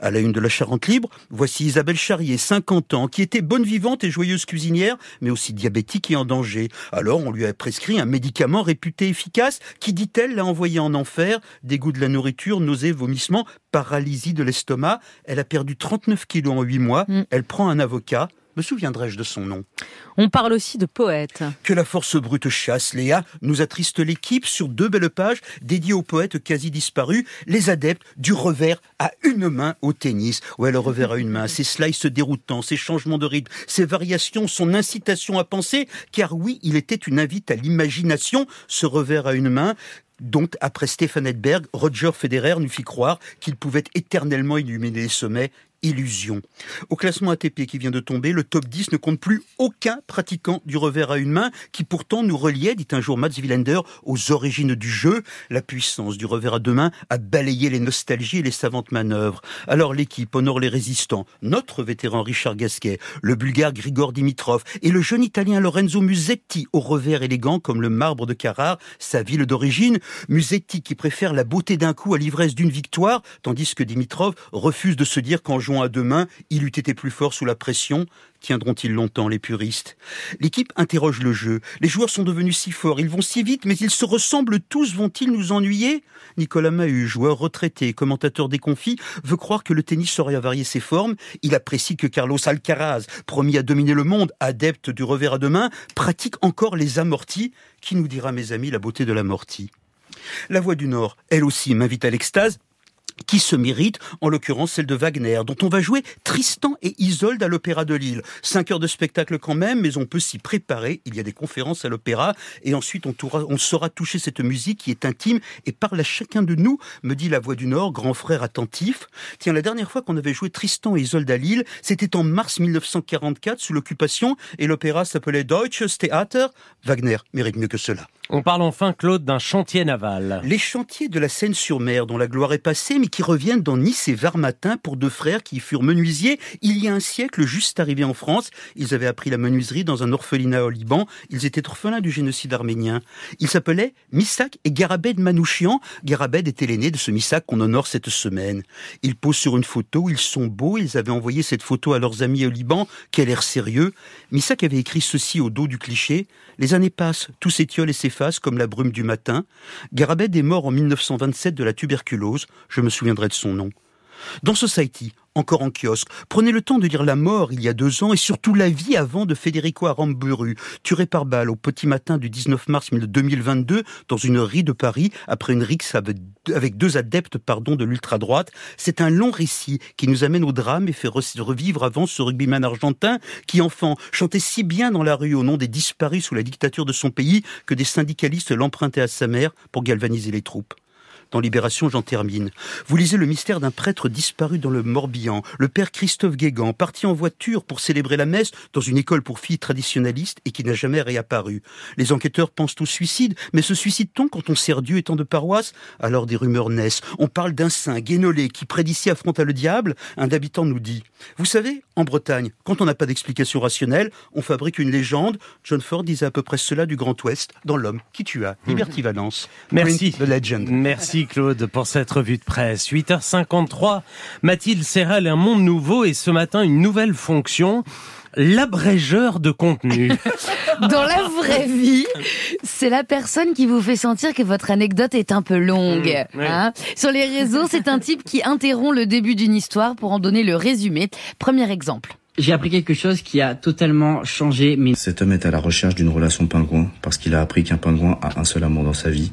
À la une de la Charente Libre, voici Isabelle Charrier, 50 ans, qui était bonne vivante et joyeuse cuisinière, mais aussi diabétique et en danger. Alors on lui a prescrit un médicament réputé efficace qui, dit-elle, l'a envoyé en enfer, dégoût de la nourriture, nausées, vomissements, paralysie de l'estomac. Elle a perdu 39 kilos en 8 mois. Elle prend un avocat. Me souviendrai-je de son nom On parle aussi de poètes. Que la force brute chasse, Léa, nous attriste l'équipe sur deux belles pages dédiées aux poètes quasi disparus, les adeptes du revers à une main au tennis. Ouais, le revers à une main, ses slices déroutants, ses changements de rythme, ses variations, son incitation à penser, car oui, il était une invite à l'imagination, ce revers à une main, dont, après Stéphane Edberg, Roger Federer nous fit croire qu'il pouvait éternellement illuminer les sommets illusion. Au classement ATP qui vient de tomber, le top 10 ne compte plus aucun pratiquant du revers à une main qui pourtant nous reliait, dit un jour Mats Wilander, aux origines du jeu. La puissance du revers à deux mains a balayé les nostalgies et les savantes manœuvres. Alors l'équipe honore les résistants, notre vétéran Richard Gasquet, le bulgare Grigor Dimitrov et le jeune italien Lorenzo Musetti au revers élégant comme le marbre de Carrare, sa ville d'origine. Musetti qui préfère la beauté d'un coup à l'ivresse d'une victoire, tandis que Dimitrov refuse de se dire qu'en jouant à deux mains, il eût été plus fort sous la pression. Tiendront-ils longtemps les puristes? L'équipe interroge le jeu. Les joueurs sont devenus si forts, ils vont si vite, mais ils se ressemblent tous. Vont-ils nous ennuyer? Nicolas Mahut, joueur retraité, commentateur déconfit, veut croire que le tennis saurait varier ses formes. Il apprécie que Carlos Alcaraz, promis à dominer le monde, adepte du revers à deux mains, pratique encore les amortis. Qui nous dira, mes amis, la beauté de l'amorti? La Voix du Nord, elle aussi, m'invite à l'extase qui se mérite, en l'occurrence celle de Wagner, dont on va jouer Tristan et Isolde à l'Opéra de Lille. Cinq heures de spectacle quand même, mais on peut s'y préparer. Il y a des conférences à l'opéra, et ensuite on, saura toucher cette musique qui est intime et parle à chacun de nous, me dit la voix du Nord, grand frère attentif. Tiens, la dernière fois qu'on avait joué Tristan et Isolde à Lille, c'était en mars 1944, sous l'occupation, et l'opéra s'appelait Deutsches Theater. Wagner mérite mieux que cela. On parle enfin, Claude, d'un chantier naval. Les chantiers de la Seine-sur-Mer, dont la gloire est passée, mais qui reviennent dans Nice et Varmatin pour deux frères qui furent menuisiers il y a un siècle, juste arrivés en France. Ils avaient appris la menuiserie dans un orphelinat au Liban. Ils étaient orphelins du génocide arménien. Ils s'appelaient Missak et Garabed Manouchian. Garabed était l'aîné de ce Missak qu'on honore cette semaine. Ils posent sur une photo, ils sont beaux, ils avaient envoyé cette photo à leurs amis au Liban. Quel air sérieux. Missak avait écrit ceci au dos du cliché. Les années passent, tout s'étiole et comme la brume du matin. Garabed est mort en 1927 de la tuberculose, je me souviendrai de son nom. Dans Society, encore en kiosque. Prenez le temps de lire La mort il y a deux ans et surtout La vie avant de Federico Aramburu, tué par balle au petit matin du 19 mars 2022 dans une rue de Paris après une rixe avec deux adeptes pardon, de l'ultra-droite. C'est un long récit qui nous amène au drame et fait revivre avant ce rugbyman argentin qui, enfant, chantait si bien dans la rue au nom des disparus sous la dictature de son pays que des syndicalistes l'empruntaient à sa mère pour galvaniser les troupes dans Libération, j'en termine. Vous lisez le mystère d'un prêtre disparu dans le Morbihan, le père Christophe Guégan, parti en voiture pour célébrer la messe dans une école pour filles traditionnalistes et qui n'a jamais réapparu. Les enquêteurs pensent au suicide, mais se suicide-t-on quand on sert Dieu étant de paroisse? Alors des rumeurs naissent. On parle d'un saint, Guénolé, qui près d'ici affronta le diable. Un habitant nous dit Vous savez, en Bretagne, quand on n'a pas d'explication rationnelle, on fabrique une légende. John Ford disait à peu près cela du Grand Ouest dans L'homme qui tua. Liberty Valence. Merci. The Legend. Merci. Claude pour cette revue de presse. 8h53, Mathilde Serral, un monde nouveau et ce matin une nouvelle fonction l'abrégeur de contenu. <laughs> Dans la vraie vie, c'est la personne qui vous fait sentir que votre anecdote est un peu longue. Mmh, hein. Sur les réseaux, c'est un type qui interrompt le début d'une histoire pour en donner le résumé. Premier exemple. J'ai appris quelque chose qui a totalement changé. Mais... Cet homme est à la recherche d'une relation pingouin parce qu'il a appris qu'un pingouin a un seul amour dans sa vie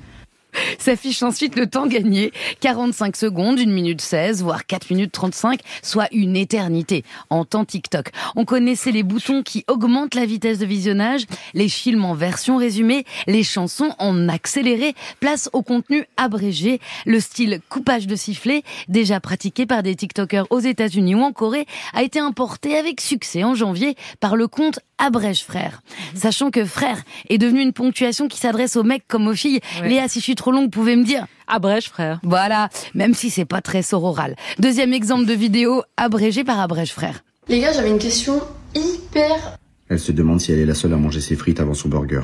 <laughs> S'affiche ensuite le temps gagné, 45 secondes, 1 minute 16, voire 4 minutes 35, soit une éternité en temps TikTok. On connaissait les boutons qui augmentent la vitesse de visionnage, les films en version résumée, les chansons en accéléré, place au contenu abrégé, le style coupage de sifflet, déjà pratiqué par des TikTokers aux États-Unis ou en Corée, a été importé avec succès en janvier par le compte Abrège Frère. Sachant que Frère est devenu une ponctuation qui s'adresse aux mecs comme aux filles. Léa, si je suis trop longue, vous pouvez me dire Abrège Frère. Voilà, même si c'est pas très sororal. Deuxième exemple de vidéo abrégé par Abrège Frère. Les gars, j'avais une question hyper... Elle se demande si elle est la seule à manger ses frites avant son burger.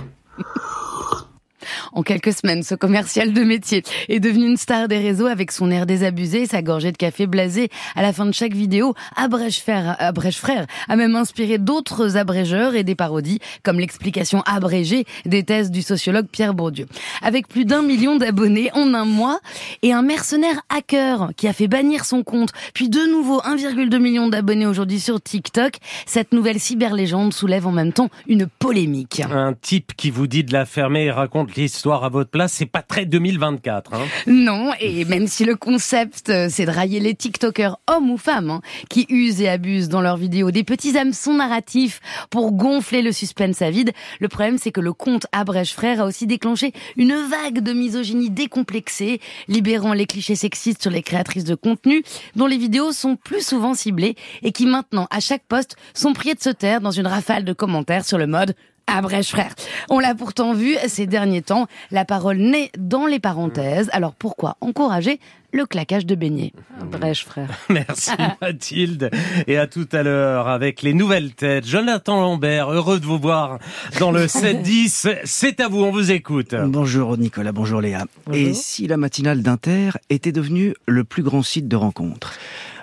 En quelques semaines, ce commercial de métier est devenu une star des réseaux avec son air désabusé, sa gorgée de café blasé à la fin de chaque vidéo. Abrège Frère, Abrège Frère a même inspiré d'autres abrégeurs et des parodies, comme l'explication abrégée des thèses du sociologue Pierre Bourdieu. Avec plus d'un million d'abonnés en un mois et un mercenaire hacker qui a fait bannir son compte, puis de nouveau 1,2 million d'abonnés aujourd'hui sur TikTok, cette nouvelle cyberlégende soulève en même temps une polémique. Un type qui vous dit de la fermer et raconte l'histoire histoire à votre place, c'est pas très 2024. Hein. Non, et même si le concept, euh, c'est de railler les TikTokers, hommes ou femmes, hein, qui usent et abusent dans leurs vidéos des petits hameçons narratifs pour gonfler le suspense à vide, le problème c'est que le compte Abrège Frère a aussi déclenché une vague de misogynie décomplexée, libérant les clichés sexistes sur les créatrices de contenu, dont les vidéos sont plus souvent ciblées et qui maintenant, à chaque poste, sont priées de se taire dans une rafale de commentaires sur le mode Abrège frère. On l'a pourtant vu ces derniers temps, la parole naît dans les parenthèses. Alors pourquoi encourager le claquage de beignets? Brèche frère. <laughs> Merci Mathilde et à tout à l'heure avec les nouvelles têtes. Jonathan Lambert, heureux de vous voir dans le <laughs> 7-10. C'est à vous, on vous écoute. Bonjour Nicolas, bonjour Léa. Et si la matinale d'Inter était devenue le plus grand site de rencontre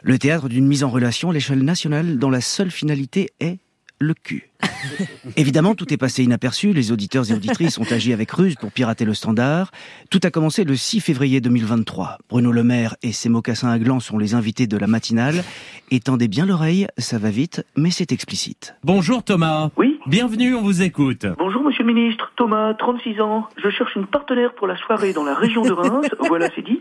Le théâtre d'une mise en relation à l'échelle nationale dont la seule finalité est le cul. <laughs> Évidemment, tout est passé inaperçu. Les auditeurs et auditrices ont agi avec ruse pour pirater le standard. Tout a commencé le 6 février 2023. Bruno Le Maire et ses mocassins à gland sont les invités de la matinale. Étendez bien l'oreille, ça va vite, mais c'est explicite. Bonjour Thomas. Oui. Bienvenue, on vous écoute. Bonjour Monsieur le ministre, Thomas, 36 ans, je cherche une partenaire pour la soirée dans la région de Reims, <laughs> voilà c'est dit.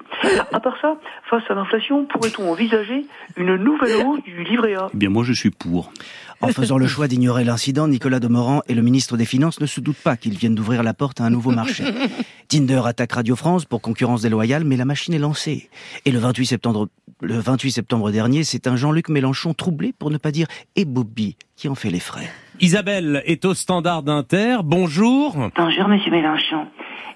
À part ça, face à l'inflation, pourrait-on envisager une nouvelle hausse du livret A? Eh bien moi je suis pour. En faisant le choix d'ignorer l'incident, Nicolas Demorand et le ministre des Finances ne se doutent pas qu'ils viennent d'ouvrir la porte à un nouveau marché. <laughs> Tinder attaque Radio France pour concurrence déloyale, mais la machine est lancée. Et le 28 septembre, le 28 septembre dernier, c'est un Jean-Luc Mélenchon troublé, pour ne pas dire ébobbi, qui en fait les frais. Isabelle est au standard d'Inter. Bonjour. Bonjour, monsieur Mélenchon.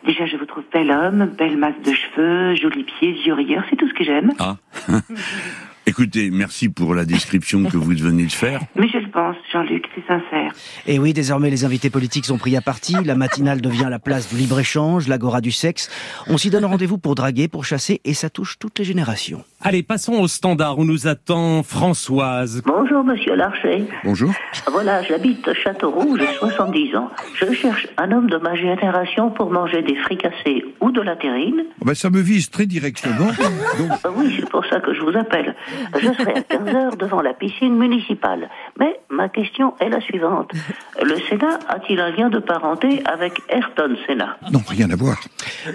Déjà, je vous trouve bel homme, belle masse de cheveux, jolis pieds, yeux rieurs, c'est tout ce que j'aime. Ah. <laughs> Écoutez, merci pour la description que vous venez de faire. <laughs> Mais je le pense, Jean-Luc, c'est sincère. Et oui, désormais les invités politiques sont pris à partie, la matinale devient la place du libre-échange, l'agora du sexe. On s'y donne rendez-vous pour draguer, pour chasser, et ça touche toutes les générations. Allez, passons au standard où nous attend Françoise. Bonjour, monsieur Larcher. Bonjour. Voilà, j'habite Châteauroux, j'ai 70 ans. Je cherche un homme de ma génération pour manger des fricassés ou de la terrine. Oh ben, ça me vise très directement. Donc... <laughs> Oui, c'est pour ça que je vous appelle. Je serai à 15 heures devant la piscine municipale. Mais ma question est la suivante. Le Sénat a-t-il un lien de parenté avec Ayrton Senna? Non, rien à voir.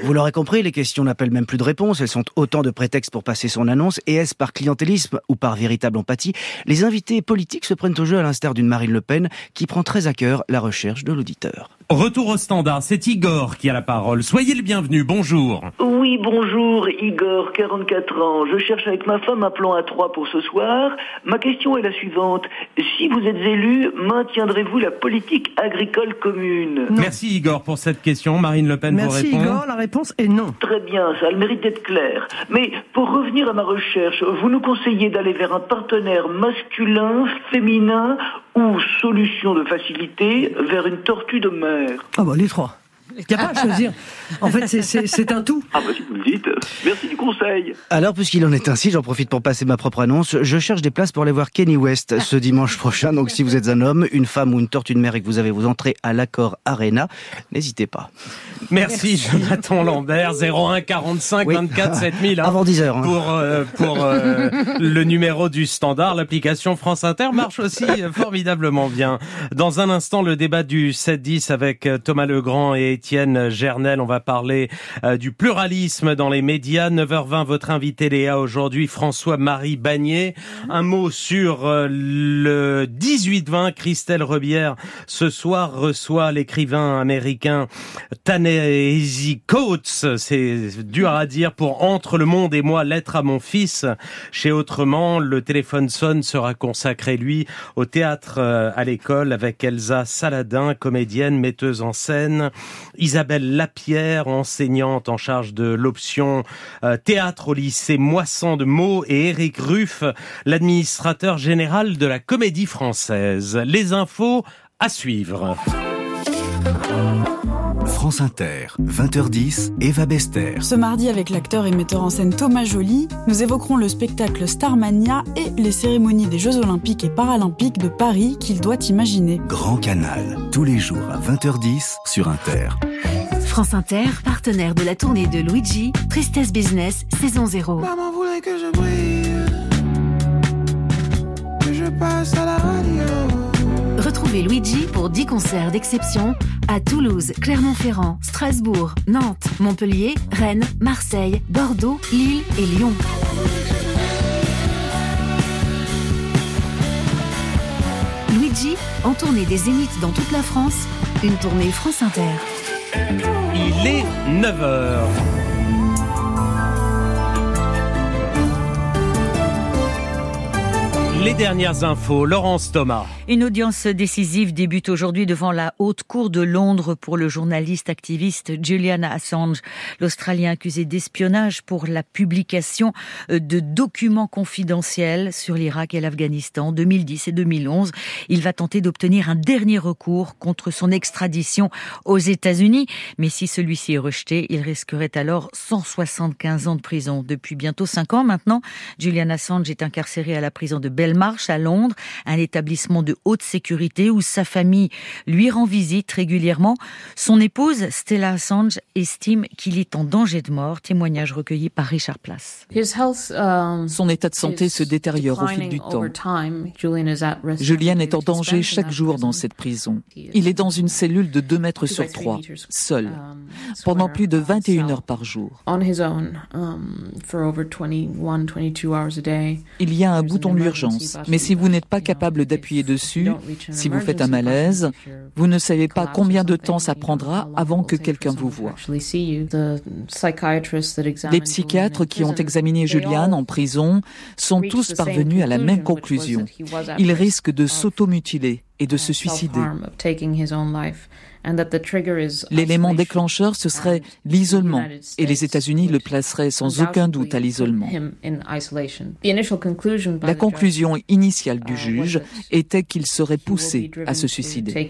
Vous l'aurez compris, les questions n'appellent même plus de réponse, elles sont autant de prétextes pour passer son annonce, et est-ce par clientélisme ou par véritable empathie? Les invités politiques se prennent au jeu à l'instar d'une Marine Le Pen qui prend très à cœur la recherche de l'auditeur. Retour au standard, c'est Igor qui a la parole. Soyez le bienvenu, bonjour. Oui, bonjour, Igor, 44 ans. Je cherche avec ma femme un plan à 3 pour ce soir. Ma question est la suivante. Si vous êtes élu, maintiendrez-vous la politique agricole commune? Merci Igor pour cette question. Marine Le Pen Merci vous répond. Igor, la réponse est non. Très bien, ça a le mérite d'être clair. Mais pour revenir à ma recherche, vous nous conseillez d'aller vers un partenaire masculin, féminin ou solution de facilité vers une tortue de mer Ah bah les trois. Il n'y a pas à choisir. En fait, c'est- un tout. Ah bah si vous le dites. Merci du conseil. Alors, puisqu'il en est ainsi, j'en profite pour passer ma propre annonce. Je cherche des places pour aller voir Kenny West ce dimanche prochain. Donc, si vous êtes un homme, une femme ou une tortue de mer et que vous avez vos entrées à l'accord Arena, n'hésitez pas. Merci, Jonathan Lambert, 01 45 24 7000. hein, Avant 10 heures. hein. Pour, euh, pour euh, le numéro du standard, l'application France Inter marche aussi euh, formidablement bien. Dans un instant, le débat du 7-10 avec Thomas Legrand et Étienne Gernel. On va parler euh, du pluralisme dans les médias. 9h20, votre invité Léa aujourd'hui, François-Marie Bagné. Un mot sur euh, le 18-20. Christelle Rebière, ce soir, reçoit l'écrivain américain Ta-Nehisi Coates. C'est dur à dire pour Entre le monde et moi, lettre à mon fils. Chez Autrement, le téléphone sonne sera consacré, lui, au théâtre euh, à l'école avec Elsa Saladin, comédienne, metteuse en scène, Isabelle Lapierre, enseignante en charge de l'option euh, théâtre au lycée Moisson de Meaux et Éric Ruff, l'administrateur général de la comédie française. Les infos à suivre. France Inter, 20h10, Eva Bester. Ce mardi, avec l'acteur et metteur en scène Thomas Joly, nous évoquerons le spectacle Starmania et les cérémonies des Jeux Olympiques et Paralympiques de Paris qu'il doit imaginer. Grand Canal, tous les jours à 20h10 sur Inter. France Inter, partenaire de la tournée de Luigi, Tristesse Business, saison 0. Maman voulait que je brille, que je passe à la radio. Retrouvez Luigi pour 10 concerts d'exception à Toulouse, Clermont-Ferrand, Strasbourg, Nantes, Montpellier, Rennes, Marseille, Bordeaux, Lille et Lyon. Luigi, en tournée des Zéniths dans toute la France, une tournée France Inter. Il est 9h. Les dernières infos, Laurence Thomas. Une audience décisive débute aujourd'hui devant la Haute Cour de Londres pour le journaliste activiste Julian Assange, l'Australien accusé d'espionnage pour la publication de documents confidentiels sur l'Irak et l'Afghanistan en 2010 et 2011. Il va tenter d'obtenir un dernier recours contre son extradition aux États-Unis, mais si celui-ci est rejeté, il risquerait alors 175 ans de prison. Depuis bientôt 5 ans maintenant, Julian Assange est incarcéré à la prison de Belmarsh à Londres, un établissement de haute sécurité où sa famille lui rend visite régulièrement. Son épouse, Stella Assange, estime qu'il est en danger de mort. Témoignage recueilli par Richard Place. Um, Son état de santé se détériore au fil du temps. Julian est en danger chaque jour dans cette prison. Il est dans une cellule de 2 mètres sur 3, seul, um, pendant plus de 21 heures par jour. Um, Il y a un bouton d'urgence, mais si vous n'êtes pas capable d'appuyer dessus, si vous faites un malaise, vous ne savez pas combien de temps ça prendra avant que quelqu'un vous voie. Les psychiatres qui ont examiné Julian en prison sont tous parvenus à la même conclusion. Il risque de s'automutiler et de se suicider. L'élément déclencheur, ce serait l'isolement, et les États-Unis le placeraient sans aucun doute à l'isolement. La conclusion initiale du juge était qu'il serait poussé à se suicider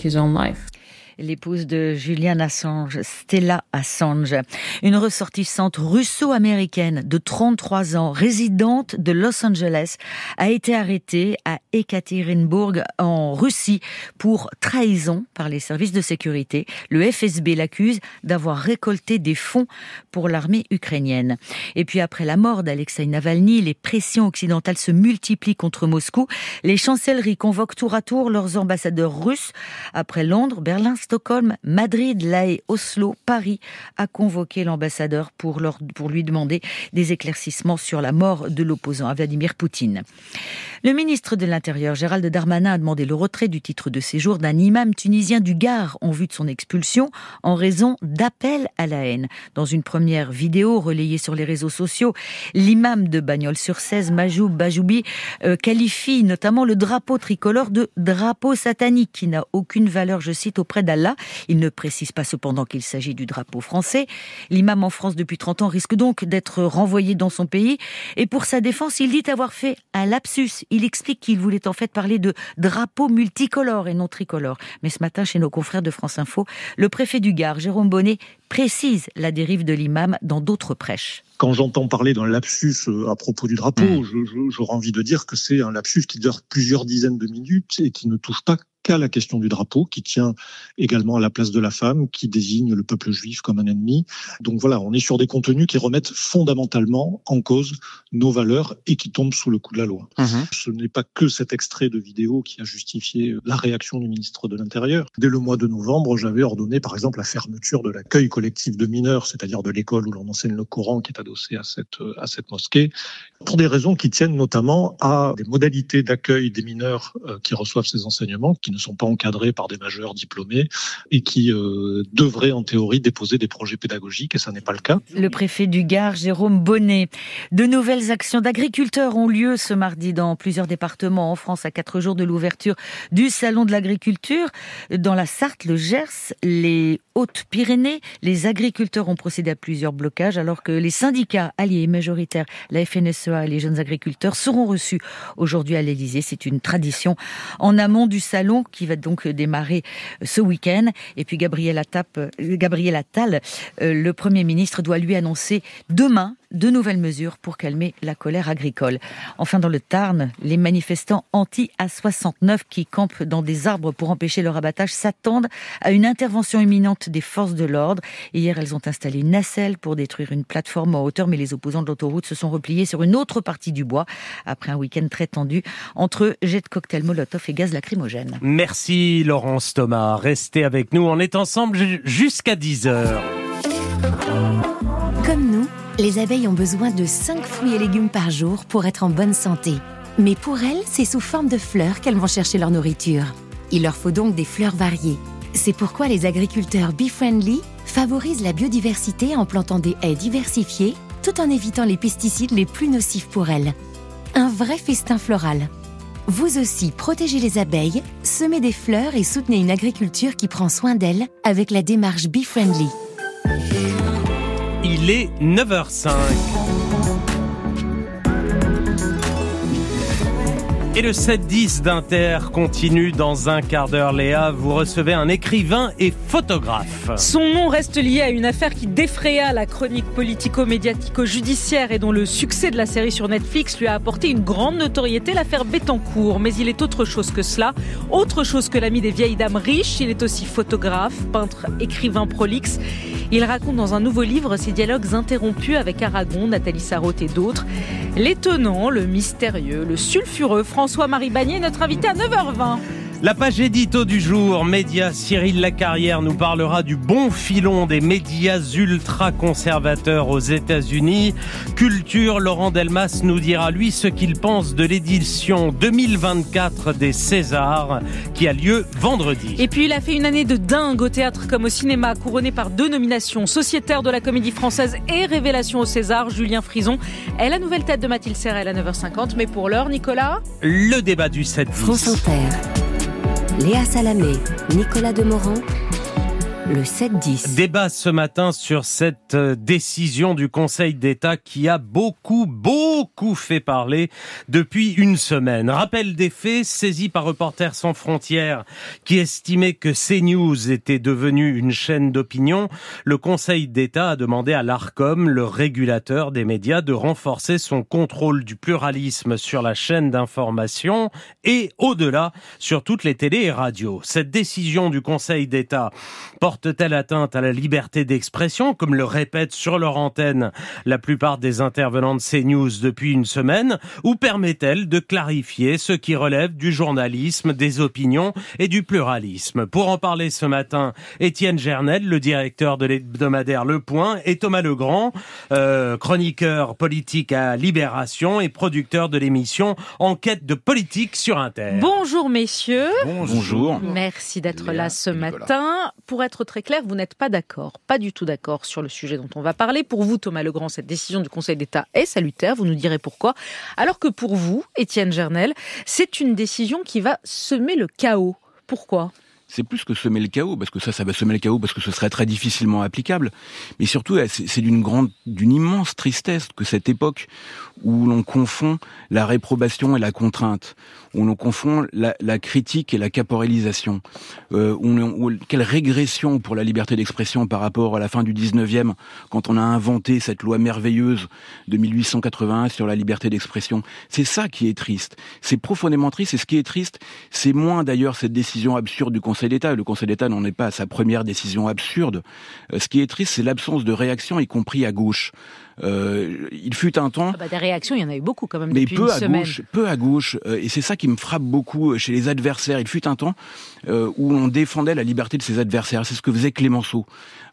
l'épouse de Julian Assange, Stella Assange, une ressortissante russo-américaine de 33 ans, résidente de Los Angeles, a été arrêtée à Ekaterinbourg en Russie pour trahison par les services de sécurité. Le FSB l'accuse d'avoir récolté des fonds pour l'armée ukrainienne. Et puis après la mort d'Alexei Navalny, les pressions occidentales se multiplient contre Moscou. Les chancelleries convoquent tour à tour leurs ambassadeurs russes. Après Londres, Berlin, Stockholm, Madrid, La Haye, Oslo, Paris a convoqué l'ambassadeur pour, lui demander des éclaircissements sur la mort de l'opposant à Vladimir Poutine. Le ministre de l'Intérieur, Gérald Darmanin, a demandé le retrait du titre de séjour d'un imam tunisien du Gard en vue de son expulsion en raison d'appels à la haine. Dans une première vidéo relayée sur les réseaux sociaux, l'imam de Bagnols-sur-Cèze, Majoub Bajoubi, euh, qualifie notamment le drapeau tricolore de drapeau satanique qui n'a aucune valeur, je cite, auprès il ne précise pas cependant qu'il s'agit du drapeau français. L'imam en France depuis 30 ans risque donc d'être renvoyé dans son pays. Et pour sa défense, il dit avoir fait un lapsus. Il explique qu'il voulait en fait parler de drapeau multicolore et non tricolore. Mais ce matin, chez nos confrères de France Info, le préfet du Gard, Jérôme Bonnet, précise la dérive de l'imam dans d'autres prêches. Quand j'entends parler d'un lapsus euh, à propos du drapeau, mmh. j'aurais envie de dire que c'est un lapsus qui dure plusieurs dizaines de minutes et qui ne touche pas qu'à la question du drapeau, qui tient également à la place de la femme, qui désigne le peuple juif comme un ennemi. Donc voilà, on est sur des contenus qui remettent fondamentalement en cause nos valeurs et qui tombent sous le coup de la loi. Mmh. Ce n'est pas que cet extrait de vidéo qui a justifié la réaction du ministre de l'Intérieur. Dès le mois de novembre, j'avais ordonné par exemple la fermeture de l'accueil collectif de mineurs, c'est-à-dire de l'école où l'on enseigne le Coran qui est adossé à cette, à cette mosquée, pour des raisons qui tiennent notamment à des modalités d'accueil des mineurs euh, qui reçoivent ces enseignements, qui ne sont pas encadrés par des majeurs diplômés et qui euh, devraient en théorie déposer des projets pédagogiques et ça n'est pas le cas. Le préfet du Gard, Jérôme Bonnet. De nouvelles actions d'agriculteurs ont lieu ce mardi dans plusieurs départements en France à quatre jours de l'ouverture du Salon de l'agriculture. Dans la Sarthe, le Gers, les Hautes-Pyrénées, les agriculteurs ont procédé à plusieurs blocages alors que les syndicats alliés et majoritaires, la FNSEA et les jeunes agriculteurs, seront reçus aujourd'hui à l'Elysée. C'est une tradition en amont du salon qui va donc démarrer ce week-end. Et puis Gabriel Attal, Gabriel Attal le Premier ministre, doit lui annoncer demain de nouvelles mesures pour calmer la colère agricole. Enfin, dans le Tarn, les manifestants anti-A69 qui campent dans des arbres pour empêcher leur abattage s'attendent à une intervention imminente des forces de l'ordre. Hier, elles ont installé une nacelle pour détruire une plateforme en hauteur, mais les opposants de l'autoroute se sont repliés sur une autre partie du bois après un week-end très tendu entre jets de cocktails Molotov et gaz lacrymogène. Merci Laurence Thomas. Restez avec nous. On est ensemble jusqu'à 10 heures. Comme nous, les abeilles ont besoin de 5 fruits et légumes par jour pour être en bonne santé. Mais pour elles, c'est sous forme de fleurs qu'elles vont chercher leur nourriture. Il leur faut donc des fleurs variées. C'est pourquoi les agriculteurs Bee-Friendly favorisent la biodiversité en plantant des haies diversifiées tout en évitant les pesticides les plus nocifs pour elles. Un vrai festin floral. Vous aussi, protégez les abeilles, semez des fleurs et soutenez une agriculture qui prend soin d'elles avec la démarche Bee-Friendly. Il est 9h05. Et le 7-10 d'Inter continue dans un quart d'heure. Léa, vous recevez un écrivain et photographe. Son nom reste lié à une affaire qui défraya la chronique politico-médiatico-judiciaire et dont le succès de la série sur Netflix lui a apporté une grande notoriété, l'affaire Bettencourt. Mais il est autre chose que cela, autre chose que l'ami des vieilles dames riches. Il est aussi photographe, peintre, écrivain prolixe. Il raconte dans un nouveau livre ses dialogues interrompus avec Aragon, Nathalie Sarraute et d'autres. L'étonnant, le mystérieux, le sulfureux François-Marie Bagné, notre invité à 9h20. La page édito du jour, Média Cyril Lacarrière nous parlera du bon filon des médias ultra-conservateurs aux États-Unis. Culture, Laurent Delmas nous dira lui ce qu'il pense de l'édition 2024 des Césars qui a lieu vendredi. Et puis il a fait une année de dingue au théâtre comme au cinéma, couronné par deux nominations, sociétaire de la comédie française et révélation au César, Julien Frison est la nouvelle tête de Mathilde Serrel à 9h50. Mais pour l'heure, Nicolas? Le débat du 7 France Inter. Léa Salamé, Nicolas Demorand, le 7-10. Débat ce matin sur cette euh, décision du Conseil d'État qui a beaucoup, beaucoup fait parler depuis une semaine. Rappel des faits, saisi par Reporters sans frontières qui estimait que CNews était devenu une chaîne d'opinion, le Conseil d'État a demandé à l'ARCOM, le régulateur des médias, de renforcer son contrôle du pluralisme sur la chaîne d'information et au-delà sur toutes les télés et radios. Cette décision du Conseil d'État porte porte-t-elle atteinte à la liberté d'expression, comme le répètent sur leur antenne la plupart des intervenants de CNews depuis une semaine, ou permet-elle de clarifier ce qui relève du journalisme, des opinions et du pluralisme? Pour en parler ce matin, Étienne Gernel, le directeur de l'hebdomadaire Le Point, et Thomas Legrand, euh, chroniqueur politique à Libération et producteur de l'émission Enquête de politique sur Inter. Bonjour messieurs. Bonjour. Merci d'être là ce matin. Pour être très clair, vous n'êtes pas d'accord, pas du tout d'accord sur le sujet dont on va parler. Pour vous, Thomas Legrand, cette décision du Conseil d'État est salutaire, vous nous direz pourquoi. Alors que pour vous, Étienne Gernel, c'est une décision qui va semer le chaos. Pourquoi? C'est plus que semer le chaos, parce que ça, ça va semer le chaos, parce que ce serait très difficilement applicable. Mais surtout, c'est d'une grande, d'une immense tristesse que cette époque où l'on confond la réprobation et la contrainte, où l'on confond la, la, critique et la caporalisation, euh, quelle régression pour la liberté d'expression par rapport à la fin du 19e, quand on a inventé cette loi merveilleuse de 1881 sur la liberté d'expression. C'est ça qui est triste. C'est profondément triste, et ce qui est triste, c'est moins d'ailleurs cette décision absurde du Conseil d'État. Le Conseil d'État n'en est pas à sa première décision absurde. Euh, ce qui est triste, c'est l'absence de réaction, y compris à gauche. Euh, il fut un temps. Ah bah, des réactions, il y en a eu beaucoup quand même mais depuis peu à Gauche, peu à gauche, euh, et c'est ça qui me frappe beaucoup chez les adversaires. Il fut un temps euh, où on défendait la liberté de ses adversaires. C'est ce que faisait Clémenceau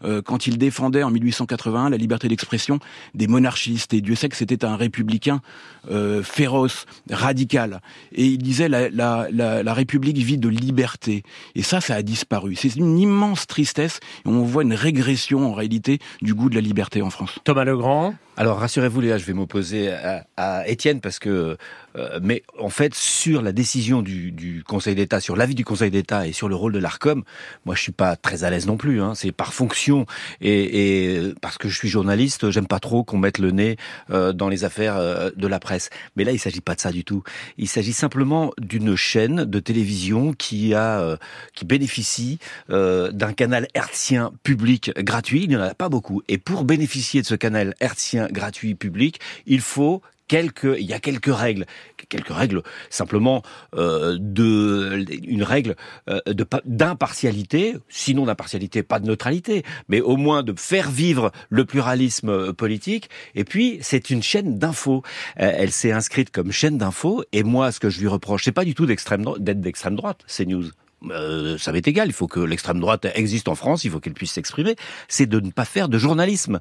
euh, quand il défendait en 1881 la liberté d'expression des monarchistes. Et Dieu sait que c'était un républicain euh, féroce, radical. Et il disait la, la, la, la, République vit de liberté. Et ça, ça a disparu. C'est une immense tristesse. On voit une régression en réalité du goût de la liberté en France. Thomas Legrand. Alors rassurez-vous Léa, je vais m'opposer à, à Étienne parce que euh, mais en fait, sur la décision du, du Conseil d'État, sur l'avis du Conseil d'État et sur le rôle de l'Arcom, moi, je suis pas très à l'aise non plus. Hein. C'est par fonction et, et, parce que je suis journaliste, j'aime pas trop qu'on mette le nez euh, dans les affaires euh, de la presse. Mais là, il s'agit pas de ça du tout. Il s'agit simplement d'une chaîne de télévision qui a, qui bénéficie d'un canal hertzien public gratuit. Il n'y en a pas beaucoup. Et pour bénéficier de ce canal hertzien gratuit public, il faut quelques, il y a quelques règles, quelques règles simplement euh, de, une règle euh, d'impartialité, sinon d'impartialité, pas de neutralité, mais au moins de faire vivre le pluralisme euh, politique. Et puis c'est une chaîne d'infos. Elle s'est inscrite comme chaîne d'infos, et moi ce que je lui reproche, c'est pas du tout d'extrême d'être d'extrême droite, c'est news euh, ça m'est égal, il faut que l'extrême droite existe en France, il faut qu'elle puisse s'exprimer, c'est de ne pas faire de journalisme.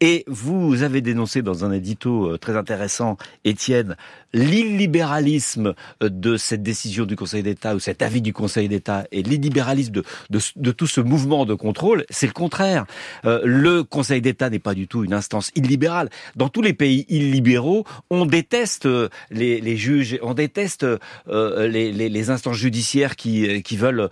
Et vous avez dénoncé dans un édito euh, très intéressant, Étienne, l'illibéralisme euh, de cette décision du Conseil d'État ou cet avis du Conseil d'État et l'illibéralisme de, tout ce mouvement de contrôle, c'est le contraire. Euh, le Conseil d'État n'est pas du tout une instance illibérale. Dans tous les pays illibéraux, on déteste les, juges, on déteste les, instances judiciaires qui qui veulent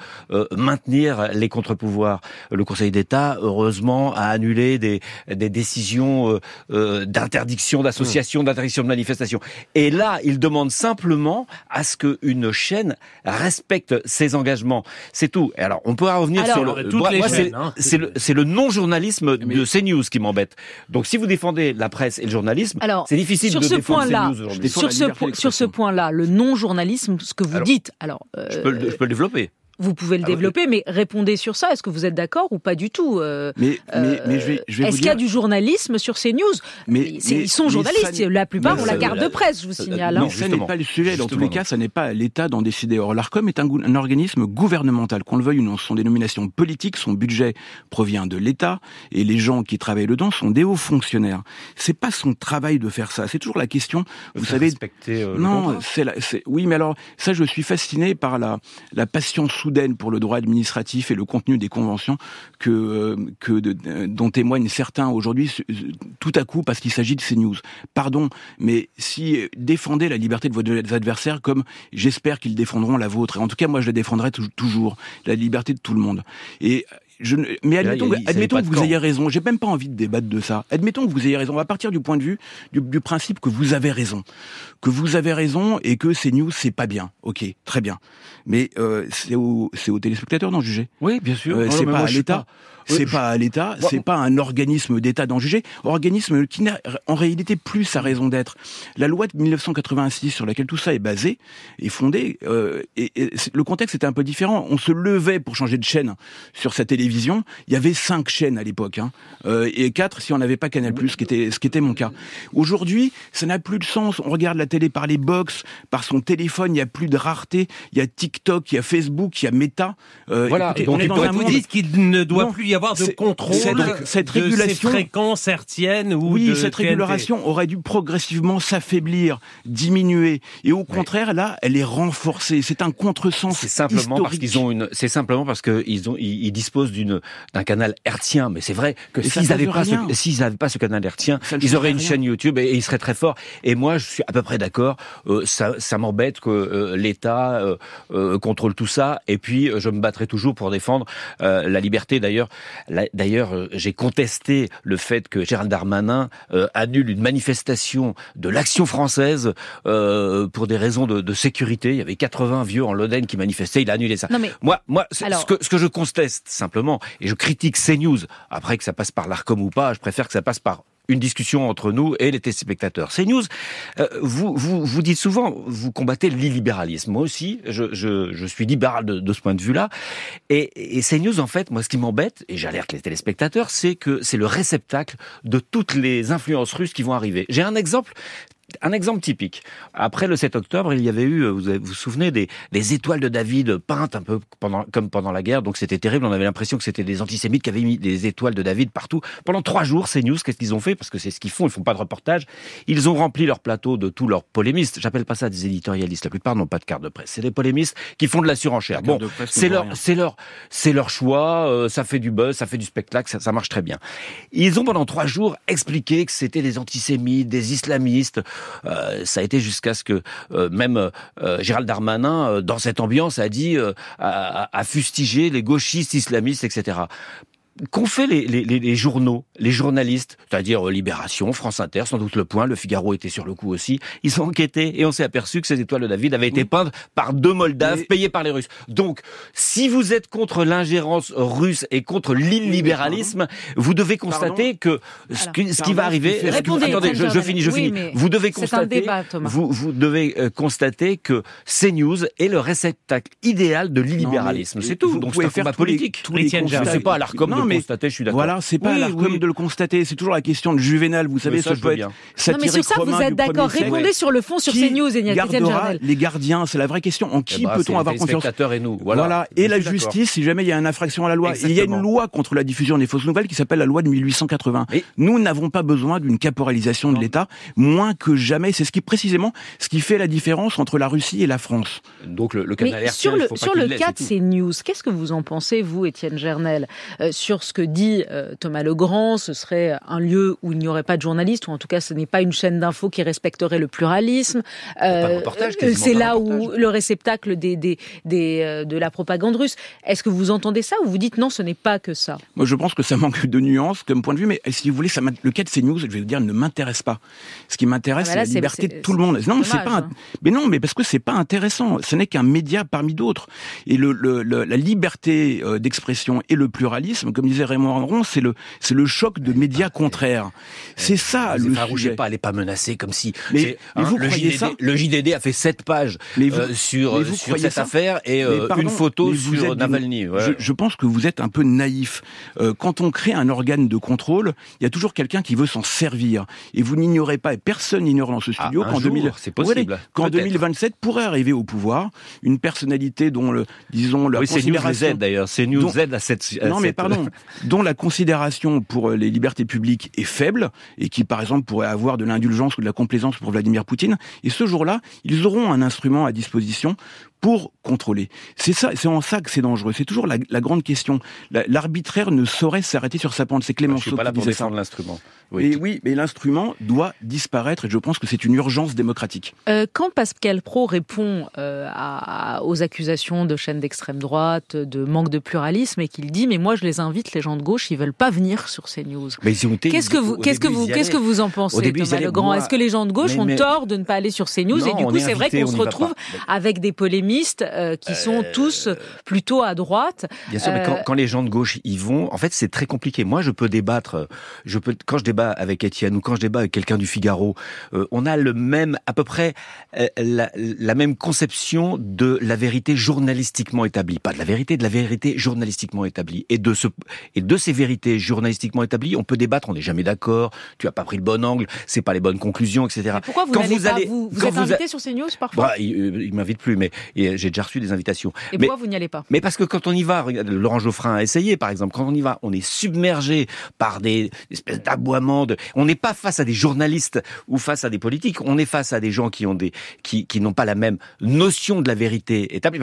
maintenir les contre-pouvoirs. Le Conseil d'État, heureusement, a annulé des, des décisions d'interdiction d'association, mmh. d'interdiction de manifestation. Et là, il demande simplement à ce qu'une chaîne respecte ses engagements. C'est tout. Et alors, on peut revenir sur le. Toutes les chaînes, hein. c'est le, le non-journalisme de CNews qui m'embête. Donc, si vous défendez la presse et le journalisme, c'est difficile sur de ce défendre point-là, CNews aujourd'hui. Sur, ce, sur ce point-là, le non-journalisme, ce que vous dites, alors. Euh, je, peux, je peux le développer. Vous pouvez le Ah oui. développer, mais répondez sur ça. Est-ce que vous êtes d'accord ou pas du tout euh, Mais, mais, mais je vais, je vais Est-ce qu'il y a du journalisme sur ces news? Mais- Ils sont journalistes. ça La plupart ont la carte de presse, je vous signale. hein. Mais ça n'est pas le sujet. Dans tous les cas, ça n'est pas à l'État d'en décider. Or, l'ARCOM est un, organisme gouvernemental, qu'on le veuille ou non. Son dénomination politique, son budget provient de l'État, et les gens qui travaillent dedans sont des hauts fonctionnaires. C'est pas son travail de faire ça. C'est toujours la question. Vous savez, respecter, euh, non, c'est la- c'est- oui, mais alors ça, je suis fasciné par la la passion soudaine pour le droit administratif et le contenu des conventions que euh, que euh, dont témoignent certains aujourd'hui tout à coup parce qu'il s'agit de ces news. Pardon, mais si euh, défendez la liberté de vos adversaires comme j'espère qu'ils défendront la vôtre. Et en tout cas, moi, je la défendrai tou- toujours la liberté de tout le monde. Et je ne- mais admettons, a- admettons que vous camp. ayez raison. J'ai même pas envie de débattre de ça. Admettons que vous ayez raison. On va partir du point de vue du, du principe que vous avez raison, que vous avez raison et que ces news c'est pas bien. Ok, très bien. Mais euh, c'est aux c'est aux téléspectateurs d'en juger. Oui, bien sûr. Euh, c'est pas à l'État. C'est pas à l'État, c'est pas un organisme d'État d'en juger, organisme qui n'a en réalité plus sa raison d'être. La loi de 1986 sur laquelle tout ça est basé est fondée, euh, et, et le contexte était un peu différent. On se levait pour changer de chaîne sur sa télévision. Il y avait cinq chaînes à l'époque, hein, euh, et quatre si on n'avait pas Canal+, ce qui était ce qui était mon cas. Aujourd'hui, ça n'a plus de sens. On regarde la télé par les box, par son téléphone. Il y a plus de rareté. Il y a TikTok, il y a Facebook, il y a Meta. Euh, Voilà, écoutez, donc on est dans vous un monde dites qu'il ne doit Non, plus y avoir de contrôle cette de régulation- ces fréquences hertziennes ou oui, de cette TNT. régulation aurait dû progressivement s'affaiblir, diminuer, et au contraire, là, elle est renforcée. C'est un contresens C'est simplement parce qu'ils ont une. C'est simplement parce qu'ils ont, ils, ils disposent d'une d'un canal hertzien. Mais c'est vrai que s'ils n'avaient pas ce, s'ils n'avaient pas ce canal hertzien, ils auraient une rien. chaîne YouTube et, et ils seraient très forts. Et moi, je suis à peu près d'accord. Euh, ça, ça m'embête que euh, l'État euh, contrôle tout ça. Et puis, je me battrai toujours pour défendre la liberté. D'ailleurs, d'ailleurs, euh, j'ai contesté le fait que Gérald Darmanin euh, annule une manifestation de l'Action française euh, pour des raisons de, de sécurité. Il y avait 80 vieux en Loden qui manifestaient. Il a annulé ça. Non, mais- Moi, moi, Alors- ce que ce que je conteste simplement, et je critique CNews. Après que ça passe par l'Arcom ou pas, je préfère que ça passe par une discussion entre nous et les téléspectateurs. CNews, euh, vous, vous, dites souvent, vous combattez l'illibéralisme. Moi aussi, je, suis libéral de, de ce point de vue-là. Et, et CNews, en fait, moi, ce qui m'embête, et j'alerte les téléspectateurs, c'est que c'est le réceptacle de toutes les influences russes qui vont arriver. J'ai un exemple un exemple typique. Après le 7 octobre, il y avait eu, vous vous vous souvenez, des, des étoiles de David peintes un peu pendant, comme pendant la guerre. Donc c'était terrible. On avait l'impression que c'était des antisémites qui avaient mis des étoiles de David partout. Pendant trois jours, ces news, qu'est-ce qu'ils ont fait? Parce que c'est ce qu'ils font. Ils font pas de reportage. Ils ont rempli leur plateau de tous leurs polémistes. J'appelle pas ça des éditorialistes. La plupart n'ont pas de carte de presse. C'est des polémistes qui font de la surenchère. La Bon, leur, leur, c'est leur choix. euh, ça fait du buzz, ça fait du spectacle, ça, ça marche très bien. Ils ont pendant trois jours expliqué que c'était des antisémites, des islamistes. Euh, ça a été jusqu'à ce que euh, même euh, Gérald Darmanin, dans cette ambiance, a dit, a fustigé les gauchistes islamistes, etc. Qu'ont fait les, les, les- les journaux, les journalistes, c'est-à-dire euh, Libération, France Inter, sans doute Le Point, Le Figaro était sur le coup aussi. Ils ont enquêté et on s'est aperçu que ces étoiles de David avaient été peintes par deux Moldaves payés par les Russes. Donc, si vous êtes contre l'ingérence russe et contre l'illibéralisme, vous devez constater que ce, qui- ce qui va arriver. Répondez, attendez, je, je finis, je Oui, finis. Vous devez c'est un constater. débat, Thomas. Vous, vous devez euh, constater que CNews est le réceptacle idéal de l'illibéralisme. C'est tout. vous Donc c'est un combat tous les- politique. tous les constats. Jarret. C'est pas à l'Arcom Non, mais constater, je suis d'accord. Voilà, c'est pas Oui, oui. de le constater. C'est toujours la question de Juvenal. Vous savez, ça, peut être. Non, mais sur ça, vous êtes d'accord. Répondez sur le fond sur Qui CNews, Étienne gardera Jardel. les gardiens C'est la vraie question. En qui Eh ben, peut-on les avoir confiance téléspectateurs et nous. Voilà. Et la justice, si jamais il y a une infraction à la loi. Il y a une loi contre la diffusion des fausses nouvelles qui s'appelle la loi de 1880. Nous n'avons pas besoin d'une caporalisation de l'État, moins que jamais. C'est ce qui précisément ce qui fait la différence entre la Russie et la France. Donc le, le Mais sur le, sur le cas de ces news, qu'est-ce que vous en pensez, vous, Étienne Gernel, euh, sur sûr, ce que dit euh, Thomas Legrand, ce serait un lieu où il n'y aurait pas de journalistes, ou en tout cas, ce n'est pas une chaîne d'infos qui respecterait le pluralisme. Euh, c'est là où le réceptacle des, des, des, de la propagande russe. Est-ce que vous entendez ça ou vous dites non, ce n'est pas que ça? Moi, je pense que ça manque de nuances comme point de vue, mais si vous voulez, ça le cas de CNews, je vais vous dire, ne m'intéresse pas. Ce qui m'intéresse, ah c'est la liberté de tout le monde. Non, c'est pas. Hein. Mais non, mais parce que c'est pas intéressant. Ce n'est qu'un média parmi d'autres. Et le, le, la liberté euh, d'expression et le pluralisme, comme disait Raymond Aron, c'est le c'est le choc de médias contraires. C'est ça vous le sujet. pas, elle pas menacée comme si. Mais, hein, vous le, JDD, ça? le JDD a fait sept pages euh, sur sur cette affaire et euh, une photo sur Navalny. Je, je, pense que vous êtes un peu naïf. quand on crée un organe de contrôle, il y a toujours quelqu'un qui veut s'en servir. Et vous n'ignorez pas, et personne n'ignore dans ce ah, studio, qu'en 2000... 2027 pourrait arriver au pouvoir une personnalité dont le, disons, la oui, considération... c'est News Z d'ailleurs, c'est News Z à cette... non mais pardon, dont la considération pour les libertés publiques est faible, et qui par exemple pourrait avoir de l'indulgence ou de la complaisance pour Vladimir Poutine, et ce jour-là, ils auront un instrument à disposition pour contrôler. C'est ça, c'est en ça que c'est dangereux. C'est toujours la, la, grande question. L'arbitraire ne saurait s'arrêter sur sa pente. C'est Clémenceau Je suis pas là pour défendre l'instrument. Oui. Et oui, mais l'instrument doit disparaître et je pense que c'est une urgence démocratique. Euh, quand Pascal Pro répond euh, à, aux accusations de chaînes d'extrême droite, de manque de pluralisme, et qu'il dit mais moi je les invite, les gens de gauche, ils veulent pas venir sur ces news. Qu'est-ce que vous, qu'est-ce que vous, qu'est-ce que vous en pensez, début, Thomas Legrand Est-ce que les gens de gauche ont tort de ne pas aller sur ces news? Et du coup, c'est vrai qu'on se retrouve avec des polémiques euh, qui sont euh, tous plutôt à droite. Bien sûr, mais quand, euh, quand, les gens de gauche y vont, en fait, c'est très compliqué. Moi, je peux débattre, je peux, quand je débat avec Étienne ou quand je débat avec quelqu'un du Figaro, on a le même, à peu près, la, la, même conception de la vérité journalistiquement établie. Pas de la vérité, de la vérité journalistiquement établie. Et de ce, et de ces vérités journalistiquement établies, on peut débattre, on n'est jamais d'accord, tu as pas pris le bon angle, c'est pas les bonnes conclusions, etc. Mais pourquoi vous quand vous allez, vous, vous êtes invité sur ces news parfois? bah, Il, il m'invite plus, mais j'ai déjà reçu des invitations. Et pourquoi vous n'y allez pas? Mais parce que quand on y va, Laurent Geoffrin a essayé, par exemple, quand on y va, on est submergé par des espèces d'aboiements. De... On n'est pas face à des journalistes ou face à des politiques. On est face à des gens qui ont des qui, qui n'ont pas la même notion de la vérité établie.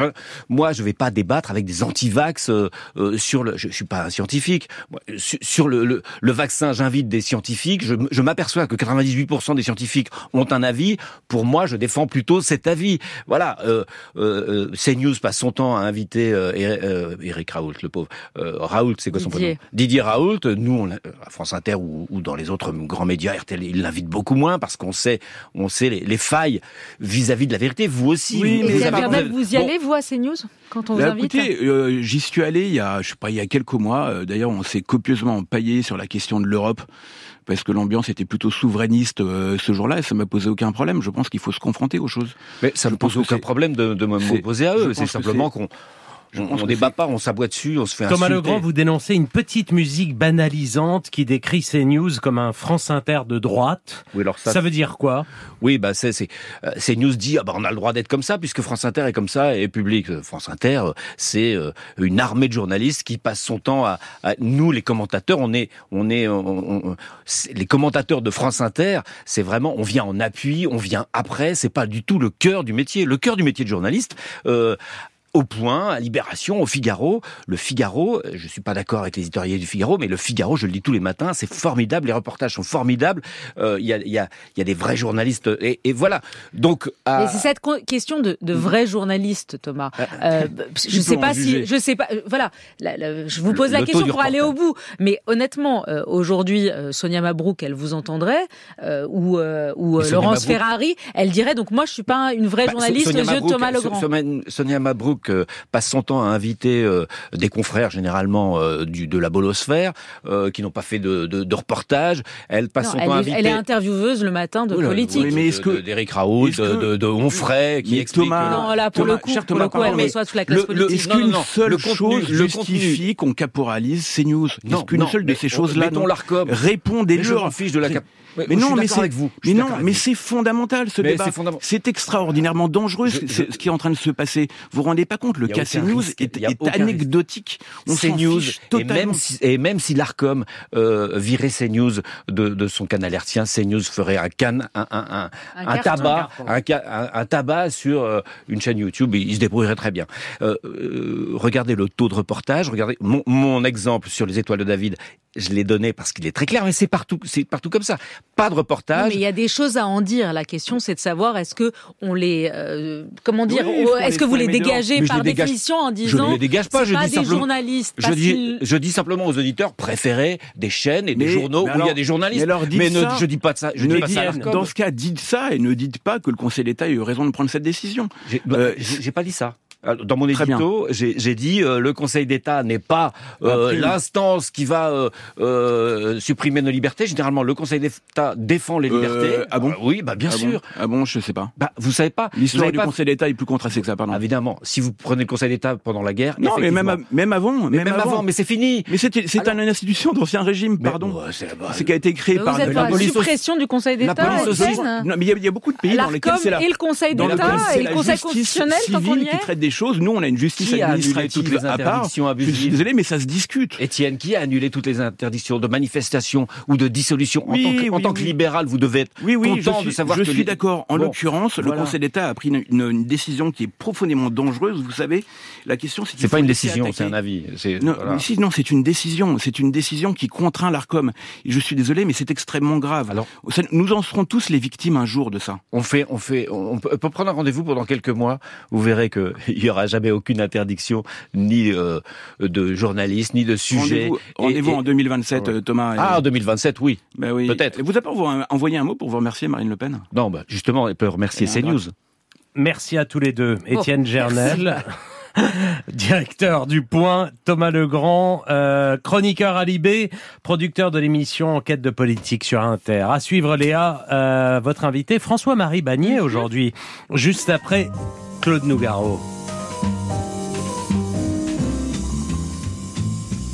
Moi, je vais pas débattre avec des antivax euh, euh, sur le. Je, je suis pas scientifique. Sur, le, le, le, vaccin, j'invite des scientifiques. Je, je m'aperçois que 98% des scientifiques ont un avis. Pour moi, je défends plutôt cet avis. Voilà. Euh, euh, CNews passe son temps à inviter euh, euh, Eric Raoult, le pauvre. Raoult, c'est quoi son prénom? Didier Raoult. Nous, on, à France Inter ou, dans les autres grands médias, RTL, il l'invite beaucoup moins parce qu'on sait, on sait les, failles vis-à-vis de la vérité. Vous aussi. Oui, mais vous, vous y allez, vous, à CNews quand on vous bah, invite? Écoutez, j'y suis allé il y a, je sais pas, il y a quelques mois. D'ailleurs, on s'est copieusement empaillé sur la question de l'Europe parce que l'ambiance était plutôt souverainiste euh, ce jour-là et ça m'a posé aucun problème. Je pense qu'il faut se confronter aux choses. Mais ça ne pose aucun problème de, de m'opposer à eux. C'est simplement qu'on on, ne débat pas, on s'aboie dessus, on se fait Thomas Legrand, vous dénoncez une petite musique banalisante qui décrit ces news comme un France Inter de droite. Oui, alors ça, ça veut dire quoi? Oui, bah c'est c'est euh, news dit ah bah on a le droit d'être comme ça puisque France Inter est comme ça et public. Euh, France Inter, euh, c'est une armée de journalistes qui passe son temps à, nous les commentateurs. On est on est les commentateurs de France Inter. C'est vraiment on vient en appui, on vient après. C'est pas du tout le cœur du métier. Le cœur du métier de journaliste. Euh, au point, à Libération, au Figaro. Le Figaro, je suis pas d'accord avec les éditoriaux du Figaro, mais le Figaro, je le dis tous les matins, c'est formidable, les reportages sont formidables, euh, il y, a, y, a, y, a, des vrais journalistes, et, et voilà. Donc, c'est cette question de, de vrais journalistes, Thomas. Euh, euh <laughs> je sais pas si, je sais pas, voilà, je vous pose la question pour aller au bout, mais honnêtement, euh, aujourd'hui, Sonia Mabrouk, elle vous entendrait, ou, ou Laurence Ferrari, elle dirait, donc moi, je suis pas une vraie bah, journaliste aux yeux de Thomas Legrand. Sonia Mabrouk, passe son temps à inviter euh, des confrères généralement euh, du, de la bolosphère euh, qui n'ont pas fait de, de, de, reportage. Elle passe son temps à inviter. Elle est intervieweuse le matin de politique. Oui, mais est-ce que d'Éric Raoult, de, de, Onfray, qui explique. Thomas, non, là pour le coup, pour le coup, elle reçoit sous la classe politique. Est-ce qu'une seule chose justifie qu'on caporalise ces news? Est-ce qu'une seule de ces choses-là répondez-leur fiche de la mais, non, mais c'est vous. Mais non, mais c'est fondamental ce débat. C'est extraordinairement dangereux ce qui est en train de se passer. Vous vous rendez pas compte. Le cas CNews est, est anecdotique. On CNews et même si, et même si l'Arcom euh, virait CNews de, de son canal hertien, CNews ferait un can, un, un, un, un tabac, un, un, tabac sur euh, une chaîne YouTube. Il se débrouillerait très bien. Euh, euh, regardez le taux de reportage. Regardez mon, mon exemple sur les étoiles de David je l'ai donné parce qu'il est très clair, mais c'est partout, c'est partout comme ça. Pas de reportage. mais il y a des choses à en dire. La question, c'est de savoir est-ce que on les, euh, comment dire, est-ce que vous les dégagez par définition en disant Je ne les dégage pas. Je pas dis des simplement, journalistes. Je dis, je dis simplement aux auditeurs préférez des chaînes et des journaux où il y a des journalistes. Mais, ne, je dis pas de ça. Je dis pas ça. Dans ce cas, dites ça et ne dites pas que le Conseil d'État a eu raison de prendre cette décision. J'ai euh, pas dit ça. Dans mon édito, j'ai dit euh, le Conseil d'État n'est pas euh, l'instance qui va euh, euh, supprimer nos libertés. Généralement, le Conseil d'État défend les libertés. ah bon Oui, bah bien ah sûr. Bon ah bon, je sais pas. Bah vous savez pas. L'histoire du Conseil d'État est plus contrastée que ça, pardon. Évidemment, si vous prenez le Conseil d'État pendant la guerre. Non, mais même même avant, mais même, avant. mais c'est fini. Mais c'est c'est une institution d'ancien régime, pardon. C'est qui a été créé par la police. suppression du Conseil d'État. Non, mais il y a beaucoup de pays dans lesquels c'est la et le Conseil d'État et le Conseil constitutionnel qui traite des choses. Nous, on a une justice justice administrative toutes les interdictions abusives. Je suis désolé, mais ça se discute. Étienne, qui a annulé toutes les interdictions de manifestation ou de dissolution oui, En tant que, oui, en tant que libéral, vous devez être content je suis, de savoir je que... suis d'accord. En bon, l'occurrence, voilà. le Conseil d'État a pris une, une, une, décision qui est profondément dangereuse. Vous savez, la question c'est... C'est pas une décision, c'est un avis. Non, voilà. mais si, non, c'est une décision. C'est une décision qui contraint l'Arcom. Je suis désolé, mais c'est extrêmement grave. Alors, nous en serons tous les victimes un jour de ça. On fait, on fait, on peut, prendre un rendez-vous pendant quelques mois. Vous verrez qu'il y aura jamais aucune interdiction ni euh, de journalistes ni de sujets. Rendez-vous rendez en 2027, ouais. Thomas. Ah, en 2027, oui. Ben oui. Peut-être. Et vous avez pas envoyé un mot pour vous remercier, Marine Le Pen? Non, bah, justement, elle peut remercier CNews. Merci à tous les deux. Étienne Oh, Gernel. <laughs> directeur du Point, Thomas Legrand, euh, chroniqueur à Libé, producteur de l'émission Enquête de politique sur Inter. À suivre, Léa, euh, votre invité, François-Marie Bagné, aujourd'hui, juste après Claude Nougaro.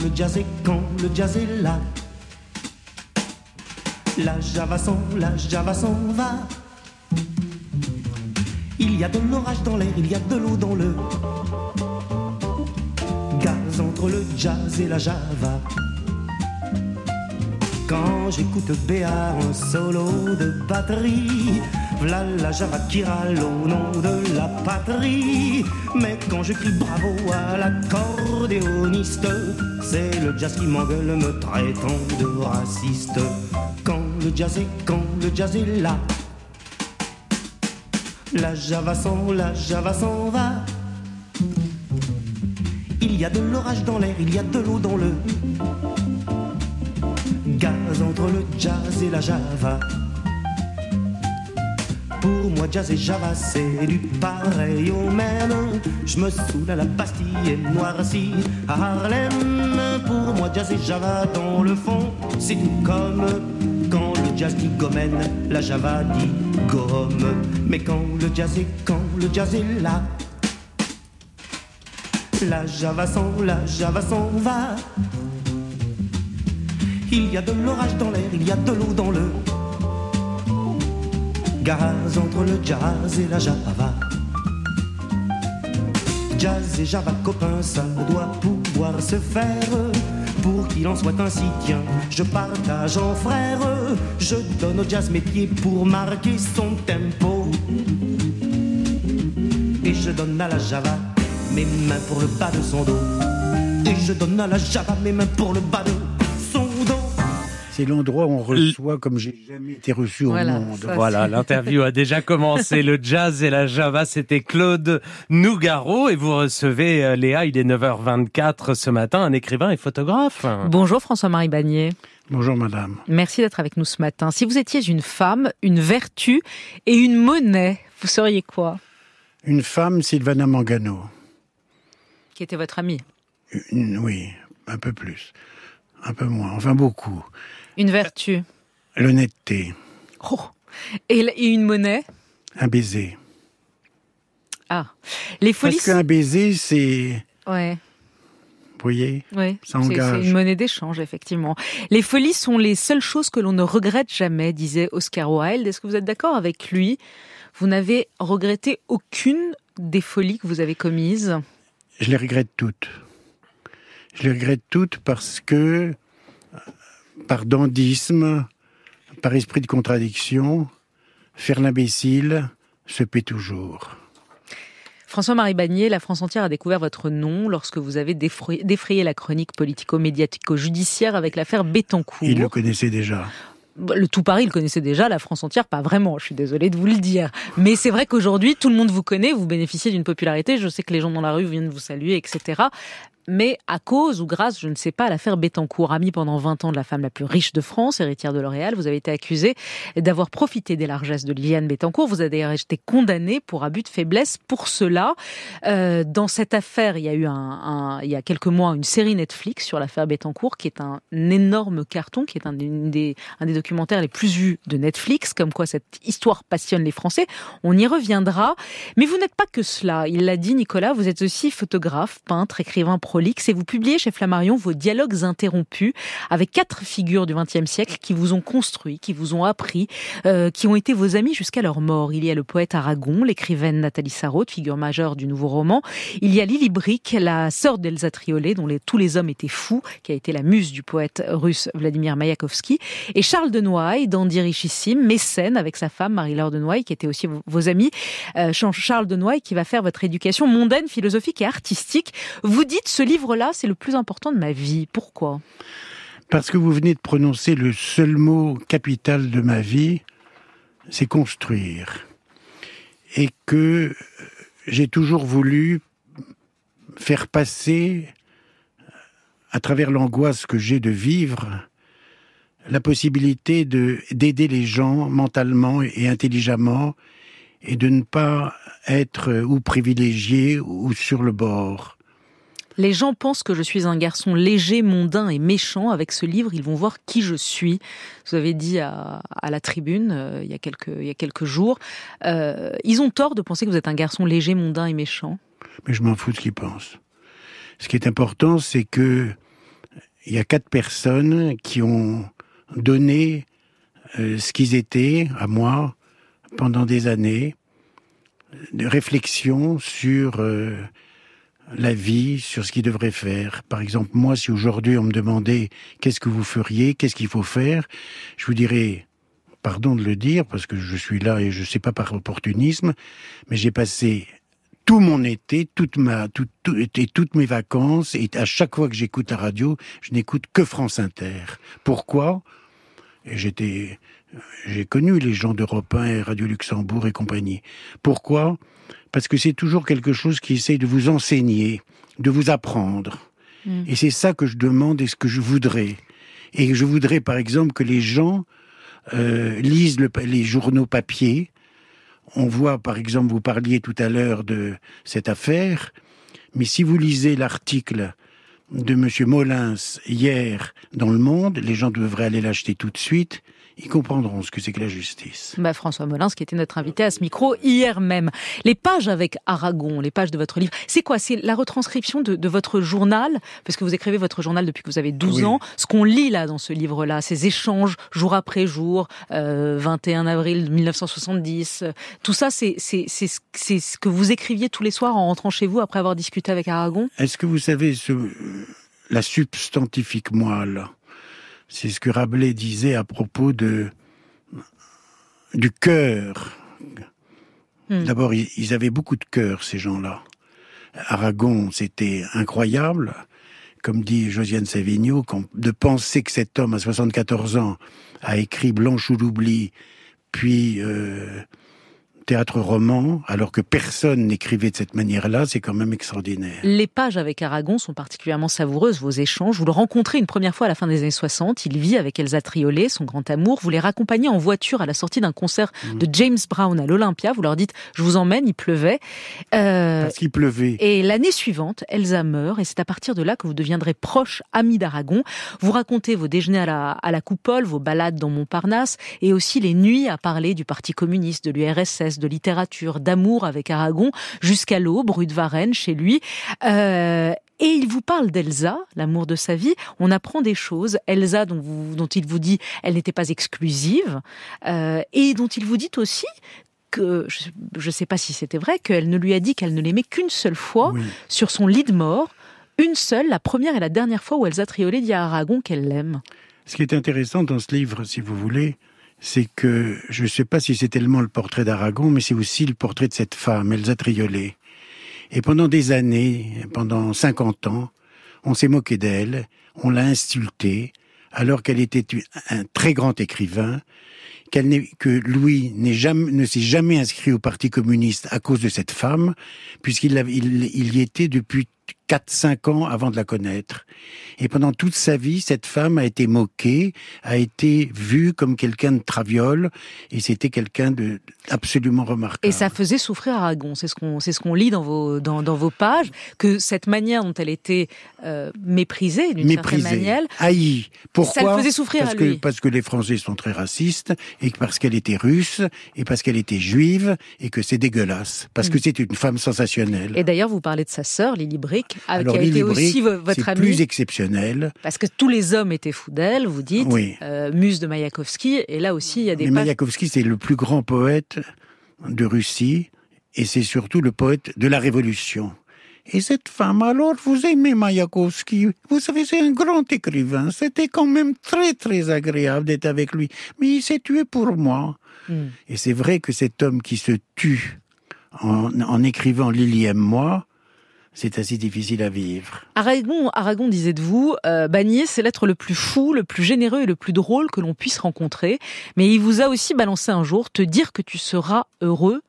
Le jazz est, quand le jazz est là. La java s'en, la java s'en va. Il y a de l'orage dans l'air, il y a de l'eau dans le gaz entre le jazz et la java. Quand j'écoute Béard, un solo de batterie, v'là la java qui râle au nom de la patrie. Mais quand je crie bravo à l'accordéoniste, c'est le jazz qui m'engueule me traitant de raciste. Quand le jazz est, quand le jazz est là, la java s'en, la java s'en va. Il y a de l'orage dans l'air, il y a de l'eau dans le gaz entre le jazz et la java. Pour moi, jazz et java, c'est du pareil au même. Je me saoule à la Bastille et noirci à Harlem. Pour moi, jazz et java, dans le fond, c'est tout comme quand le jazz dit gomène, la java dit gomme. Mais quand le jazz est, quand le jazz est là, la java s'en, la java s'en va. Il y a de l'orage dans l'air, il y a de l'eau dans le gaz entre le jazz et la java. Jazz et java copains, ça doit pouvoir se faire. Pour qu'il en soit ainsi, tiens, je partage en frère. Je donne au jazz mes pieds pour marquer son tempo. Et je donne à la java mes mains pour le bas de son dos. Et je donne à la java mes mains pour le bas de. C'est l'endroit où on reçoit comme j'ai jamais été reçu Voilà, au monde. ça, Voilà, l'interview a déjà commencé. <laughs> Le jazz et la java, c'était Claude Nougaro. Et vous recevez, euh, Léa, il est 9h24 ce matin, un écrivain et photographe. Bonjour François-Marie Bagné. Bonjour madame. Merci d'être avec nous ce matin. Si vous étiez une femme, une vertu et une monnaie, vous seriez quoi? Une femme, Sylvana Mangano. Qui était votre amie? Oui, un peu plus. Un peu moins, enfin beaucoup. Une vertu L'honnêteté. Oh. Et une monnaie Un baiser. Ah. Les folies. Parce qu'un baiser, c'est. Ouais. Vous voyez? Oui, ça engage. C'est une monnaie d'échange, effectivement. Les folies sont les seules choses que l'on ne regrette jamais, disait Oscar Wilde. Est-ce que vous êtes d'accord avec lui? Vous n'avez regretté aucune des folies que vous avez commises? Je les regrette toutes. Je les regrette toutes parce que, par dandisme, par esprit de contradiction, faire l'imbécile se paie toujours. François-Marie Bagnier, la France entière a découvert votre nom lorsque vous avez défrayé la chronique politico-médiatico-judiciaire avec l'affaire Bettencourt. Il le connaissait déjà le tout Paris le connaissait déjà, la France entière pas vraiment, je suis désolée de vous le dire. Mais c'est vrai qu'aujourd'hui, tout le monde vous connaît, vous bénéficiez d'une popularité, je sais que les gens dans la rue viennent vous saluer, etc mais à cause ou grâce, je ne sais pas, à l'affaire Bettencourt, amie pendant 20 ans de la femme la plus riche de France, héritière de L'Oréal, vous avez été accusé d'avoir profité des largesses de Liliane Bettencourt. Vous avez été condamné pour abus de faiblesse pour cela. Euh, dans cette affaire, il y a eu un, il y a quelques mois une série Netflix sur l'affaire Bettencourt qui est un énorme carton, qui est un des, un des documentaires les plus vus de Netflix, comme quoi cette histoire passionne les Français. On y reviendra. Mais vous n'êtes pas que cela. Il l'a dit, Nicolas, vous êtes aussi photographe, peintre, écrivain, et vous publiez chez Flammarion vos dialogues interrompus avec quatre figures du XXe siècle qui vous ont construit, qui vous ont appris, euh, qui ont été vos amis jusqu'à leur mort. Il y a le poète Aragon, l'écrivaine Nathalie Sarraute, figure majeure du nouveau roman. Il y a Lily Brick, la sœur d'Elsa Triolet, dont tous les hommes étaient fous, qui a été la muse du poète russe Vladimir Mayakovsky. Et Charles de Noailles, dandy richissime, mécène avec sa femme Marie-Laure de Noailles, qui était aussi vos, amis. Euh, Charles de Noailles qui va faire votre éducation mondaine, philosophique et artistique. Vous dites ce livre-là, c'est le plus important de ma vie. Pourquoi? Parce que vous venez de prononcer le seul mot capital de ma vie, c'est construire. Et que j'ai toujours voulu faire passer, à travers l'angoisse que j'ai de vivre, la possibilité de d'aider les gens mentalement et intelligemment et de ne pas être ou privilégié ou sur le bord. Les gens pensent que je suis un garçon léger, mondain et méchant. Avec ce livre, ils vont voir qui je suis. Vous avez dit à, la tribune euh, il, y a quelques, jours. Euh, ils ont tort de penser que vous êtes un garçon léger, mondain et méchant. Mais je m'en fous de ce qu'ils pensent. Ce qui est important, c'est que il y a quatre personnes qui ont donné euh, ce qu'ils étaient à moi pendant des années de réflexion sur la vie, sur ce qu'il devrait faire. Par exemple, moi, si aujourd'hui on me demandait qu'est-ce que vous feriez, qu'est-ce qu'il faut faire, je vous dirais, pardon de le dire, parce que je suis là et je ne sais pas par opportunisme, mais j'ai passé tout mon été, toute ma, tout, et toutes mes vacances, et à chaque fois que j'écoute la radio, je n'écoute que France Inter. Pourquoi? J'étais, j'ai connu les gens d'Europe 1 et Radio Luxembourg et compagnie. Pourquoi? Parce que c'est toujours quelque chose qui essaye de vous enseigner, de vous apprendre. Mm. Et c'est ça que je demande et ce que je voudrais. Et je voudrais, par exemple, que les gens euh, lisent les journaux papier. On voit, par exemple, vous parliez tout à l'heure de cette affaire, mais si vous lisez l'article de M. Molins hier dans Le Monde, les gens devraient aller l'acheter tout de suite, ils comprendront ce que c'est que la justice. Bah François Molins, qui était notre invité à ce micro hier même. Les pages avec Aragon, les pages de votre livre, c'est quoi? C'est la retranscription de, votre journal, parce que vous écrivez votre journal depuis que vous avez 12 ans. Ce qu'on lit là dans ce livre-là, ces échanges jour après jour, 21 euh, avril 1970, tout ça, c'est ce que vous écriviez tous les soirs en rentrant chez vous après avoir discuté avec Aragon? Est-ce que vous savez ce, la substantifique moelle? C'est ce que Rabelais disait à propos de du cœur. Hmm. D'abord, ils avaient beaucoup de cœur, ces gens-là. Aragon, c'était incroyable. Comme dit Josiane Savigno, de penser que cet homme, à 74 ans, a écrit Blanche ou l'oubli, puis euh, théâtre roman, alors que personne n'écrivait de cette manière-là, c'est quand même extraordinaire. Les pages avec Aragon sont particulièrement savoureuses, vos échanges. Vous le rencontrez une première fois à la fin des années 60. Il vit avec Elsa Triolet, son grand amour. Vous les raccompagnez en voiture à la sortie d'un concert de mm. James Brown à l'Olympia. Vous leur dites, je vous emmène, il pleuvait. Euh, Parce qu'il pleuvait. Et l'année suivante, Elsa meurt et c'est à partir de là que vous deviendrez proche, ami d'Aragon. Vous racontez vos déjeuners à la, à la coupole, vos balades dans Montparnasse et aussi les nuits à parler du Parti communiste, de l'URSS, de littérature, d'amour avec Aragon, jusqu'à l'aube, rue de Varennes, chez lui. Euh, et il vous parle d'Elsa, l'amour de sa vie. On apprend des choses. Elsa, dont, vous, dont il vous dit, elle n'était pas exclusive, euh, et dont il vous dit aussi que je ne sais pas si c'était vrai, qu'elle ne lui a dit qu'elle ne l'aimait qu'une seule fois sur son lit de mort, une seule, la première et la dernière fois où Elsa Triolet dit à Aragon qu'elle l'aime. Ce qui est intéressant dans ce livre, si vous voulez, c'est que je ne sais pas si c'est tellement le portrait d'Aragon, mais c'est aussi le portrait de cette femme, Elsa Triolet. Et pendant des années, pendant 50 ans, on s'est moqué d'elle, on l'a insultée, alors qu'elle était un très grand écrivain, qu'elle que Louis jamais, ne s'est jamais inscrit au Parti communiste à cause de cette femme, puisqu'il il, y était depuis 4-5 ans avant de la connaître. Et pendant toute sa vie, cette femme a été moquée, a été vue comme quelqu'un de traviole, et c'était quelqu'un de absolument remarquable. Et ça faisait souffrir Aragon. C'est ce qu'on, c'est ce qu'on lit dans vos, dans, dans, vos pages, que cette manière dont elle était euh, méprisée, d'une certaine manière. haïe. Pourquoi Ça le faisait souffrir parce à lui. Que, parce que les Français sont très racistes, et parce qu'elle était russe, et parce qu'elle était juive, et que c'est dégueulasse. Parce que mm. c'est une femme sensationnelle. Et d'ailleurs, vous parlez de sa sœur, Lily Brick, Alors, qui a été aussi votre amie. plus exceptionnel. Parce que tous les hommes étaient fous d'elle, vous dites. Oui. Euh, muse de Mayakovsky, et là aussi, il y a des. Mais Mayakovsky, c'est le plus grand poète de Russie, et c'est surtout le poète de la Révolution. Et cette femme, alors, vous aimez Mayakovsky? Vous savez, c'est un grand écrivain. C'était quand même très, très agréable d'être avec lui. Mais il s'est tué pour moi. Hmm. Et c'est vrai que cet homme qui se tue en, en écrivant Lily aime moi, c'est assez difficile à vivre. Aragon, Aragon disait de vous, euh, c'est l'être le plus fou, le plus généreux et le plus drôle que l'on puisse rencontrer. Mais il vous a aussi balancé un jour, te dire que tu seras heureux.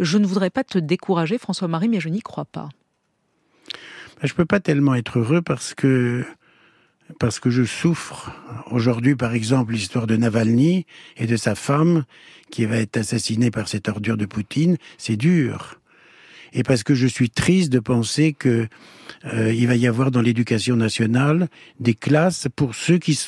Je ne voudrais pas te décourager, François-Marie, mais je n'y crois pas. Ben, je peux pas tellement être heureux parce que parce que je souffre. Aujourd'hui, par exemple, l'histoire de Navalny et de sa femme qui va être assassinée par cette ordure de Poutine, c'est dur et parce que je suis triste de penser que euh, il va y avoir dans l'éducation nationale des classes pour ceux qui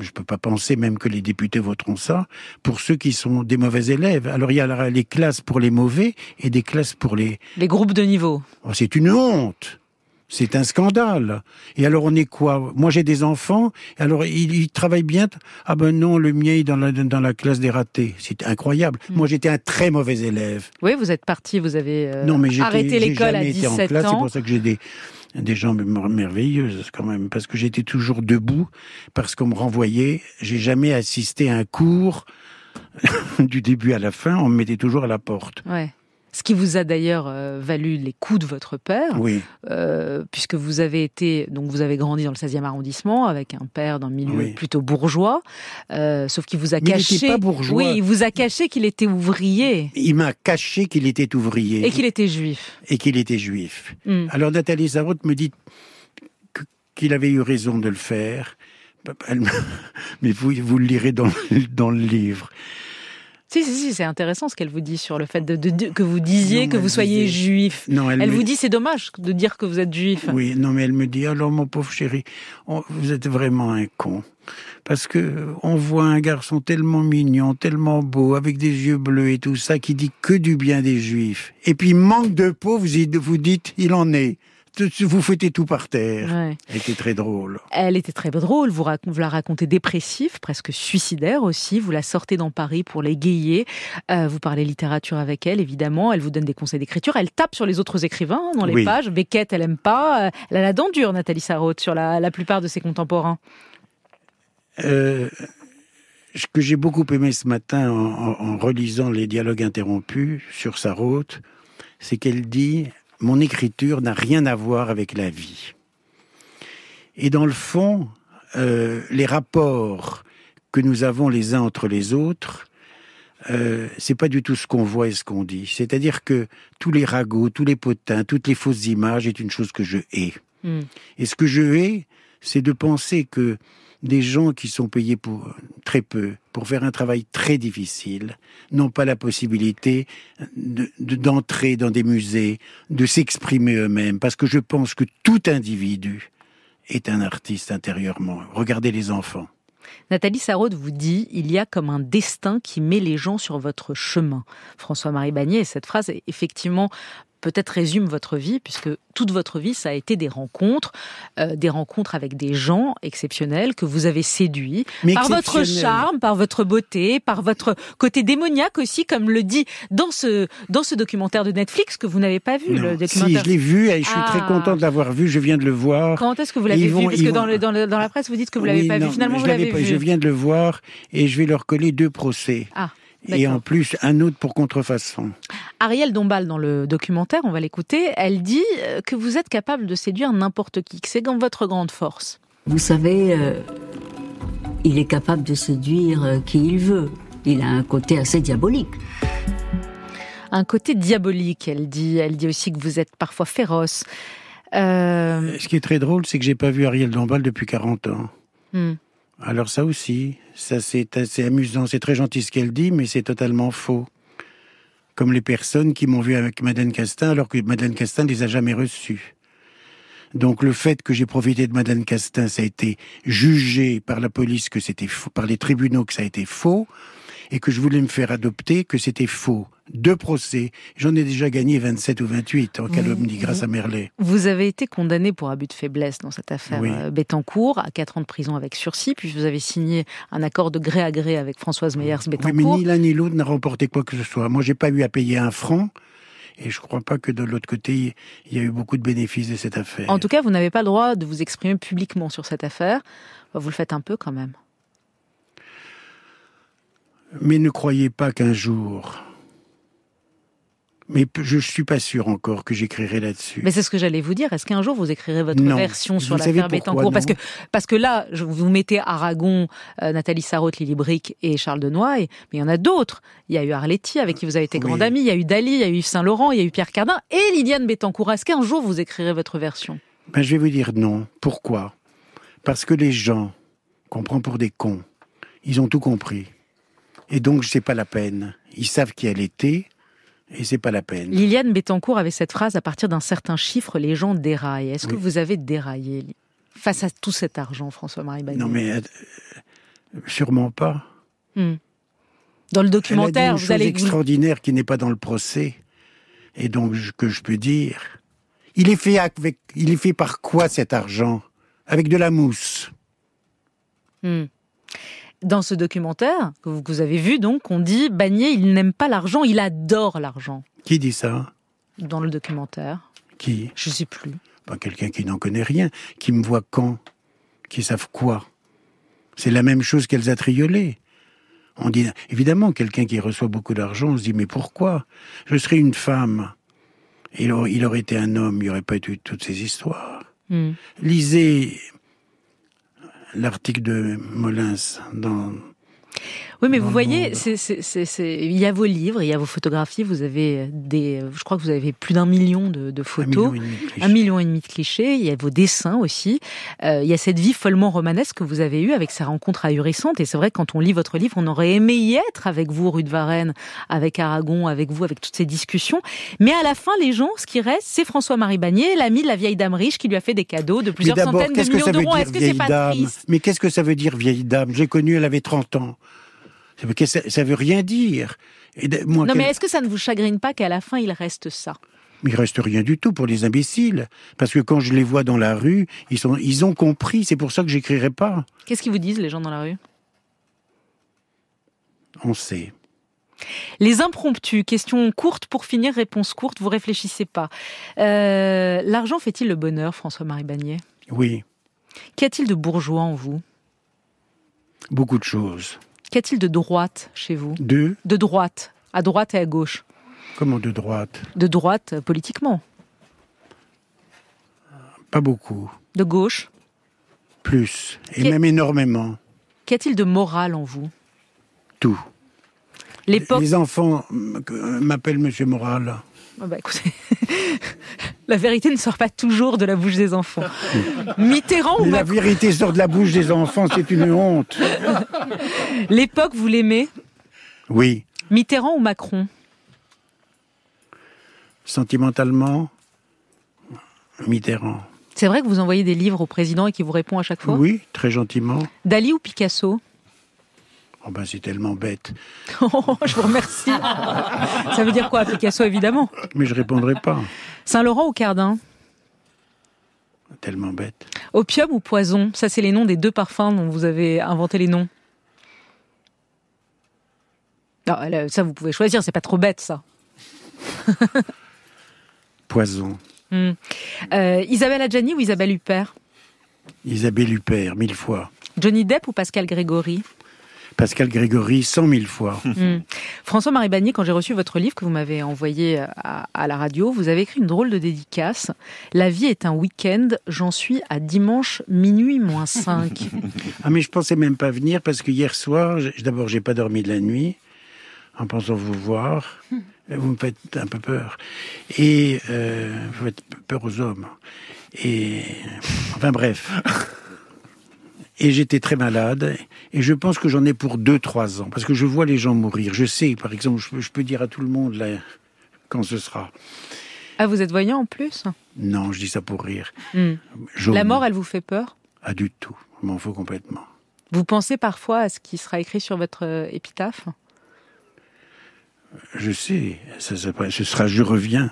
je peux pas penser même que les députés voteront ça pour ceux qui sont des mauvais élèves. Alors il y a les classes pour les mauvais et des classes pour les les groupes de niveau. Oh, c'est une honte. C'est un scandale. Et alors on est quoi? Moi j'ai des enfants, alors ils, travaillent bien? Ah ben non, le mien est dans la, dans la classe des ratés. C'est incroyable. Hmm. Moi j'étais un très mauvais élève. Oui, vous êtes parti, vous avez euh, non, mais arrêté l'école à 17 en classe, ans. C'est pour ça que j'ai des, des jambes merveilleuses quand même, parce que j'étais toujours debout, parce qu'on me renvoyait. J'ai jamais assisté à un cours <laughs> du début à la fin, on me mettait toujours à la porte. Ouais. Ce qui vous a d'ailleurs euh, valu les coups de votre père, oui. euh, puisque vous avez été, donc vous avez grandi dans le 16e arrondissement avec un père d'un milieu plutôt bourgeois, euh, sauf qu'il vous a Mais caché. Il pas bourgeois. Oui, il vous a caché qu'il était ouvrier. Il m'a caché qu'il était ouvrier. Et qu'il était juif. Et qu'il était juif. Hmm. Alors Nathalie Zarotte me dit qu'il avait eu raison de le faire. <laughs> Mais vous, vous le lirez dans, dans le livre. Si, si, si, c'est intéressant ce qu'elle vous dit sur le fait de, que vous disiez que vous soyez juif. Non, elle, vous dit c'est dommage de dire que vous êtes juif. Oui, non, mais elle me dit alors mon pauvre chéri, vous êtes vraiment un con. Parce que on voit un garçon tellement mignon, tellement beau, avec des yeux bleus et tout ça, qui dit que du bien des juifs. Et puis manque de peau, vous, vous dites il en est vous fouettez tout par terre. Elle était très drôle. Elle était très drôle. Vous, la racontez dépressive, presque suicidaire aussi. Vous la sortez dans Paris pour l'égayer. Euh, vous parlez littérature avec elle, évidemment. Elle vous donne des conseils d'écriture. Elle tape sur les autres écrivains hein, dans les pages. Beckett, elle aime pas. Euh, elle a la dent dure, Nathalie Sarraute, sur la, plupart de ses contemporains. Euh, ce que j'ai beaucoup aimé ce matin en, en relisant les dialogues interrompus sur Sarraute, c'est qu'elle dit mon écriture n'a rien à voir avec la vie. Et dans le fond, euh, les rapports que nous avons les uns entre les autres euh, c'est pas du tout ce qu'on voit et ce qu'on dit. C'est-à-dire que tous les ragots, tous les potins, toutes les fausses images est une chose que je hais. Hmm. Et ce que je hais, c'est de penser que des gens qui sont payés pour très peu, pour faire un travail très difficile, n'ont pas la possibilité d'entrer dans des musées, de s'exprimer eux-mêmes, parce que je pense que tout individu est un artiste intérieurement. Regardez les enfants. Nathalie Sarraud vous dit il y a comme un destin qui met les gens sur votre chemin. François-Marie Bagné, cette phrase est effectivement peut-être résume votre vie, puisque toute votre vie, ça a été des rencontres, euh, des rencontres avec des gens exceptionnels que vous avez séduits par votre charme, par votre beauté, par votre côté démoniaque aussi, comme le dit dans ce dans ce documentaire de Netflix que vous n'avez pas vu. le documentaire. Si, je l'ai vu et je suis très ah. content de l'avoir vu. Je viens de le voir. Comment est-ce que vous l'avez vu? Parce que dans, le, dans, dans, la presse, vous dites que vous l'avez pas vu. Finalement, vous l'avez vu. Je viens de le voir et je vais leur coller deux procès. Ah et en plus un autre pour contrefaçon. Ariel Dombal, dans le documentaire, on va l'écouter, elle dit euh, que vous êtes capable de séduire n'importe qui, que c'est dans votre grande force. Vous savez, euh, il est capable de séduire euh, qui il veut. Il a un côté assez diabolique. Un côté diabolique, elle dit. Elle dit aussi que vous êtes parfois féroce. Ce qui est très drôle, c'est que j'ai pas vu Ariel Dombal depuis 40 ans. Hmm. Alors ça aussi, ça c'est assez amusant, c'est très gentil ce qu'elle dit, mais c'est totalement faux. Comme les personnes qui m'ont vu avec Madeleine Castin alors que Madeleine Castin ne les a jamais reçues. Donc le fait que j'ai profité de Madeleine Castin, ça a été jugé par la police que c'était par les tribunaux que ça a été faux, et que je voulais me faire adopter que c'était faux deux procès. J'en ai déjà gagné 27 ou 28 en calomnie grâce à Merlet. Vous avez été condamné pour abus de faiblesse dans cette affaire oui. Euh, Bettencourt à 4 ans de prison avec sursis, puis vous avez signé un accord de gré à gré avec Françoise Meyers-Bettencourt. mais ni l'un ni l'autre n'a remporté quoi que ce soit. Moi, j'ai pas eu à payer un franc. Et je ne crois pas que de l'autre côté, il y a eu beaucoup de bénéfices de cette affaire. En tout cas, vous n'avez pas le droit de vous exprimer publiquement sur cette affaire. Vous le faites un peu quand même. Mais ne croyez pas qu'un jour, mais je suis pas sûr encore que j'écrirai là-dessus. Mais c'est ce que j'allais vous dire. Est-ce qu'un jour vous écrirez votre version sur l'affaire Bettencourt Parce que parce que là, vous mettez Aragon, euh, Nathalie Sarraute, Lily Brick et Charles Denoy, mais il y en a d'autres. Il y a eu Arletty avec qui vous avez été grande amie. Il y a eu Dali, il y a eu Yves Saint Laurent, il y a eu Pierre Cardin et Liliane Bettencourt. Est-ce qu'un jour vous écrirez votre version? Ben je vais vous dire non. Pourquoi? Parce que les gens qu'on prend pour des cons, ils ont tout compris. Et donc c'est pas la peine. Ils savent qui elle était et c'est pas la peine. Liliane Bettencourt avait cette phrase à partir d'un certain chiffre, les gens déraillent. Est-ce que vous avez déraillé face à tout cet argent, François-Marie Bagné? Non, mais euh, sûrement pas. Hmm. Dans le documentaire, vous allez. extraordinaire qui n'est pas dans le procès, et donc que je peux dire. Il est fait avec, il est fait par quoi cet argent? Avec de la mousse. Hmm. Dans ce documentaire que vous, avez vu, donc, on dit Bagné, il n'aime pas l'argent, il adore l'argent. Qui dit ça? Dans le documentaire. Qui? Je sais plus. Pas quelqu'un qui n'en connaît rien, qui me voit quand, qui savent quoi. C'est la même chose qu'elles triolé. On dit évidemment quelqu'un qui reçoit beaucoup d'argent, on se dit mais pourquoi? Je serais une femme. Il aurait, il aurait été un homme, il n'y aurait pas eu toutes ces histoires. Hmm. Lisez l'article de Molins dans oui, mais vous voyez, il y a vos livres, il y a vos photographies, vous avez des, je crois que vous avez plus d'un million de, photos, un million, et demi de clichés, il y a vos dessins aussi, euh, il y a cette vie follement romanesque que vous avez eue avec ces rencontres ahurissantes, et c'est vrai que quand on lit votre livre, on aurait aimé y être avec vous, rue de Varennes, avec Aragon, avec vous, avec toutes ces discussions, mais à la fin, les gens, ce qui reste, c'est François-Marie Bagné, l'ami de la vieille dame riche qui lui a fait des cadeaux de plusieurs centaines de millions d'euros. Est-ce que c'est pas triste? Mais qu'est-ce que ça veut dire vieille dame? J'ai connu, elle avait 30 ans. Ça, ça veut rien dire. non, mais est-ce que ça ne vous chagrine pas qu'à la fin, il reste ça? Il reste rien du tout pour les imbéciles. Parce que quand je les vois dans la rue, ils, sont, ils ont compris. C'est pour ça que j'écrirai pas. Qu'est-ce qu'ils vous disent, les gens dans la rue? On sait. Les impromptus, question courte pour finir, réponse courte, vous réfléchissez pas. Euh, l'argent fait-il le bonheur, François-Marie Bagné Oui. Qu'y a-t-il de bourgeois en vous? Beaucoup de choses. Qu'y a-t-il de droite chez vous? De De droite, à droite et à gauche. Comment de droite? De droite euh, politiquement. Pas beaucoup. De gauche Plus, et même énormément. Qu'y a-t-il de moral en vous? Tout. Les enfants m'appellent Monsieur Moral. Ah bah, la vérité ne sort pas toujours de la bouche des enfants. Mitterrand ou La vérité sort de la bouche des enfants, c'est une honte. L'époque, vous l'aimez? Oui. Mitterrand ou Macron? Sentimentalement, Mitterrand. C'est vrai que vous envoyez des livres au président et qu'il vous répond à chaque fois? Oui, très gentiment. Dali ou Picasso? Oh ben c'est tellement bête. Oh, <laughs> je vous remercie. Ça veut dire quoi, Picasso, évidemment Mais je répondrai pas. Saint-Laurent ou Cardin Tellement bête. Opium ou poison Ça, c'est les noms des deux parfums dont vous avez inventé les noms. Non, ça, vous pouvez choisir, c'est pas trop bête, ça. <laughs> poison. Hmm. Euh, Isabelle Adjani ou Isabelle Huppert Isabelle Huppert, mille fois. Johnny Depp ou Pascal Grégory Pascal Grégory cent mille fois. <laughs> Hmm. François-Marie Bagné, quand j'ai reçu votre livre que vous m'avez envoyé à, la radio, vous avez écrit une drôle de dédicace. La vie est un week-end, j'en suis à dimanche minuit moins 5. <laughs> ah mais je pensais même pas venir parce que hier soir, d'abord j'ai pas dormi de la nuit en pensant vous voir. Vous me faites un peu peur. Et euh, vous faites peur aux hommes. Et enfin bref. <laughs> Et j'étais très malade. Et je pense que j'en ai pour deux, trois ans. Parce que je vois les gens mourir. Je sais, par exemple, je peux, dire à tout le monde là, quand ce sera. Ah, vous êtes voyant en plus? Non, je dis ça pour rire. Hmm. La mort, elle vous fait peur? Ah, du tout. Je m'en fous complètement. Vous pensez parfois à ce qui sera écrit sur votre euh, épitaphe? Je sais. Ça, ce sera Je reviens.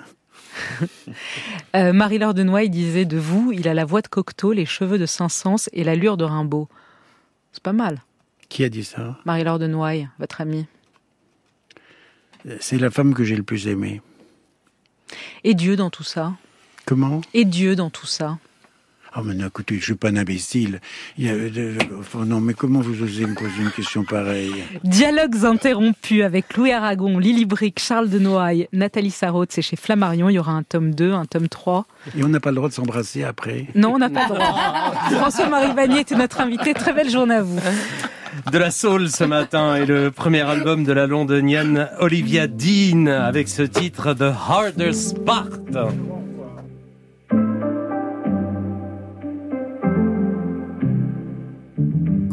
<laughs> euh, Marie-Laure de Noailles disait de vous, il a la voix de Cocteau, les cheveux de Saint-Saëns et l'allure de Rimbaud. C'est pas mal. Qui a dit ça? Marie-Laure de Noailles, votre amie. C'est la femme que j'ai le plus aimée. Et Dieu dans tout ça Comment? Et Dieu dans tout ça ah, mais non, écoutez, je suis pas un imbécile. non, mais comment vous osez me poser une question pareille Dialogues interrompus avec Louis Aragon, Lily Brick, Charles de Noailles, Nathalie Sarraute, c'est chez Flammarion. Il y aura un tome 2, un tome 3. Et on n'a pas le droit de s'embrasser après Non, on n'a pas le droit. <laughs> François-Marie Vanier était notre invité. Très belle journée à vous. De la soul ce matin et le premier album de la londonienne Olivia Dean avec ce titre The Hardest Part.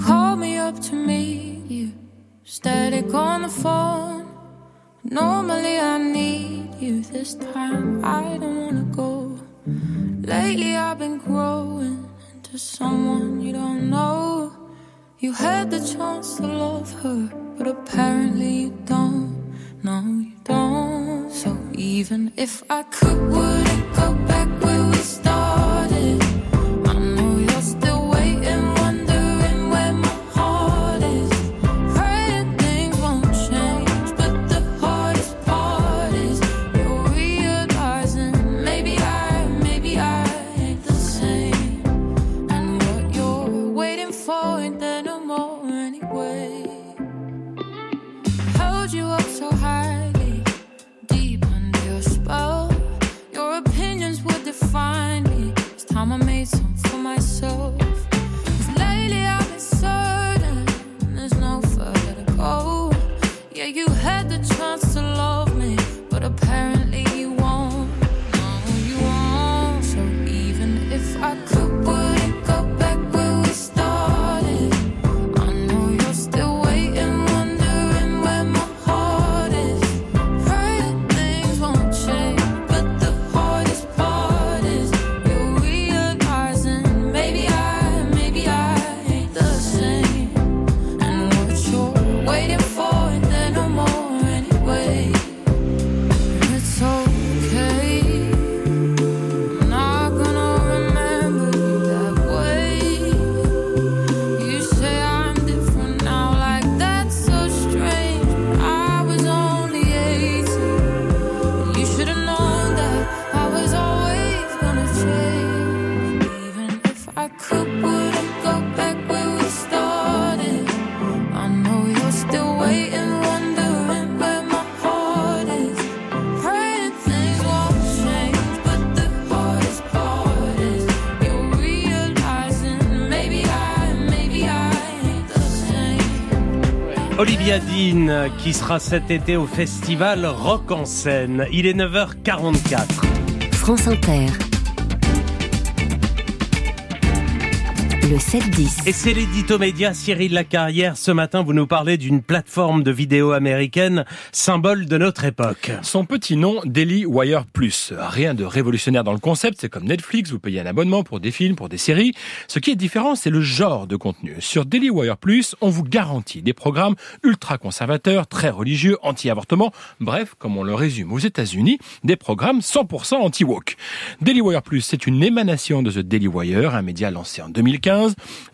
Up to meet you. Static on the phone. Normally I need you. This time I don't wanna go. Lately I've been growing into someone you don't know. You had the chance to love her, but apparently you don't. No, you don't. So even if I could, would it go back Qui sera cet été au festival Rock en scène. Il est 9h44. France Inter. Le 7-10. Et c'est l'édito média Cyril Lacarrière. Ce matin, vous nous parlez d'une plateforme de vidéo américaine, symbole de notre époque. Son petit nom, Daily Wire Plus. Rien de révolutionnaire dans le concept, c'est comme Netflix, vous payez un abonnement pour des films, pour des séries. Ce qui est différent, c'est le genre de contenu. Sur Daily Wire Plus, on vous garantit des programmes ultra conservateurs, très religieux, anti-avortement, bref, comme on le résume aux États-Unis, des programmes 100% anti-woke. Daily Wire Plus, c'est une émanation de The Daily Wire, un média lancé en 2015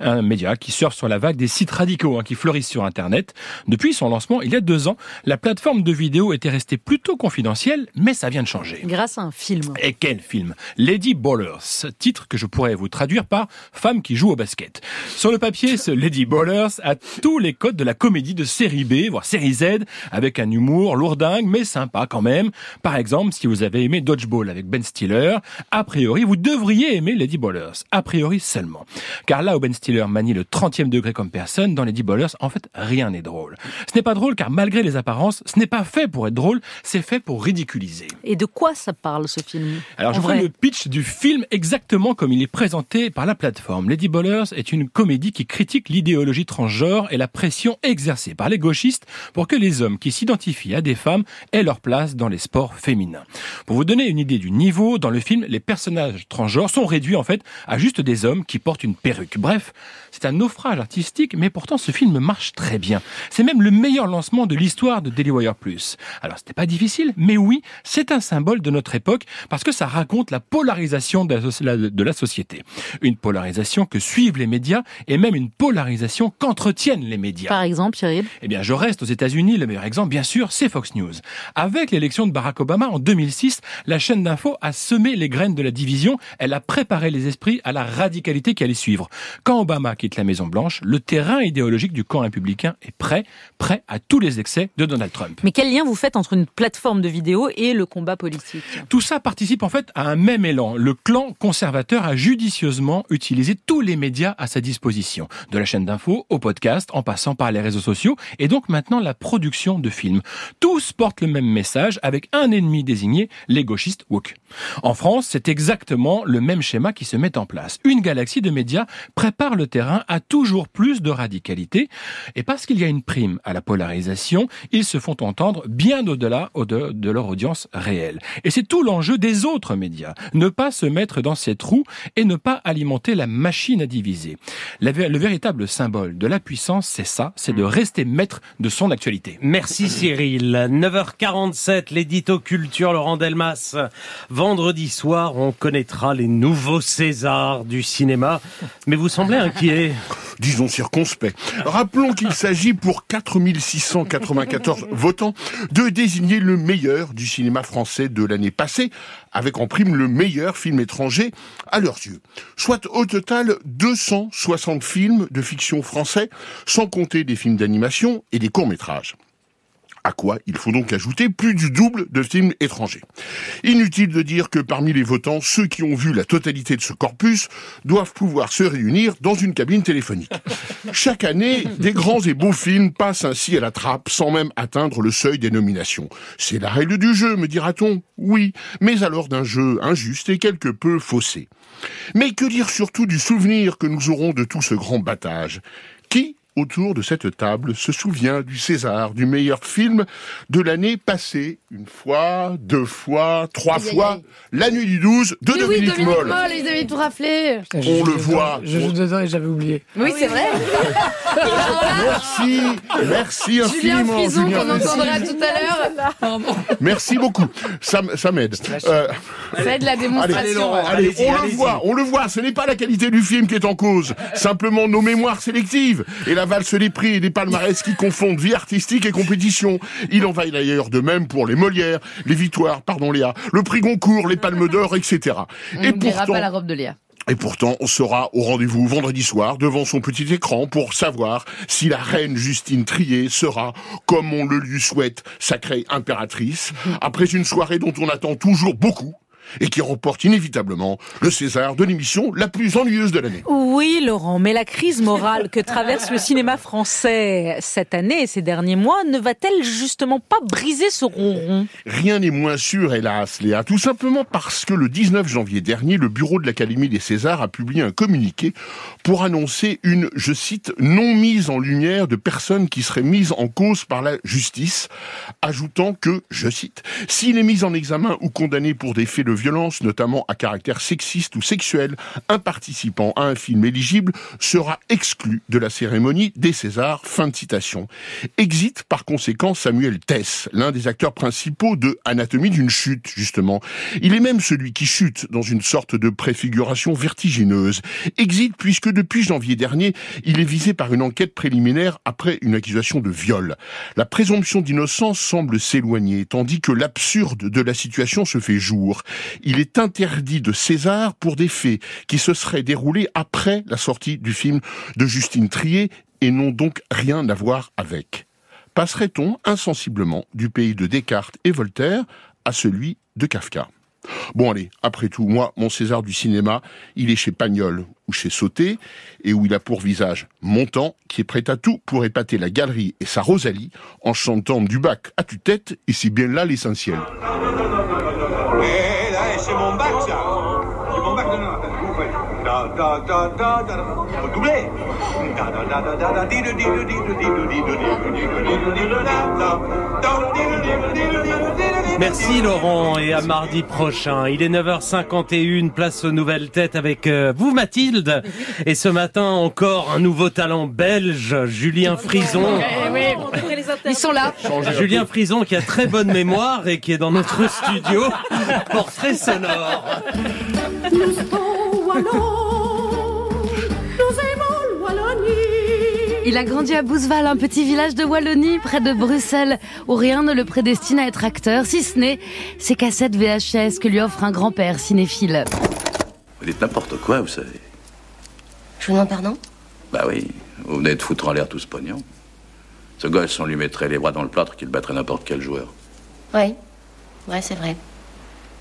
un média qui surfe sur la vague des sites radicaux hein, qui fleurissent sur Internet. Depuis son lancement, il y a deux ans, la plateforme de vidéo était restée plutôt confidentielle, mais ça vient de changer. Grâce à un film. Et quel film? Lady Ballers, titre que je pourrais vous traduire par Femme qui joue au basket. Sur le papier, ce Lady Ballers a tous les codes de la comédie de série B, voire série Z, avec un humour lourdingue, mais sympa quand même. Par exemple, si vous avez aimé Dodgeball avec Ben Stiller, a priori, vous devriez aimer Lady Ballers. A priori seulement. Car là où Ben Stiller manie le 30e degré comme personne, dans les Deep Ballers, en fait, rien n'est drôle. Ce n'est pas drôle car malgré les apparences, ce n'est pas fait pour être drôle, c'est fait pour ridiculiser. Et de quoi ça parle ce film Alors je vois le pitch du film exactement comme il est présenté par la plateforme. Lady Ballers est une comédie qui critique l'idéologie transgenre et la pression exercée par les gauchistes pour que les hommes qui s'identifient à des femmes aient leur place dans les sports féminins. Pour vous donner une idée du niveau, dans le film, les personnages transgenres sont réduits en fait à juste des hommes qui portent une perruque. Bref, c'est un naufrage artistique, mais pourtant ce film marche très bien. C'est même le meilleur lancement de l'histoire de Daily Wire Plus. Alors c'était pas difficile, mais oui, c'est un symbole de notre époque parce que ça raconte la polarisation de la, société. Une polarisation que suivent les médias et même une polarisation qu'entretiennent les médias. Par exemple, Cyril Eh bien, je reste aux États-Unis. Le meilleur exemple, bien sûr, c'est Fox News. Avec l'élection de Barack Obama en 2006, la chaîne d'info a semé les graines de la division. Elle a préparé les esprits à la radicalité qui allait suivre. Quand Obama quitte la Maison Blanche, le terrain idéologique du camp républicain est prêt, prêt à tous les excès de Donald Trump. Mais quel lien vous faites entre une plateforme de vidéo et le combat politique? Tout ça participe en fait à un même élan. Le clan conservateur a judicieusement utilisé tous les médias à sa disposition, de la chaîne d'info au podcast, en passant par les réseaux sociaux, et donc maintenant la production de films. Tous portent le même message avec un ennemi désigné, les gauchistes woke. En France, c'est exactement le même schéma qui se met en place. Une galaxie de médias prépare le terrain à toujours plus de radicalité. Et parce qu'il y a une prime à la polarisation, ils se font entendre bien au-delà de leur audience réelle. Et c'est tout l'enjeu des autres médias. Ne pas se mettre dans ces trous et ne pas alimenter la machine à diviser. le véritable symbole de la puissance, c'est ça, c'est de rester maître de son actualité. Merci Cyril. 9h47, l'édito culture Laurent Delmas. Vendredi soir, on connaîtra les nouveaux Césars du cinéma. Mais vous semblez inquiet. <laughs> Disons circonspect. Rappelons qu'il s'agit pour 4694 votants de désigner le meilleur du cinéma français de l'année passée, avec en prime le meilleur film étranger à leurs yeux. Soit au total 260 films de fiction français, sans compter des films d'animation et des courts-métrages. À quoi il faut donc ajouter plus du double de films étrangers. Inutile de dire que parmi les votants, ceux qui ont vu la totalité de ce corpus doivent pouvoir se réunir dans une cabine téléphonique. <laughs> Chaque année, des grands et beaux films passent ainsi à la trappe sans même atteindre le seuil des nominations. C'est la règle du jeu, me dira-t-on. Oui, mais alors d'un jeu injuste et quelque peu faussé. Mais que dire surtout du souvenir que nous aurons de tout ce grand battage? Autour de cette table se souvient du César, du meilleur film de l'année passée. Une fois, deux fois, trois fois. La nuit du 12 de Mais Dominique, oui, Dominique Moll. Moll, ils avaient tout raflé. On le voit. Je joue dedans et j'avais oublié. Oui, c'est vrai. <laughs> Merci, merci Julien infiniment. Frison, Julien qu'on entendra tout à l'heure. Merci beaucoup. Ça, m'aide. Euh, Ça aide la démonstration. Allez, on le voit, on le voit. Ce n'est pas la qualité du film qui est en cause. Simplement nos mémoires sélectives et la valse des prix et des palmarès qui confondent vie artistique et compétition. Il en va d'ailleurs de même pour les Molières, les Victoires, pardon Léa, le prix Goncourt, les Palmes d'Or, etc. On et pourtant, pas la robe de Léa. et pourtant, on sera au rendez-vous vendredi soir devant son petit écran pour savoir si la reine Justine Trier sera, comme on le lui souhaite, sacrée impératrice, <laughs> après une soirée dont on attend toujours beaucoup. Et qui remporte inévitablement le César de l'émission la plus ennuyeuse de l'année. Oui, Laurent, mais la crise morale que traverse le cinéma français cette année et ces derniers mois ne va-t-elle justement pas briser ce ronron? Rien n'est moins sûr, hélas, Léa, tout simplement parce que le 19 janvier dernier, le bureau de l'Académie des Césars a publié un communiqué pour annoncer une, je cite, non mise en lumière de personnes qui seraient mises en cause par la justice, ajoutant que, je cite, s'il est mis en examen ou condamné pour des faits de violence, notamment à caractère sexiste ou sexuel, un participant à un film éligible sera exclu de la cérémonie des Césars. Fin de citation. Exit par conséquent Samuel Tess, l'un des acteurs principaux de Anatomie d'une chute, justement. Il est même celui qui chute dans une sorte de préfiguration vertigineuse. Exit puisque depuis janvier dernier, il est visé par une enquête préliminaire après une accusation de viol. La présomption d'innocence semble s'éloigner, tandis que l'absurde de la situation se fait jour. Il est interdit de César pour des faits qui se seraient déroulés après la sortie du film de Justine Trier et n'ont donc rien à voir avec. Passerait-on insensiblement du pays de Descartes et Voltaire à celui de Kafka? Bon allez, après tout, moi, mon César du cinéma, il est chez Pagnol ou chez Sauté, et où il a pour visage Montant, qui est prêt à tout pour épater la galerie et sa Rosalie, en chantant du bac à tue-tête, et c'est bien là l'essentiel. Eh, c'est mon bac, ça. C'est mon bac, non, non. Da, da. Merci Laurent et à mardi prochain. Il est 9h51, place aux nouvelles têtes avec euh, vous Mathilde. Et ce matin encore un nouveau talent belge, Julien Frison. Ils sont là. Julien Frison qui a très bonne mémoire et qui est dans notre <laughs> studio. Portrait sonore. Il a grandi à Bouzeval, un petit village de Wallonie, près de Bruxelles, où rien ne le prédestine à être acteur, si ce n'est ses cassettes VHS que lui offre un grand-père cinéphile. Vous dites n'importe quoi, vous savez. Je vous demande pardon? Bah oui, vous venez de foutre en l'air tout ce pognon. Ce gosse, on lui mettrait les bras dans le plâtre qu'il battrait n'importe quel joueur. Oui. Ouais, c'est vrai.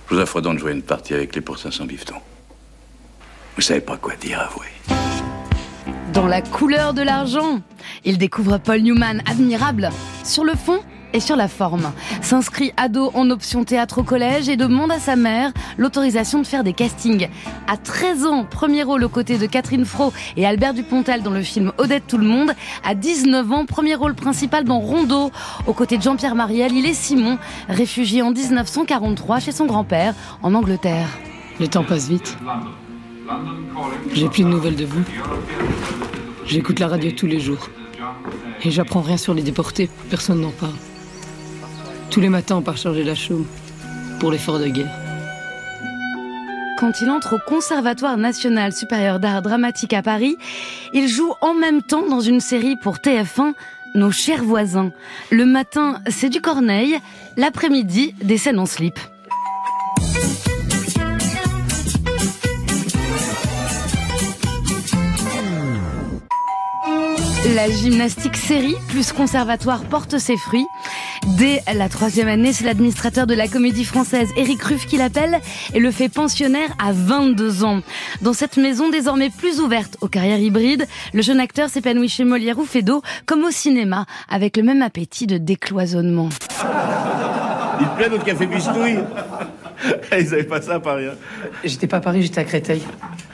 Je vous offre donc de jouer une partie avec les pour 500 bifetons. Vous savez pas quoi dire, avouez. Dans la couleur de l'argent, il découvre Paul Newman, admirable, sur le fond et sur la forme. S'inscrit ado en option théâtre au collège et demande à sa mère l'autorisation de faire des castings. À 13 ans, premier rôle aux côtés de Catherine Fro et Albert Dupontel dans le film Odette tout le monde. À 19 ans, premier rôle principal dans Rondeau aux côtés de Jean-Pierre Mariel. Il est Simon, réfugié en 1943 chez son grand-père en Angleterre. Le temps passe vite. J'ai plus de nouvelles de vous. J'écoute la radio tous les jours. Et j'apprends rien sur les déportés, personne n'en parle. Tous les matins, on part charger la chaume pour l'effort de guerre. Quand il entre au Conservatoire national supérieur d'art dramatique à Paris, il joue en même temps dans une série pour TF1, Nos chers voisins. Le matin, c'est du Corneille, l'après-midi, des scènes en slip. La gymnastique série plus conservatoire porte ses fruits. Dès la troisième année, c'est l'administrateur de la comédie française Éric Ruff qui l'appelle et le fait pensionnaire à 22 ans. Dans cette maison désormais plus ouverte aux carrières hybrides, le jeune acteur s'épanouit chez Molière ou Feydeau comme au cinéma avec le même appétit de décloisonnement. Il te plaît notre café bistouille <laughs> Ils avaient pas ça à Paris. hein. J'étais pas à Paris, j'étais à Créteil.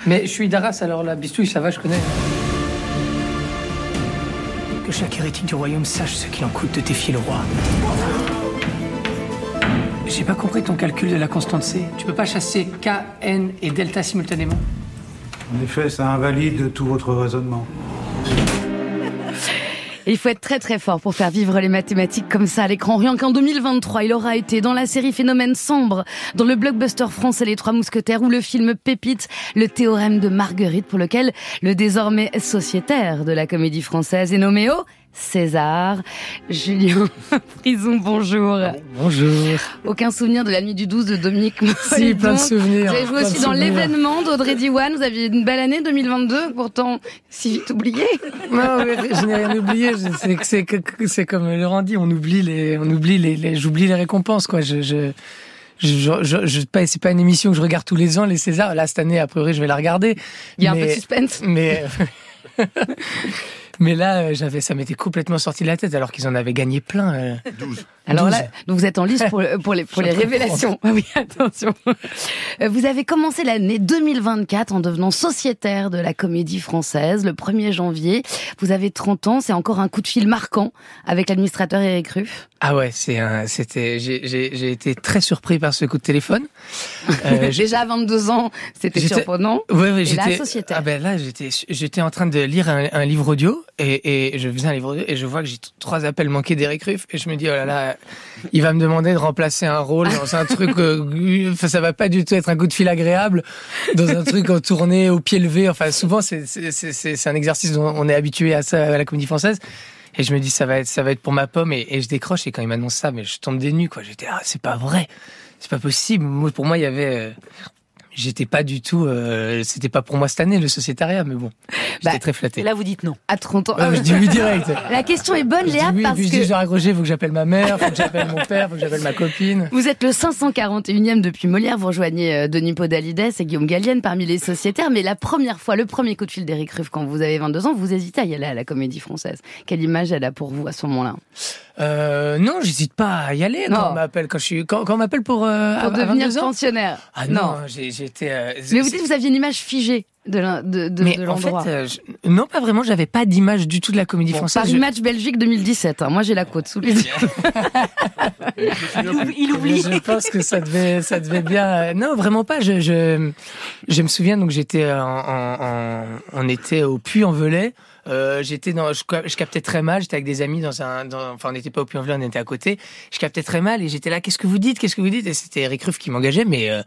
Mais je suis d'Arras, alors la bistouille, ça va, je connais. Que chaque héritier du royaume sache ce qu'il en coûte de défier le roi. J'ai pas compris ton calcul de la constante C. Tu peux pas chasser K, N et delta simultanément? En effet, ça invalide tout votre raisonnement. Il faut être très très fort pour faire vivre les mathématiques comme ça à l'écran. Rien qu'en 2023, il aura été dans la série Phénomène sombre, dans le blockbuster français Les Trois Mousquetaires ou le film Pépite, le théorème de Marguerite pour lequel le désormais sociétaire de la comédie française est nommé au César. Julien <laughs> Frison, bonjour. Bonjour. Aucun souvenir de la nuit du 12 de Dominique Si, plein de souvenirs. Vous avez joué aussi dans l'événement d'Audrey Diwan. Vous aviez une belle année 2022, pourtant si vite oublié. Non, je n'ai rien oublié. C'est comme Laurent dit, on oublie les, on oublie les, les- j'oublie les récompenses quoi. Je, je je, je, je, pas, c'est pas une émission que je regarde tous les ans, les Césars. Là, cette année, a priori, je vais la regarder. Il y a un peu de suspense. Mais, <laughs> mais là, euh, j'avais, ça m'était complètement sorti de la tête, alors qu'ils en avaient gagné plein. euh. 12. Alors 12. là, donc vous êtes en lice pour, pour les, pour révélations. Ah oui, attention. Euh, Vous avez commencé l'année 2024 en devenant sociétaire de la comédie française le 1er janvier. Vous avez 30 ans, c'est encore un coup de fil marquant avec l'administrateur Eric Ruff. Ah ouais, c'est un, c'était, j'ai, j'ai, j'ai été très surpris par ce coup de téléphone. Euh, j'ai- <laughs> Déjà à 22 ans, c'était J'étais- surprenant. Ouais, ouais, Et j'étais. là, sociétaire. Ah ben là, j'étais, j'étais en train de lire un, un livre audio et, et je faisais un livre audio et je vois que j'ai trois appels manqués d'Eric Ruff et je me dis oh là là, il va me demander de remplacer un rôle dans un truc, euh, enfin ça va pas du tout être un coup de fil agréable dans un truc en tournée au pied levé. Enfin souvent c'est c'est c'est un exercice dont on est habitué à ça à la comédie française. Et je me dis ça va être ça va être pour ma pomme et, et je décroche et quand il m'annonce ça mais je tombe des nues quoi. J'étais ah c'est pas vrai, c'est pas possible. Moi, pour moi il y avait euh, J'étais pas du tout, euh, c'était pas pour moi cette année le sociétariat, mais bon, j'étais Bah, très flatté. Et là, vous dites non. À 30 ans. Ouais, je dis oui direct. <laughs> La question est bonne, Je dis Léa, oui, parce puis je que dis, je dois raccrocher, faut que j'appelle ma mère, faut que j'appelle mon père, faut que j'appelle ma copine. Vous êtes le 541e depuis Molière, vous rejoignez euh, Denis Podalides et Guillaume Gallienne parmi les sociétaires, mais la première fois, le premier coup de fil d'Éric Ruff quand vous avez 22 ans, vous hésitez à y aller à la comédie française. Quelle image elle a pour vous à ce moment-là? Euh, non, j'hésite pas à y aller quand Non. on m'appelle, quand je suis, quand, quand on m'appelle pour, euh, Pour à- devenir 22 ans. pensionnaire Ah non, j'ai j'ai été. euh, Mais vous dites que vous aviez une image figée de l'un- de, de, Mais de en fait, l'endroit. euh, je- non, pas vraiment. J'avais pas d'image du tout de la comédie Bon, française. Paris Je- Match Belgique 2017. hein. Moi, j'ai la côte sous les yeux. <laughs> il oublie. Je pense que ça devait, ça devait bien. euh, Non, vraiment pas. Je, je, je me souviens donc j'étais en, en, en- on était au Puy-en-Velay. Euh, j'étais dans, je, je captais très mal. J'étais avec des amis dans un, dans, enfin on n'était pas au Puy-en-Velay, on était à côté. Je captais très mal et j'étais là. Qu'est-ce que vous dites Qu'est-ce que vous dites? Et c'était Eric Ruff qui m'engageait. Mais euh,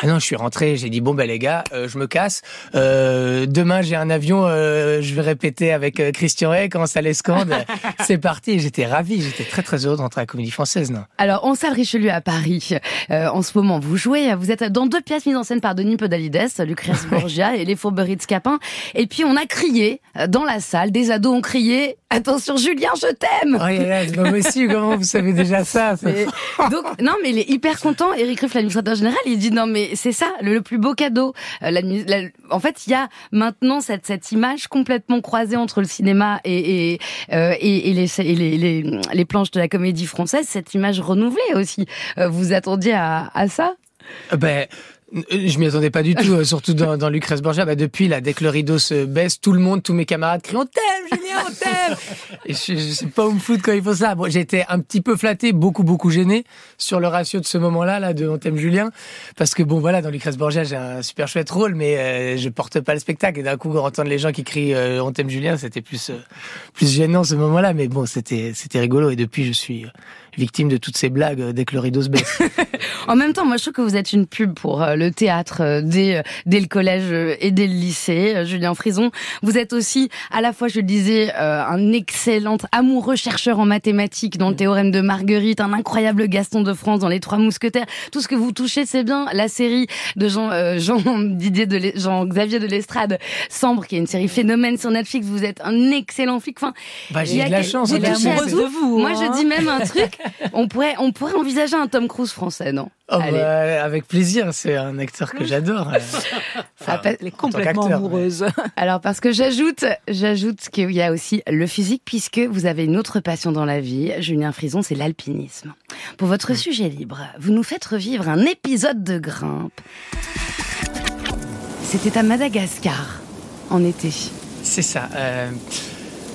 ah non, je suis rentré. J'ai dit bon ben les gars, euh, je me casse. Euh, demain j'ai un avion. euh, je vais répéter avec Christian Hay quand ça l'escande? <laughs> C'est parti. J'étais ravi. J'étais très très heureux de rentrer à la Comédie Française. Non? Alors, en salle Richelieu à Paris, euh, en ce moment, vous jouez, vous êtes dans deux pièces mises en scène par Denis Podalides, Lucrèce <laughs> Borgia et Les Fourberies de Scapin. Et puis, on a crié dans la salle, des ados ont crié « Attention Julien, je t'aime !» Oh, c'est pas possible, comment vous savez déjà ça, ça Mais- donc non mais il est hyper content Eric Ruff l'administrateur général. Il dit non mais c'est ça le, le plus beau cadeau. Euh, la- en fait il y a maintenant cette cette image complètement croisée entre le cinéma et et, euh, et, et les, et les, les les planches de la comédie française. Cette image renouvelée aussi. Euh, vous attendiez à, à ça? Ben, je m'y attendais pas du tout, euh, surtout dans, dans Lucrèce Borgia. Bah, depuis, là, dès que le rideau se baisse, tout le monde, tous mes camarades crient On t'aime, Julien, on t'aime <laughs> Et je, je sais pas où me foutre quand il faut ça. Bon, été un petit peu flatté, beaucoup, beaucoup gêné sur le ratio de ce moment-là, là, de On t'aime, Julien. Parce que bon, voilà, dans Lucrèce Borgia, j'ai un super chouette rôle, mais euh, je porte pas le spectacle. Et d'un coup, entendre les gens qui crient euh, On t'aime, Julien, c'était plus, euh, plus gênant ce moment-là. Mais bon, c'était, c'était rigolo. Et depuis, je suis victime de toutes ces blagues euh, dès que le rideau se baisse. <laughs> En même temps, moi, je trouve que vous êtes une pub pour euh, le théâtre euh, dès, dès le collège et dès le lycée. Julien Frison, vous êtes aussi, à la fois, je le disais, un excellent amoureux chercheur en mathématiques dans le théorème de Marguerite, un incroyable Gaston de France dans Les Trois Mousquetaires. Tout ce que vous touchez, c'est bien la série de Jean, euh, Jean <laughs> Didier de Jean Xavier de l'Estrade, Sambre, qui est une série phénomène sur Netflix. Vous êtes un excellent flic. Enfin, Bah, j'ai de la chance, vous de vous, Moi, hein. je dis même un truc. <laughs> <laughs> On pourrait, on pourrait envisager un Tom Cruise français, non? Oh, bah, avec plaisir, c'est un acteur que j'adore. <laughs> enfin, Elle est complètement amoureuse. <laughs> Alors parce que j'ajoute, j'ajoute qu'il y a aussi le physique puisque vous avez une autre passion dans la vie, Julien Frison, c'est l'alpinisme. Pour votre sujet libre, vous nous faites revivre un épisode de grimpe. C'était à Madagascar en été. C'est ça. euh,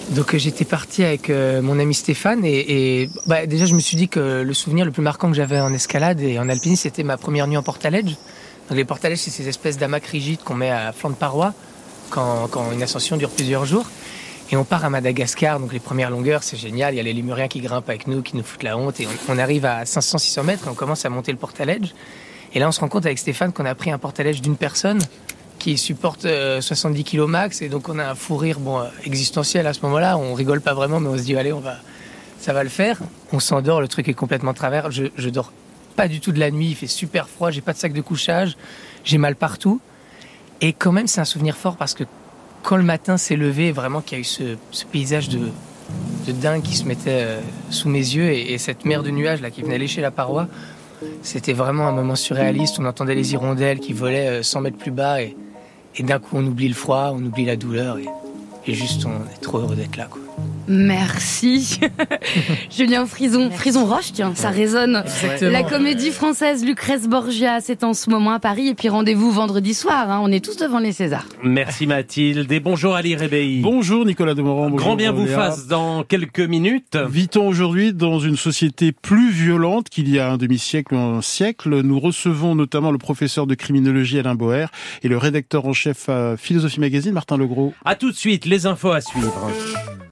donc euh, j'étais parti avec euh, mon ami Stéphane et, bah, déjà je me suis dit que le souvenir le plus marquant que j'avais en escalade et en alpinisme c'était ma première nuit en portalège. Donc les portalèges c'est ces espèces d'hamacs rigides qu'on met à flanc de paroi quand, une ascension dure plusieurs jours. Et on part à Madagascar, donc les premières longueurs, c'est génial. Il y a les Lémuriens qui grimpent avec nous, qui nous foutent la honte. Et on, on arrive à 500-600 mètres et on commence à monter le portalège. Et là, on se rend compte avec Stéphane qu'on a pris un portalège d'une personne qui supporte euh, 70 kg max. Et donc, on a un fou rire bon, euh, existentiel à ce moment-là. On rigole pas vraiment, mais on se dit, allez, on va, ça va le faire. On s'endort, le truc est complètement travers. Je, je dors pas du tout de la nuit, il fait super froid, j'ai pas de sac de couchage, j'ai mal partout. Et quand même, c'est un souvenir fort parce que quand le matin s'est levé, vraiment qu'il y a eu ce, paysage de, de dingue qui se mettait euh, sous mes yeux et, et cette mer de nuages là qui venait lécher la paroi, C'était vraiment un moment surréaliste. On entendait les hirondelles qui volaient euh, 100 mètres plus bas et d'un coup on oublie le froid, on oublie la douleur et, juste on est trop heureux d'être là. Quoi. Merci. <laughs> Julien Frison. Frison Roche, tiens, ça résonne. Exactement. La comédie française Lucrèce Borgia, c'est en ce moment à Paris. Et puis rendez-vous vendredi soir. hein. On est tous devant les Césars. Merci Mathilde et bonjour Ali Rébéi. Bonjour Nicolas Demorand. bonjour Grand bien vous fasse dans quelques minutes. Vit-on aujourd'hui dans une société plus violente qu'il y a un demi-siècle ou un siècle? Nous recevons notamment le professeur de criminologie Alain Boer et le rédacteur en chef à Philosophie Magazine Martin Legros. À tout de suite, les infos à suivre.